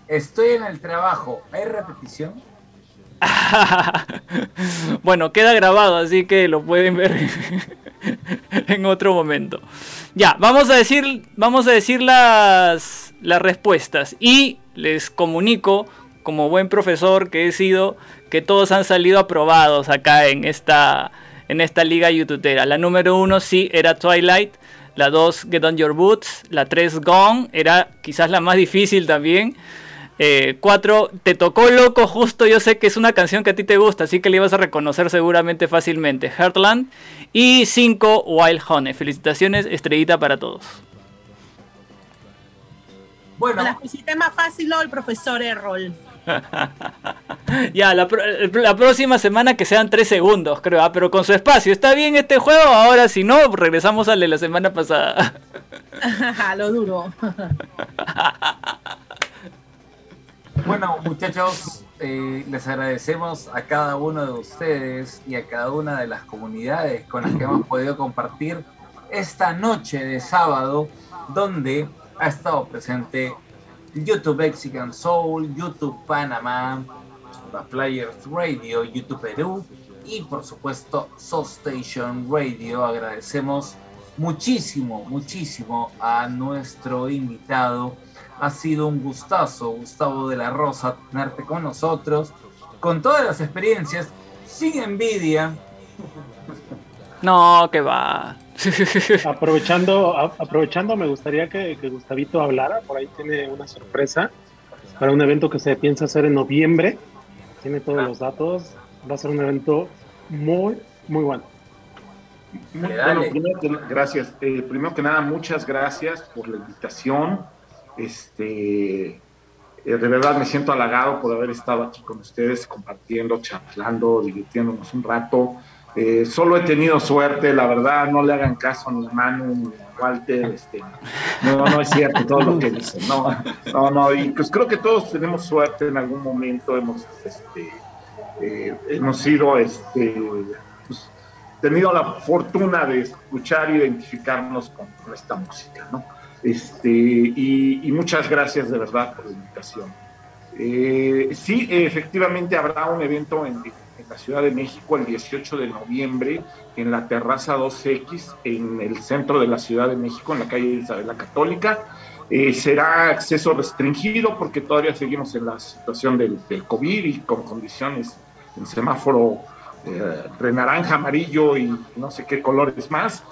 Estoy en el trabajo. ¿Hay repetición? bueno, queda grabado, así que lo pueden ver en otro momento. Ya, vamos a decir, vamos a decir las, las respuestas. Y les comunico, como buen profesor que he sido, que todos han salido aprobados acá en esta, en esta liga youtubera. La número uno sí era Twilight. La 2, Get On Your Boots. La 3, Gone. Era quizás la más difícil también. 4, Te tocó loco, justo yo sé que es una canción que a ti te gusta, así que la ibas a reconocer seguramente fácilmente. Heartland. Y 5, Wild Honey. Felicitaciones, estrellita para todos. Bueno, La pusiste más fácil o el profesor Errol. ya, la, próxima semana que sean 3 segundos, creo, ah, pero con su espacio. ¿Está bien este juego? Ahora, si no, regresamos al de la semana pasada. Lo duro. Bueno, muchachos, eh, les agradecemos a cada uno de ustedes y a cada una de las comunidades con las que hemos podido compartir esta noche de sábado, donde ha estado presente YouTube Mexican Soul, YouTube Panamá, The Flyers Radio, YouTube Perú y por supuesto Soul Station Radio. Agradecemos muchísimo, muchísimo a nuestro invitado. Ha sido un gustazo, Gustavo de la Rosa, tenerte con nosotros, con todas las experiencias, sin envidia. No, que va. Aprovechando, a- aprovechando, me gustaría que, que Gustavito hablara. Por ahí tiene una sorpresa para un evento que se piensa hacer en noviembre. Tiene todos los datos. Va a ser un evento muy, muy bueno. Muy- bueno, primero que, gracias. Eh, primero que nada, muchas gracias por la invitación. Este, eh, de verdad me siento halagado por haber estado aquí con ustedes, compartiendo, charlando, divirtiéndonos un rato. Eh, solo he tenido suerte, la verdad, no le hagan caso a mi hermano, ni Walter. Este, no, no es cierto todo lo que dicen. No, no, no. Y pues creo que todos tenemos suerte en algún momento. Hemos, este, eh, hemos sido, este, pues, tenido la fortuna de escuchar e identificarnos con esta música, ¿no? Este, y, y muchas gracias de verdad por la invitación. Eh, sí, efectivamente habrá un evento en, en la Ciudad de México el 18 de noviembre en la Terraza 2X en el centro de la Ciudad de México, en la calle Isabel la Católica. Eh, será acceso restringido porque todavía seguimos en la situación del, del COVID y con condiciones en semáforo eh, de naranja, amarillo y no sé qué colores más,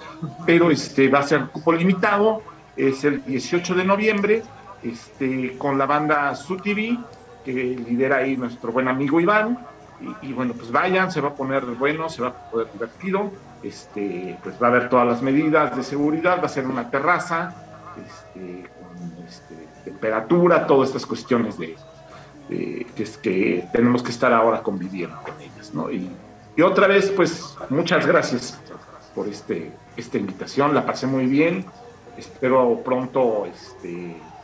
pero este va a ser cupo limitado, es el 18 de noviembre, este, con la banda Su TV, que lidera ahí nuestro buen amigo Iván, y, y bueno, pues vayan, se va a poner bueno, se va a poder divertido, este, pues va a haber todas las medidas de seguridad, va a ser una terraza, este, con este, temperatura, todas estas cuestiones de, de- que, es que tenemos que estar ahora conviviendo con ellas, ¿no? Y, y otra vez, pues, muchas gracias por este, esta invitación, la pasé muy bien, espero pronto este,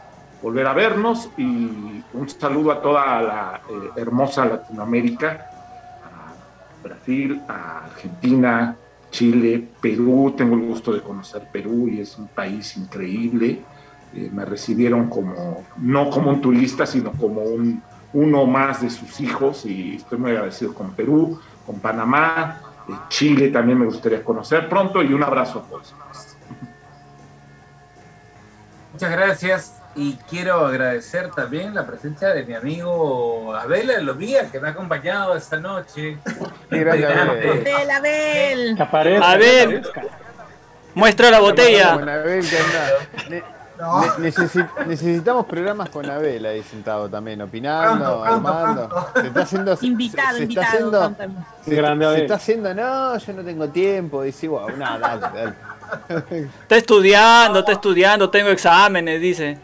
volver a vernos y un saludo a toda la eh, hermosa Latinoamérica, a Brasil, a Argentina, Chile, Perú, tengo el gusto de conocer Perú y es un país increíble, Eh, me recibieron como, no como un turista, sino como un, uno más de sus hijos y estoy muy agradecido con Perú, con Panamá, eh, Chile también me gustaría conocer. Pronto y un abrazo a todos. Muchas gracias y quiero agradecer también la presencia de mi amigo Abel Elovía que me ha acompañado esta noche. Integrante. Abel. Abel, Abel. Muestra la botella. Abel, No. ne- necesi- necesitamos programas con Abel ahí sentado también, opinando, Pronto, armando. pronto. Se está haciendo. se- Invitado, se, se invitado. Está haciendo, se, Grande se está haciendo, no, yo no tengo tiempo. Dice, wow, no, dale, dale. Está estudiando, está estudiando, tengo exámenes, dice.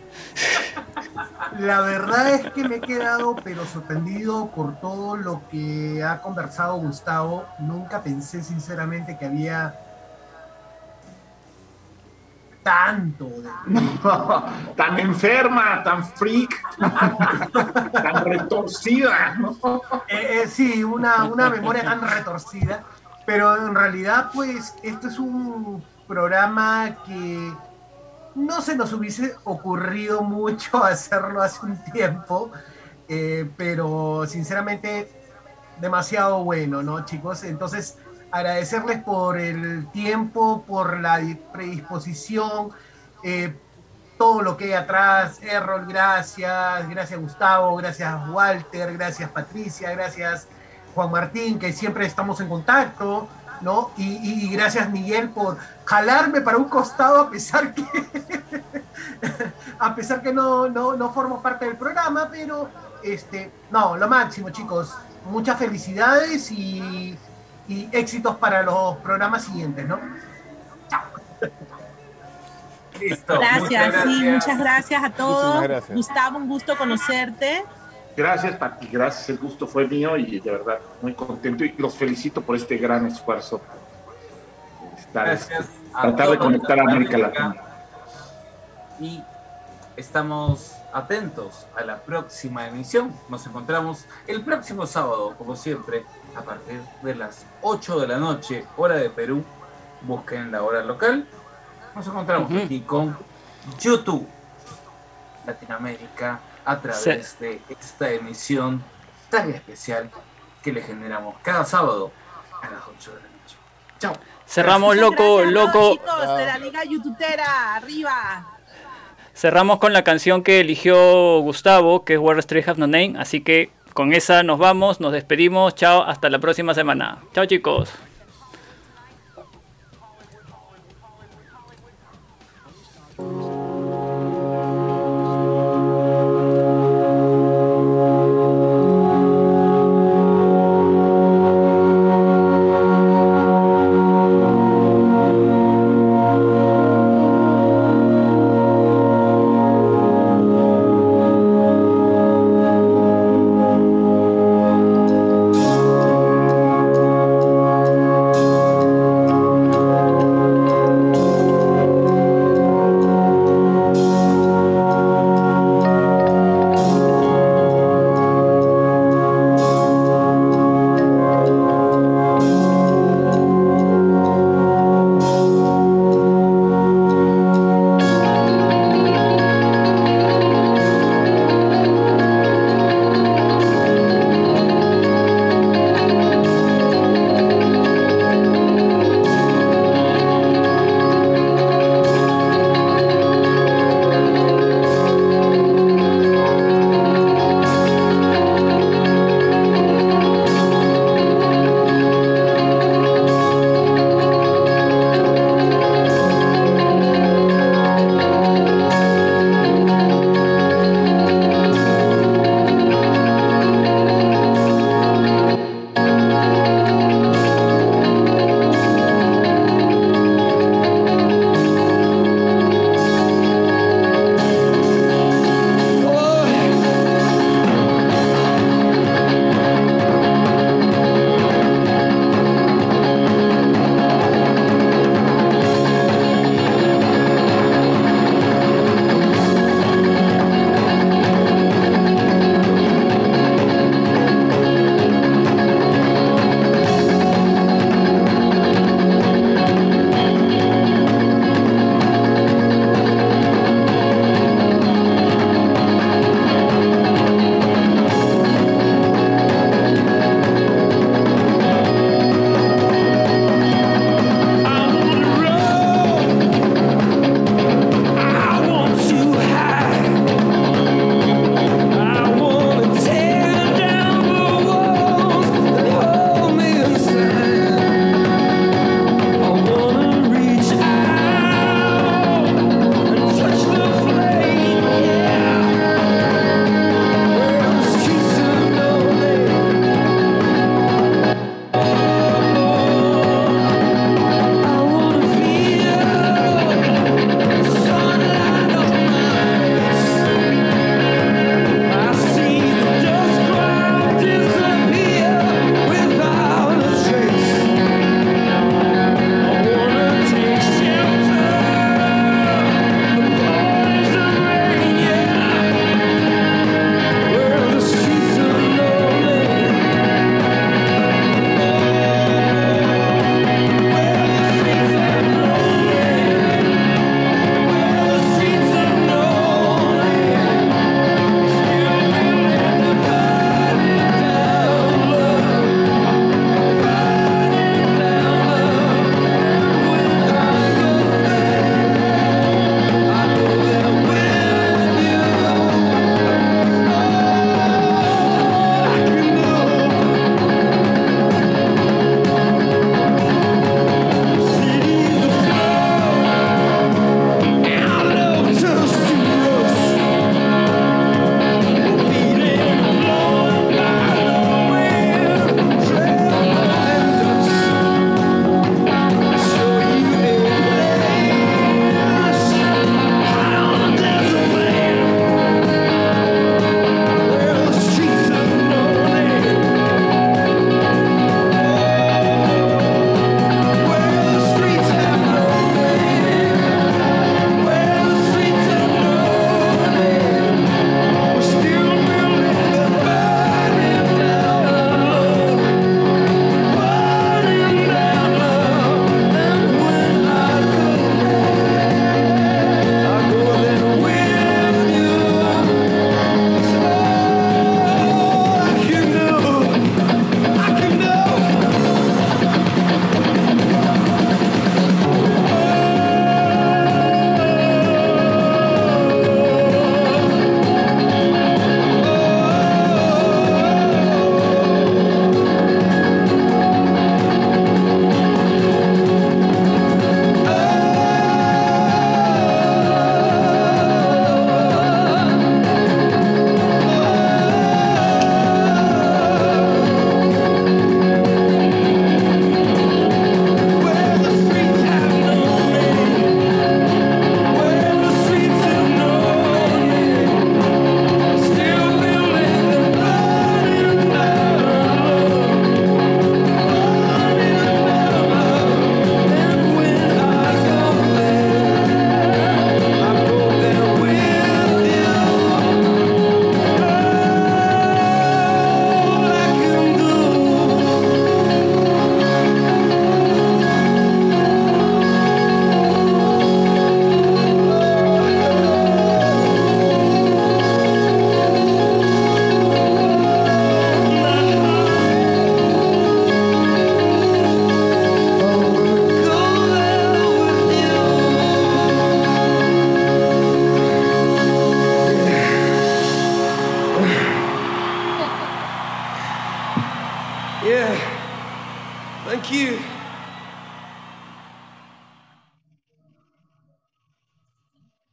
La verdad es que me he quedado pero sorprendido por todo lo que ha conversado Gustavo. Nunca pensé sinceramente que había tanto tan enferma, tan freak, tan retorcida. ¿no? Eh, eh, sí, una, una memoria tan retorcida, pero en realidad pues este es un programa que no se nos hubiese ocurrido mucho hacerlo hace un tiempo, eh, pero sinceramente demasiado bueno, ¿no, chicos? Entonces, agradecerles por el tiempo, por la di- predisposición, eh, todo lo que hay atrás. Errol, gracias, gracias Gustavo, gracias Walter, gracias Patricia, gracias Juan Martín, que siempre estamos en contacto, ¿no? Y, y- y gracias Miguel por jalarme para un costado a pesar que a pesar que no, no, no formo parte del programa, pero este, no, lo máximo, chicos. Muchas felicidades y, y éxitos para los programas siguientes, ¿no? Listo. Gracias, sí, muchas gracias a todos. Gracias. Gustavo, un gusto conocerte. Gracias, Pati, gracias. El gusto fue mío y de verdad muy contento y los felicito por este gran esfuerzo. estar, Gracias a tratar de conectar a América. Latina. Y estamos atentos a la próxima emisión. Nos encontramos el próximo sábado, como siempre, a partir de las 8 de la noche, hora de Perú. Busquen la hora local. Nos encontramos aquí con YouTube Latinoamérica a través de esta emisión tan especial que le generamos cada sábado a las 8 de la noche. Chao. Cerramos, Muchas loco, gracias loco. chicos de la Liga YouTutera, arriba. Cerramos con la canción que eligió Gustavo, que es Where Street Have No Name. Así que con esa nos vamos, nos despedimos. Chao, hasta la próxima semana. Chao, chicos.